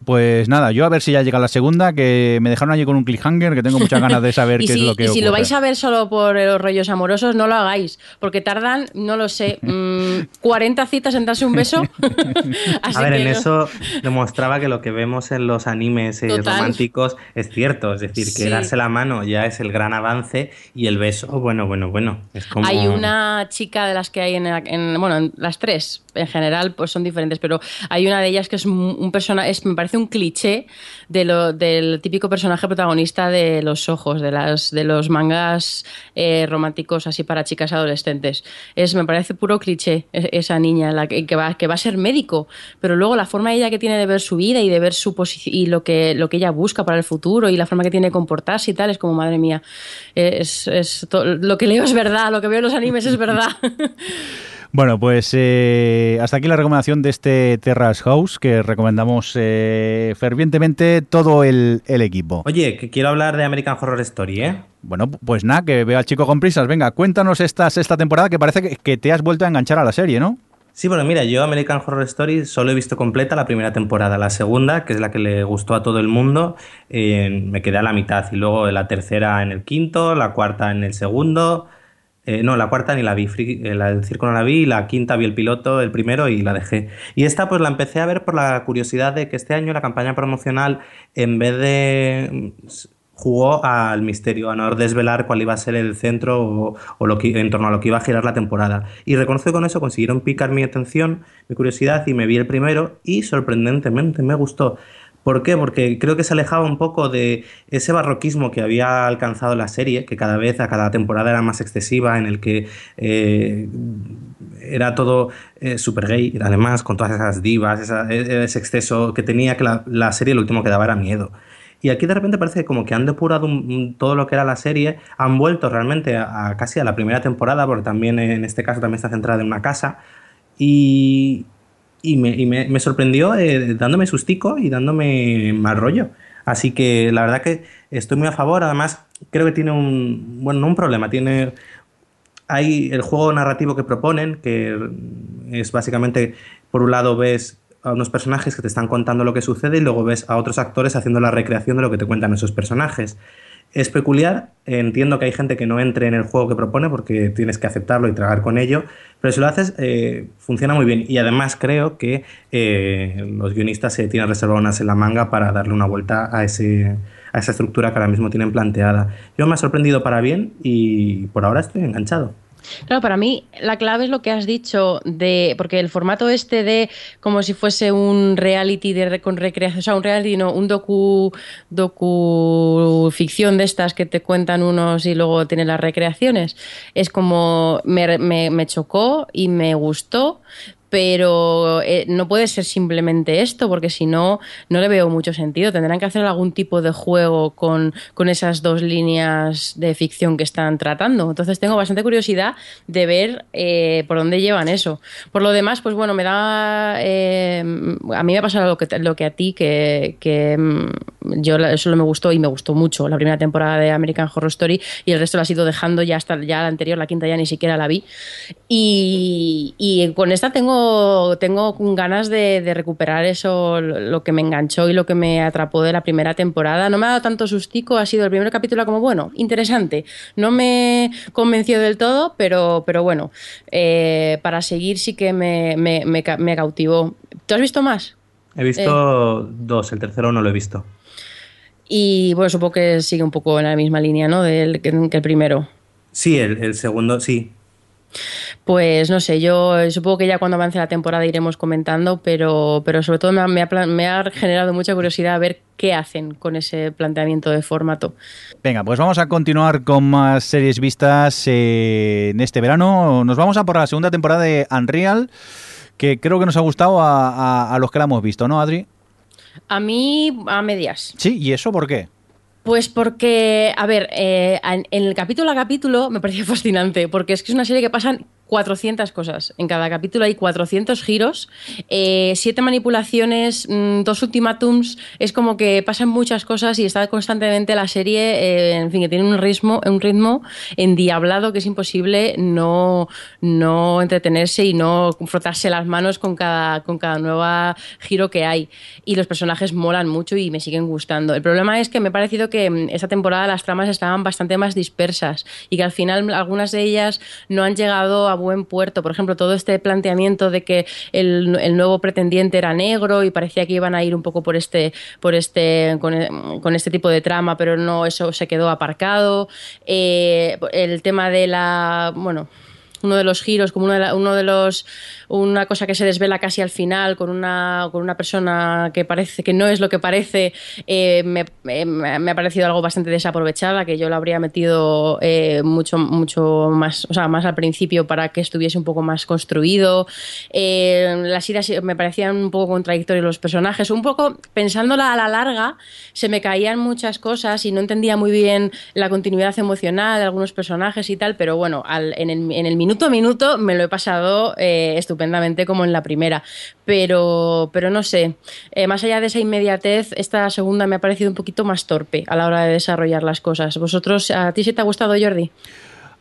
Pues nada, yo a ver si ya llega la segunda, que me dejaron allí con un cliffhanger, que tengo muchas ganas de (laughs) saber qué
si,
es lo que
Y
ocurre.
si lo vais a ver solo por los rollos amorosos, no lo hagáis, porque tardan, no lo sé, (laughs) mmm, 40 citas en darse un beso. (laughs)
a ver, en no... eso demostraba que lo que vemos en los animes eh, románticos es cierto, es decir, que sí. darse la mano ya es el gran avance y el beso, bueno, bueno, bueno. Es como...
Hay una chica de las que hay en, en bueno, en las tres en general pues son diferentes, pero hay una de ellas que es un personaje, es, me parece un cliché de lo, del típico personaje protagonista de los ojos, de, las, de los mangas eh, románticos así para chicas adolescentes. Es, me parece puro cliché esa niña, la que, que, va, que va a ser médico, pero luego la forma ella que tiene de ver su vida y de ver su posición y lo que, lo que ella busca para el futuro y la forma que tiene de comportarse y tal, es como, madre mía, es, es lo que leo es verdad, lo que veo en los animes es verdad. (laughs)
Bueno, pues eh, hasta aquí la recomendación de este Terrace House que recomendamos eh, fervientemente todo el, el, equipo.
Oye, que quiero hablar de American Horror Story, ¿eh?
Bueno, pues nada, que veo al chico con prisas. Venga, cuéntanos esta sexta temporada que parece que, que te has vuelto a enganchar a la serie, ¿no?
Sí, bueno, mira, yo American Horror Story solo he visto completa la primera temporada. La segunda, que es la que le gustó a todo el mundo, eh, me quedé a la mitad. Y luego la tercera en el quinto, la cuarta en el segundo. Eh, no, la cuarta ni la vi, eh, la circo no la vi, la quinta vi el piloto, el primero y la dejé. Y esta pues la empecé a ver por la curiosidad de que este año la campaña promocional, en vez de jugó al misterio, a no desvelar cuál iba a ser el centro o, o, lo que, en torno a lo que iba a girar la temporada. Y reconozco que con eso consiguieron picar mi atención, mi curiosidad y me vi el primero y sorprendentemente me gustó. ¿Por qué? Porque creo que se alejaba un poco de ese barroquismo que había alcanzado la serie, que cada vez, a cada temporada era más excesiva, en el que eh, era todo eh, super gay, además, con todas esas divas, esa, ese exceso que tenía, que la, serie lo último que daba era miedo. Y aquí de repente parece como que han depurado todo lo que era la serie, han vuelto realmente a, a, casi a la primera temporada, porque también en este caso también está centrada en una casa, y, y me, me sorprendió eh, dándome sustico y dándome mal rollo. Así que la verdad que estoy muy a favor. Además, creo que tiene un. Bueno, no un problema, tiene. Hay el juego narrativo que proponen, que es básicamente, por un lado, ves a unos personajes que te están contando lo que sucede y luego ves a otros actores haciendo la recreación de lo que te cuentan esos personajes. Es peculiar, entiendo que hay gente que no entre en el juego que propone porque tienes que aceptarlo y tragar con ello, pero si lo haces eh, funciona muy bien y además creo que eh, los guionistas se tienen reservadas en la manga para darle una vuelta a, ese, a esa estructura que ahora mismo tienen planteada. Yo me ha sorprendido para bien y por ahora estoy enganchado.
Claro, para mí la clave es lo que has dicho de porque el formato este de como si fuese un reality de con recreación, o sea, un reality no, un docu docu ficción de estas que te cuentan unos y luego tienen las recreaciones, es como me, me, me chocó y me gustó, pero eh, no puede ser simplemente esto, porque si no, no le veo mucho sentido. Tendrán que hacer algún tipo de juego con, con esas dos líneas de ficción que están tratando. Entonces tengo bastante curiosidad de ver eh, por dónde llevan eso. Por lo demás, pues bueno, me da... Eh, a mí me ha pasado lo que, lo que a ti, que, mm, yo solo me gustó y me gustó mucho la primera temporada de American Horror Story y el resto la has ido dejando ya hasta ya la anterior, la quinta ya ni siquiera la vi. Y, y con esta tengo, tengo ganas de, de recuperar eso, lo que me enganchó y lo que me atrapó de la primera temporada. No me ha dado tanto sustico, ha sido el primer capítulo como, bueno, interesante. No me convenció del todo, pero, pero bueno, eh, para seguir sí que me, me, me ca- me cautivó. ¿Tú has visto más?
He visto dos, el tercero no lo he visto.
Y bueno, supongo que sigue un poco en la misma línea, ¿no? Del, que, que el primero.
Sí, el, el segundo, sí.
Pues no sé, yo supongo que ya cuando avance la temporada iremos comentando, pero, pero sobre todo me ha, me ha plan- me ha generado mucha curiosidad a ver qué hacen con ese planteamiento de formato.
Venga, pues vamos a continuar con más series vistas eh, en este verano. Nos vamos a por la segunda temporada de Unreal, que creo que nos ha gustado a, a- a los que la hemos visto, ¿no, Adri?
A mí, a medias.
Sí, ¿y eso por qué?
Pues porque, a ver, eh, en, el capítulo a capítulo me parecía (laughs) fascinante, porque es que es una serie que pasan 400 cosas. En cada capítulo hay 400 giros, eh, siete manipulaciones, mm, dos ultimátums. Es como que pasan muchas cosas y está constantemente la serie, eh, en fin, que tiene un ritmo, un ritmo endiablado que es imposible no, no entretenerse y no frotarse las manos con cada, con cada nueva giro que hay. Y los personajes molan mucho y me siguen gustando. El problema es que me ha parecido que mm, esta temporada las tramas estaban bastante más dispersas y que al final algunas de ellas no han llegado a buen puerto. Por ejemplo, todo este planteamiento de que el, nuevo pretendiente era negro y parecía que iban a ir un poco por este, por este, con, con este tipo de trama, pero no, eso se quedó aparcado. Eh, el tema de la, bueno, uno de los giros, como uno de, la- uno de los una cosa que se desvela casi al final con una con una persona que parece que no es lo que parece, eh, me, me- me ha parecido algo bastante desaprovechada, que yo lo habría metido eh, mucho mucho más, o sea, más al principio para que estuviese un poco más construido. Eh, las idas me parecían un poco contradictorios los personajes, un poco pensándola a la larga, se me caían muchas cosas y no entendía muy bien la continuidad emocional de algunos personajes y tal, pero bueno, al- en, el, en el minuto a minuto me lo he pasado eh, estupendamente como en la primera. Pero, pero no sé, eh, más allá de esa inmediatez, esta segunda me ha parecido un poquito más torpe a la hora de desarrollar las cosas. ¿Vosotros, a ti sí te ha gustado, Jordi?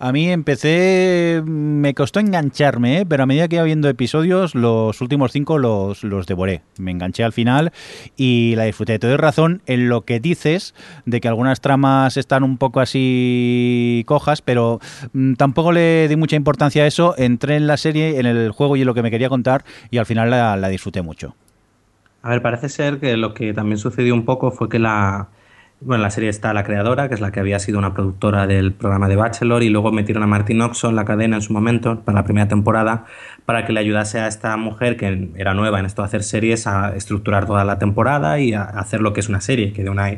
A mí empecé, me costó engancharme, ¿eh? pero a medida que iba viendo episodios, los últimos cinco los, los devoré. Me enganché al final y la disfruté. Te doy razón en lo que dices de que algunas tramas están un poco así cojas, pero mm, tampoco le di mucha importancia a eso. Entré en la serie, en el juego y en lo que me quería contar y al final la, la disfruté mucho.
A ver, parece ser que lo que también sucedió un poco fue que la, bueno, en la serie está la creadora, que es la que había sido una productora del programa de Bachelor, y luego metieron a Martin Oxon en la cadena en su momento, para la primera temporada, para que le ayudase a esta mujer, que era nueva en esto de hacer series, a estructurar toda la temporada y a hacer lo que es una serie, que de una,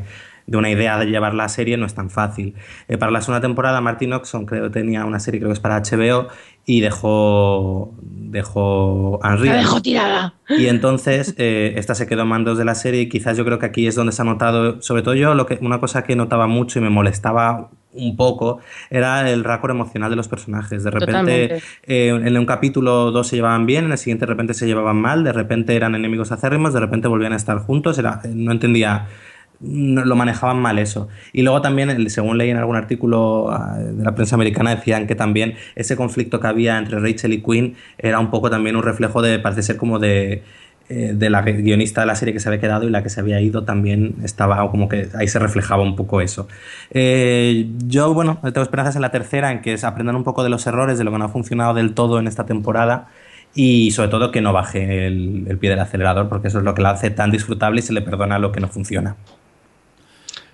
de una idea de llevar la serie no es tan fácil. Eh, para la segunda temporada, Martin Oxon creo que tenía una serie, creo que es para HBO, y dejó, dejó Unreal.
tirada.
Y entonces eh, esta se quedó en mandos de la serie y quizás yo creo que aquí es donde se ha notado, sobre todo yo, lo que, una cosa que notaba mucho y me molestaba un poco era el racor emocional de los personajes. De repente eh, en un capítulo dos se llevaban bien, en el siguiente de repente se llevaban mal, de repente eran enemigos acérrimos, de repente volvían a estar juntos, era, no entendía lo manejaban mal eso. Y luego también, según leí en algún artículo ah, de la prensa americana, decían que también ese conflicto que había entre Rachel y Quinn era un poco también un reflejo de, parece ser como de, eh, de la guionista de la serie que se había quedado y la que se había ido también estaba como que ahí se reflejaba un poco eso. Eh, yo, bueno, tengo esperanzas en la tercera, en que aprendan un poco de los errores, de lo que no ha funcionado del todo en esta temporada y sobre todo que no baje el, el pie del acelerador porque eso es lo que la hace tan disfrutable y se le perdona lo que no funciona.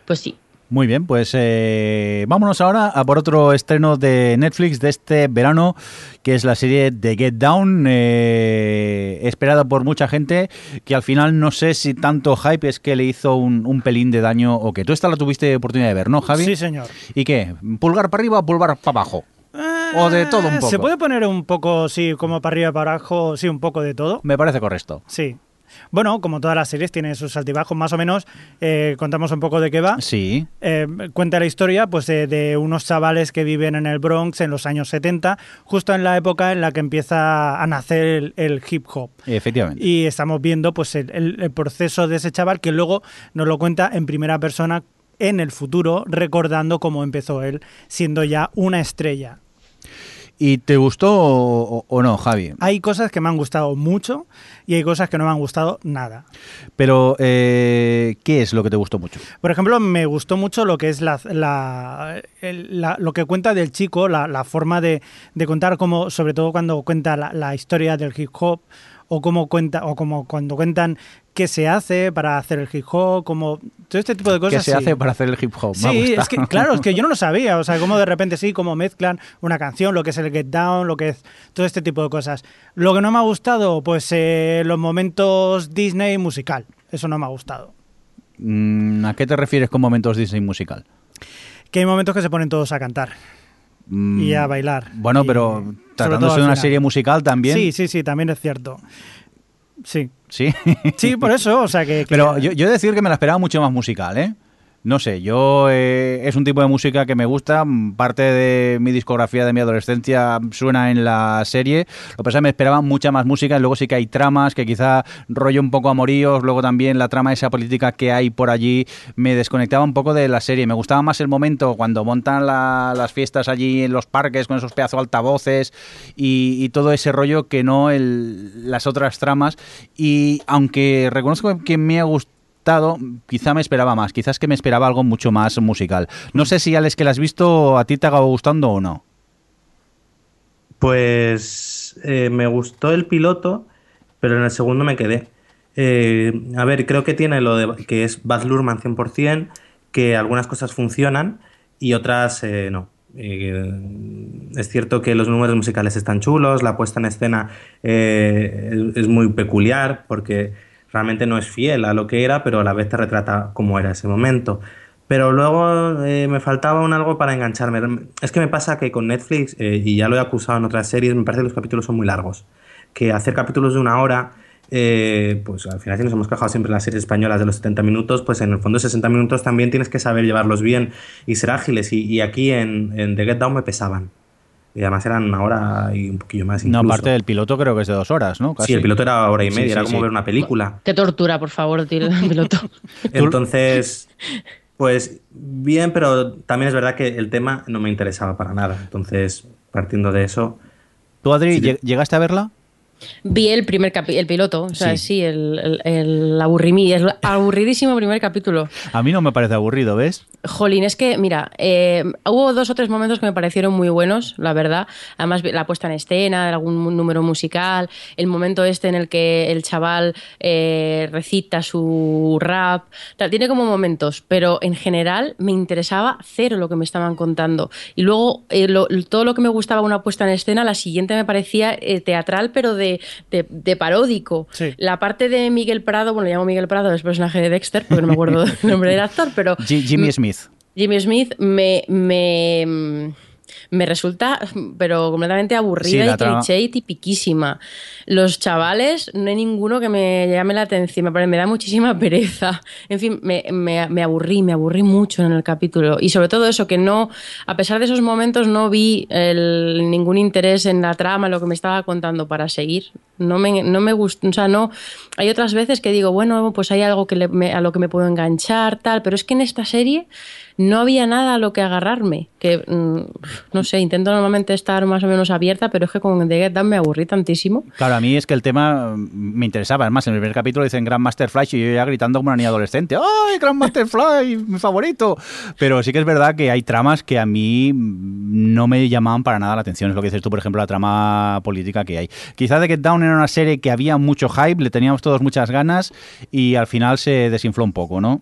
Pues sí.
Muy bien, pues eh, vámonos ahora a por otro estreno de Netflix de este verano, que es la serie de Get Down, eh, esperada por mucha gente, que al final no sé si tanto hype es que le hizo un, un pelín de daño o que tú esta la tuviste oportunidad de ver, ¿no, Javi?
Sí, señor.
¿Y qué? ¿Pulgar para arriba o pulgar para abajo? O de todo un
Eh,
poco.
Se puede poner un poco, sí, como para arriba y para abajo, sí, un poco de todo.
Me parece correcto.
Sí. Bueno, como todas las series, tiene sus altibajos, más o menos. eh, contamos un poco de qué va.
Sí.
Eh, cuenta la historia pues, de, de unos chavales que viven en el Bronx en los años 70, justo en la época en la que empieza a nacer el, el hip hop.
Efectivamente.
Y estamos viendo pues, el, el- el proceso de ese chaval que luego nos lo cuenta en primera persona en el futuro, recordando cómo empezó él, siendo ya una estrella.
¿Y te gustó o, o no, Javi?
Hay cosas que me han gustado mucho y hay cosas que no me han gustado nada.
Pero, eh, ¿qué es lo que te gustó mucho?
Por ejemplo, me gustó mucho lo que es la, la- el- la- lo que cuenta del chico, la, la forma de, de contar, como, sobre todo cuando cuenta la, la historia del hip hop, o cómo cuenta, o como cuando cuentan qué se hace para hacer el hip hop, como todo este tipo de cosas.
¿Qué se
sí.
hace para hacer el hip hop? Me
Sí, es que, claro, es que yo no lo (laughs) sabía. O sea, como de repente sí, como mezclan una canción, lo que es el Get Down, lo que es todo este tipo de cosas. Lo que no me ha gustado, pues eh, los momentos Disney musical. Eso no me ha gustado.
Mm, ¿A qué te refieres con momentos Disney musical?
Que hay momentos que se ponen todos a cantar
Mm,
y a bailar.
Bueno,
Y
pero tratándose de una serie musical también.
Sí, sí, sí, también es cierto. Sí.
Sí.
Sí, por eso, o sea que... que-
Pero yo, yo decir que me la esperaba mucho más musical, ¿eh? No sé, yo eh, es un tipo de música que me gusta, mm, parte de mi discografía de mi adolescencia suena en la serie, lo que pasa es que me esperaba mucha más música, luego sí que hay tramas que quizá rollo un poco amoríos, luego también la trama esa política que hay por allí me desconectaba un poco de la serie, me gustaba más el momento cuando montan la- las fiestas allí en los parques con esos pedazos altavoces y, todo ese rollo que no las otras tramas. Y aunque reconozco que me ha gustado quizá me esperaba más, quizás que me esperaba algo mucho más musical. No sé si Alex que la has visto a ti te acabó gustando o no.
Pues eh, me gustó el piloto, pero en el segundo me quedé. Eh, a ver, creo que tiene lo de que es Baz Luhrmann 100%, que algunas cosas funcionan y otras eh, no. Eh, es cierto que los números musicales están chulos, la puesta en escena es, es muy peculiar porque realmente no es fiel a lo que era, pero a la vez te retrata cómo era ese momento. Pero luego eh, me faltaba un algo para engancharme. Es que me pasa que con Netflix, eh, y ya lo he acusado en otras series, me parece que los capítulos son muy largos. Que hacer capítulos de una hora, eh, pues al final si nos hemos quejado siempre en las series españolas de los 70 minutos, pues en el fondo 60 minutos también tienes que saber llevarlos bien y ser ágiles. Y, aquí en The Get Down me pesaban. Y además eran una hora y un poquillo más.
No,
incluso.
aparte del piloto creo que es de dos horas, ¿no? Casi.
Sí, el piloto era hora y media,
sí,
era como
sí.
ver una película.
Qué tortura, por favor, tío, el piloto. (laughs)
Entonces, pues bien, pero también es verdad que el tema no me interesaba para nada. Entonces, partiendo de eso,
¿Tú, Adri, llegaste a verla?
Vi el primer capi- el piloto, o sea,
Sí.
sí, el, el, el aburrimi- el aburridísimo primer capítulo.
A mí no me parece aburrido, ¿ves?
Jolín, es que, mira, eh, hubo dos o tres momentos que me parecieron muy buenos, la verdad. Además, la puesta en escena algún número musical, el momento este en el que el chaval eh, recita su rap, tal, tiene como momentos, pero en general me interesaba cero lo que me estaban contando. Y luego, eh, lo- todo lo que me gustaba una puesta en escena, la siguiente me parecía teatral, pero de, de- de paródico.
Sí.
La parte de Miguel Prado, bueno, le llamo Miguel Prado, es el personaje de Dexter, porque no me acuerdo (laughs) del nombre del actor, pero...
Jimmy Smith.
Jimmy Smith me, me, me resulta, pero completamente aburrida y cliché y tipiquísima. Los chavales, no hay ninguno que me llame la atención, me, me da muchísima (laughs) pereza. En fin, me, me- me aburrí, me aburrí mucho en el capítulo. Y sobre todo eso, que no, a pesar de esos momentos, no vi el- ningún interés en la trama, lo que me estaba contando para seguir. No me, no me gusta, o sea, no. Hay otras veces que digo, bueno, pues hay algo que a lo que me puedo enganchar, tal, pero es que en esta serie no había nada a lo que agarrarme. Que mm, no sé, intento normalmente estar más o menos abierta, pero es que con The Get Down me aburrí tantísimo.
Claro, a mí es que el tema mm, me interesaba. Además, en el primer capítulo dicen Grandmaster Flash y yo ya gritando como una niña adolescente. ¡Ay, Grandmaster Flash, (laughs) mi favorito! Pero sí que es verdad que hay tramas que a mí mm, no me llamaban para nada la atención. Es lo que dices tú, por ejemplo, la trama política que hay. Quizá The Get Down era una serie que había mucho hype, le teníamos todos muchas ganas y al final se desinfló un poco, ¿no?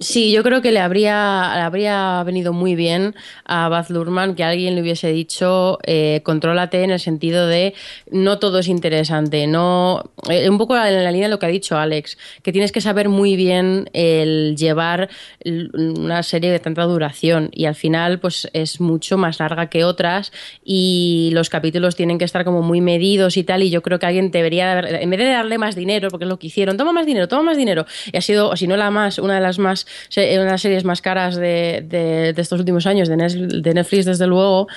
Sí, yo creo que le habría, le habría venido muy bien a Baz Luhrmann que alguien le hubiese dicho eh, contrólate en el sentido de no todo es interesante, no eh, un poco en la línea de lo que ha dicho Alex, que tienes que saber muy bien el llevar una serie de tanta duración y al final pues es mucho más larga que otras y los capítulos tienen que estar como muy medidos y tal y yo creo que alguien debería, en vez de darle más dinero, porque es lo que hicieron, toma más dinero, toma más dinero, y ha sido, o si no la más, una de las más, una de las series más caras de, de- estos últimos años, de Netflix desde luego,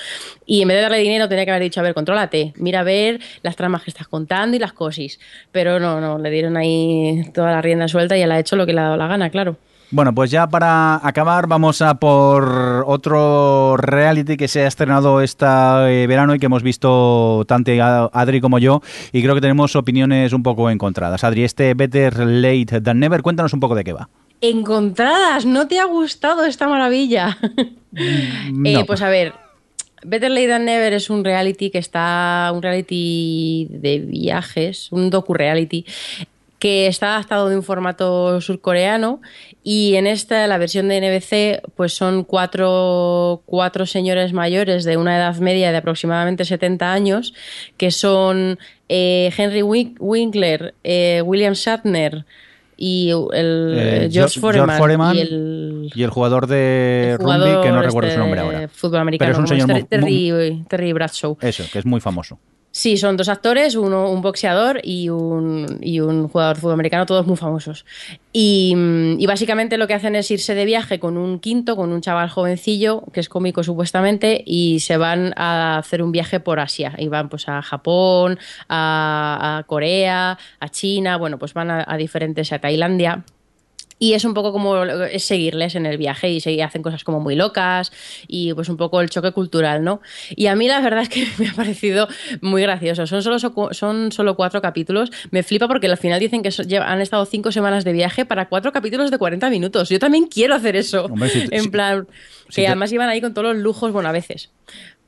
y en vez de darle dinero tenía que haber dicho, a ver, contrólate, mira a ver las tramas que estás contando y las cosis, pero no, no, le dieron ahí toda la rienda suelta y él ha hecho lo que le ha dado la gana, claro.
Bueno, pues ya para acabar vamos a por otro reality que se ha estrenado este verano y que hemos visto tanto Adri como yo y creo que tenemos opiniones un poco encontradas. Adri, este Better Late Than Never, cuéntanos un poco de qué va.
Encontradas, ¿no te ha gustado esta maravilla? (laughs) Eh,
No.
pues a ver, Better Late Than Never es un reality que está, un reality de viajes, un docu-reality que está adaptado de un formato surcoreano y en esta, la versión de NBC, pues son cuatro, cuatro señores mayores de una edad media de aproximadamente 70 años, que son eh, Henry Wink- Winkler, eh, William Shatner y el
Eh,
George, Foreman,
George Foreman
y el
Y el jugador de
el jugador,
rugby, que no recuerdo su
este,
nombre ahora.
Fútbol americano.
Pero es un señor
Terry,
mu-
Terry, Terry Bradshaw.
Eso, que es muy famoso.
Sí, son dos actores, uno un boxeador y un, y un jugador fútbol americano, todos muy famosos. Y, mm, y básicamente lo que hacen es irse de viaje con un quinto, con un chaval jovencillo, que es cómico supuestamente, y se van a hacer un viaje por Asia. Y van pues a Japón, a, a Corea, a China, bueno, pues van a, a diferentes, a Tailandia. Y es un poco como es seguirles en el viaje y se hacen cosas como muy locas y pues un poco el choque cultural, ¿no? Y a mí la verdad es que (laughs) me ha parecido muy gracioso. Son solo, son solo cuatro capítulos. Me flipa porque al final dicen que so- han estado cinco semanas de viaje para cuatro capítulos de 40 minutos. Yo también quiero hacer eso.
Hombre, si-
en plan,
si
que además iban ahí con todos los lujos, bueno, a veces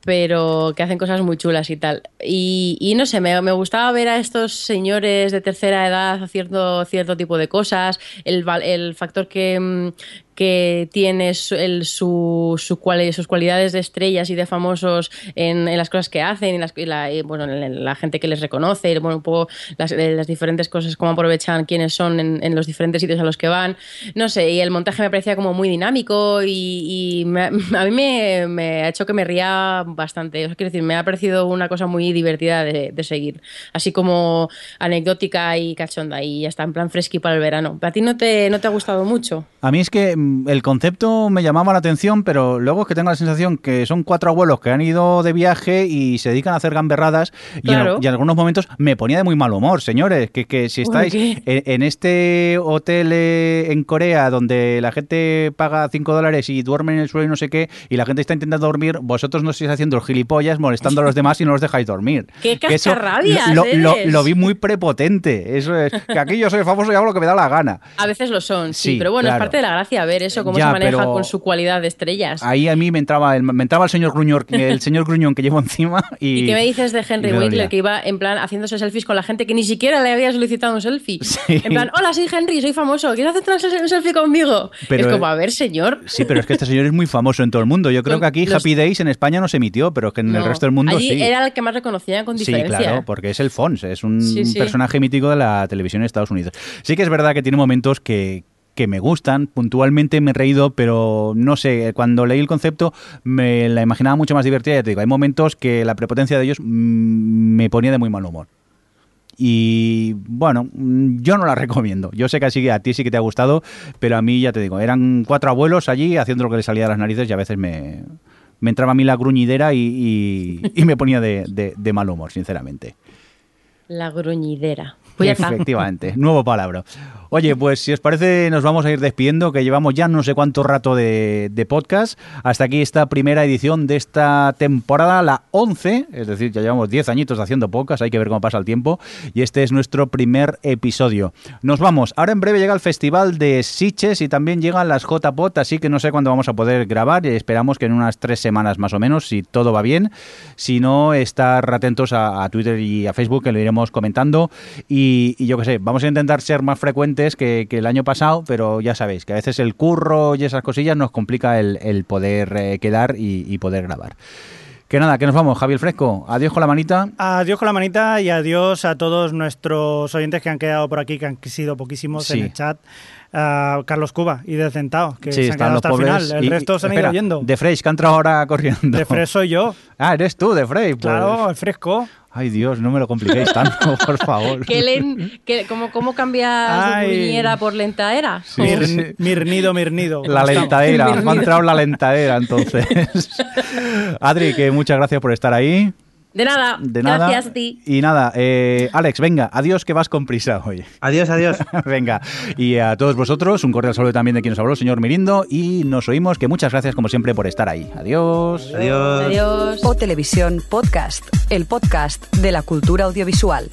pero que hacen cosas muy chulas y tal. Y, y no sé, me, me gustaba ver a estos señores de tercera edad haciendo cierto tipo de cosas, el, el factor que, mm, que tiene su, el, su, su sus cualidades de estrellas y de famosos en, en las cosas que hacen, y las, la, bueno, en la gente que les reconoce, y, bueno, un poco las, eh, diferentes cosas, cómo aprovechan quiénes son en, en los diferentes sitios a los que van. No sé, y el montaje me parecía como muy dinámico y, y me- (laughs) a mí me, ha hecho que me ría bastante. Quiero decir, me ha parecido una cosa muy divertida de, seguir. Así como anecdótica y cachonda y ya está, en plan fresqui para el verano. ¿A ti no te, no te ha gustado mucho?
A mí es que el concepto me llamaba la atención, pero luego es que tengo la sensación que son cuatro abuelos que han ido de viaje y se dedican a hacer gamberradas y, en-
Claro.
y en, algunos momentos me ponía de muy mal humor, señores, que, que si
¿Por
estáis en, en este hotel eh, en Corea donde la gente paga 5 dólares y duerme en el suelo y no sé qué, y la gente está intentando dormir, vosotros no estáis haciendo gilipollas molestando a los demás y no los dejáis dormir. (laughs)
¡Qué cascarrabias
lo, lo-
eres!
lo vi muy prepotente. Eso es, que aquí yo soy famoso y hago lo que me da la gana.
A veces lo son, sí,
Sí,
pero bueno,
claro.
es parte de la gracia ver eso, cómo
Ya,
se maneja con su cualidad de estrellas.
Ahí a mí me entraba el, me entraba el señor Gruñón, (laughs) el señor Gruñón que llevo encima y...
¿Y qué me dices de Henry Winkler que iba en plan haciéndose selfies con la gente que ni siquiera le había solicitado un selfie?
Sí.
En plan, hola, soy Henry, soy famoso, ¿quieres hacer un sel- un selfie conmigo?
Pero,
es como,
eh,
a ver, señor.
Sí, pero es que este señor es muy famoso en todo el mundo. Yo creo (laughs) que aquí
los-
Happy Days en España no se emitió, pero que en el resto del mundo
Allí
sí.
era el que más reconocían con
Sí,
diferencia.
claro, porque es el Fons, es un
Sí, sí.
personaje mítico de la televisión de Estados Unidos. Sí que es verdad que tiene momentos que, que me gustan, puntualmente me he reído, pero no sé, cuando leí el concepto me la imaginaba mucho más divertida, ya te digo, hay momentos que la prepotencia de ellos mm, me ponía de muy mal humor. Y bueno, yo no la (laughs) recomiendo. Yo sé que así a ti sí que te ha gustado, pero a mí ya te digo, eran cuatro abuelos allí haciendo lo que les salía de las narices y a veces me, me entraba a mí la gruñidera y, y- y me ponía de, de- de mal humor, sinceramente.
La gruñidera. Pues.
Efectivamente, nuevo palabra. Oye, pues si os parece, nos vamos a ir despidiendo, que llevamos ya no sé cuánto rato de, podcast. Hasta aquí esta primera edición de esta temporada, la 11, es decir, ya llevamos 10 añitos haciendo podcast, hay que ver cómo pasa el tiempo. Y este es nuestro primer episodio. Nos vamos. Ahora en breve llega el Festival de Siches y también llegan las JPOT, así que no sé cuándo vamos a poder grabar. Esperamos que en unas tres semanas más o menos, si todo va bien. Si no, estar atentos a, Twitter y a Facebook, que lo iremos iremos comentando. Y, y yo qué sé, vamos a intentar ser más frecuentes que, que el año pasado, pero ya sabéis que a veces el curro y esas cosillas nos complica el, el poder eh, quedar y, y poder grabar. Que nada, que nos vamos, Javier Fresco. Adiós con la manita.
Adiós con la manita y adiós a todos nuestros oyentes que han quedado por aquí, que han sido poquísimos
Sí.
en el chat. A Carlos Cuba y del Centao, que
Sí,
se han
están
quedado
los
hasta el
pobres.
final. El
y-
resto se han ido yendo.
De Fresh, que ha entrado ahora corriendo.
De Fres soy yo.
Ah, eres tú, de Frey. Pues.
Claro, el fresco.
Ay, Dios, no me lo compliquéis tanto, (laughs) por favor.
¿Qué len- qué- cómo, ¿Cómo cambias por lentaera?
Sí,
Mir-
sí.
Mirnido, mirnido.
La lentadera, me ha (laughs) entrado la lentadera entonces. (laughs) Adri, que muchas gracias por estar ahí.
De nada,
De nada.
gracias a ti.
Y nada, eh, Alex, venga, adiós que vas con prisa hoy.
Adiós, adiós. (laughs)
venga, y a todos vosotros, un cordial saludo también de quien nos habló, señor Mirindo, y nos oímos, que muchas gracias como siempre por estar ahí. Adiós.
Adiós.
Adiós.
O Televisión Podcast, el podcast de la cultura audiovisual.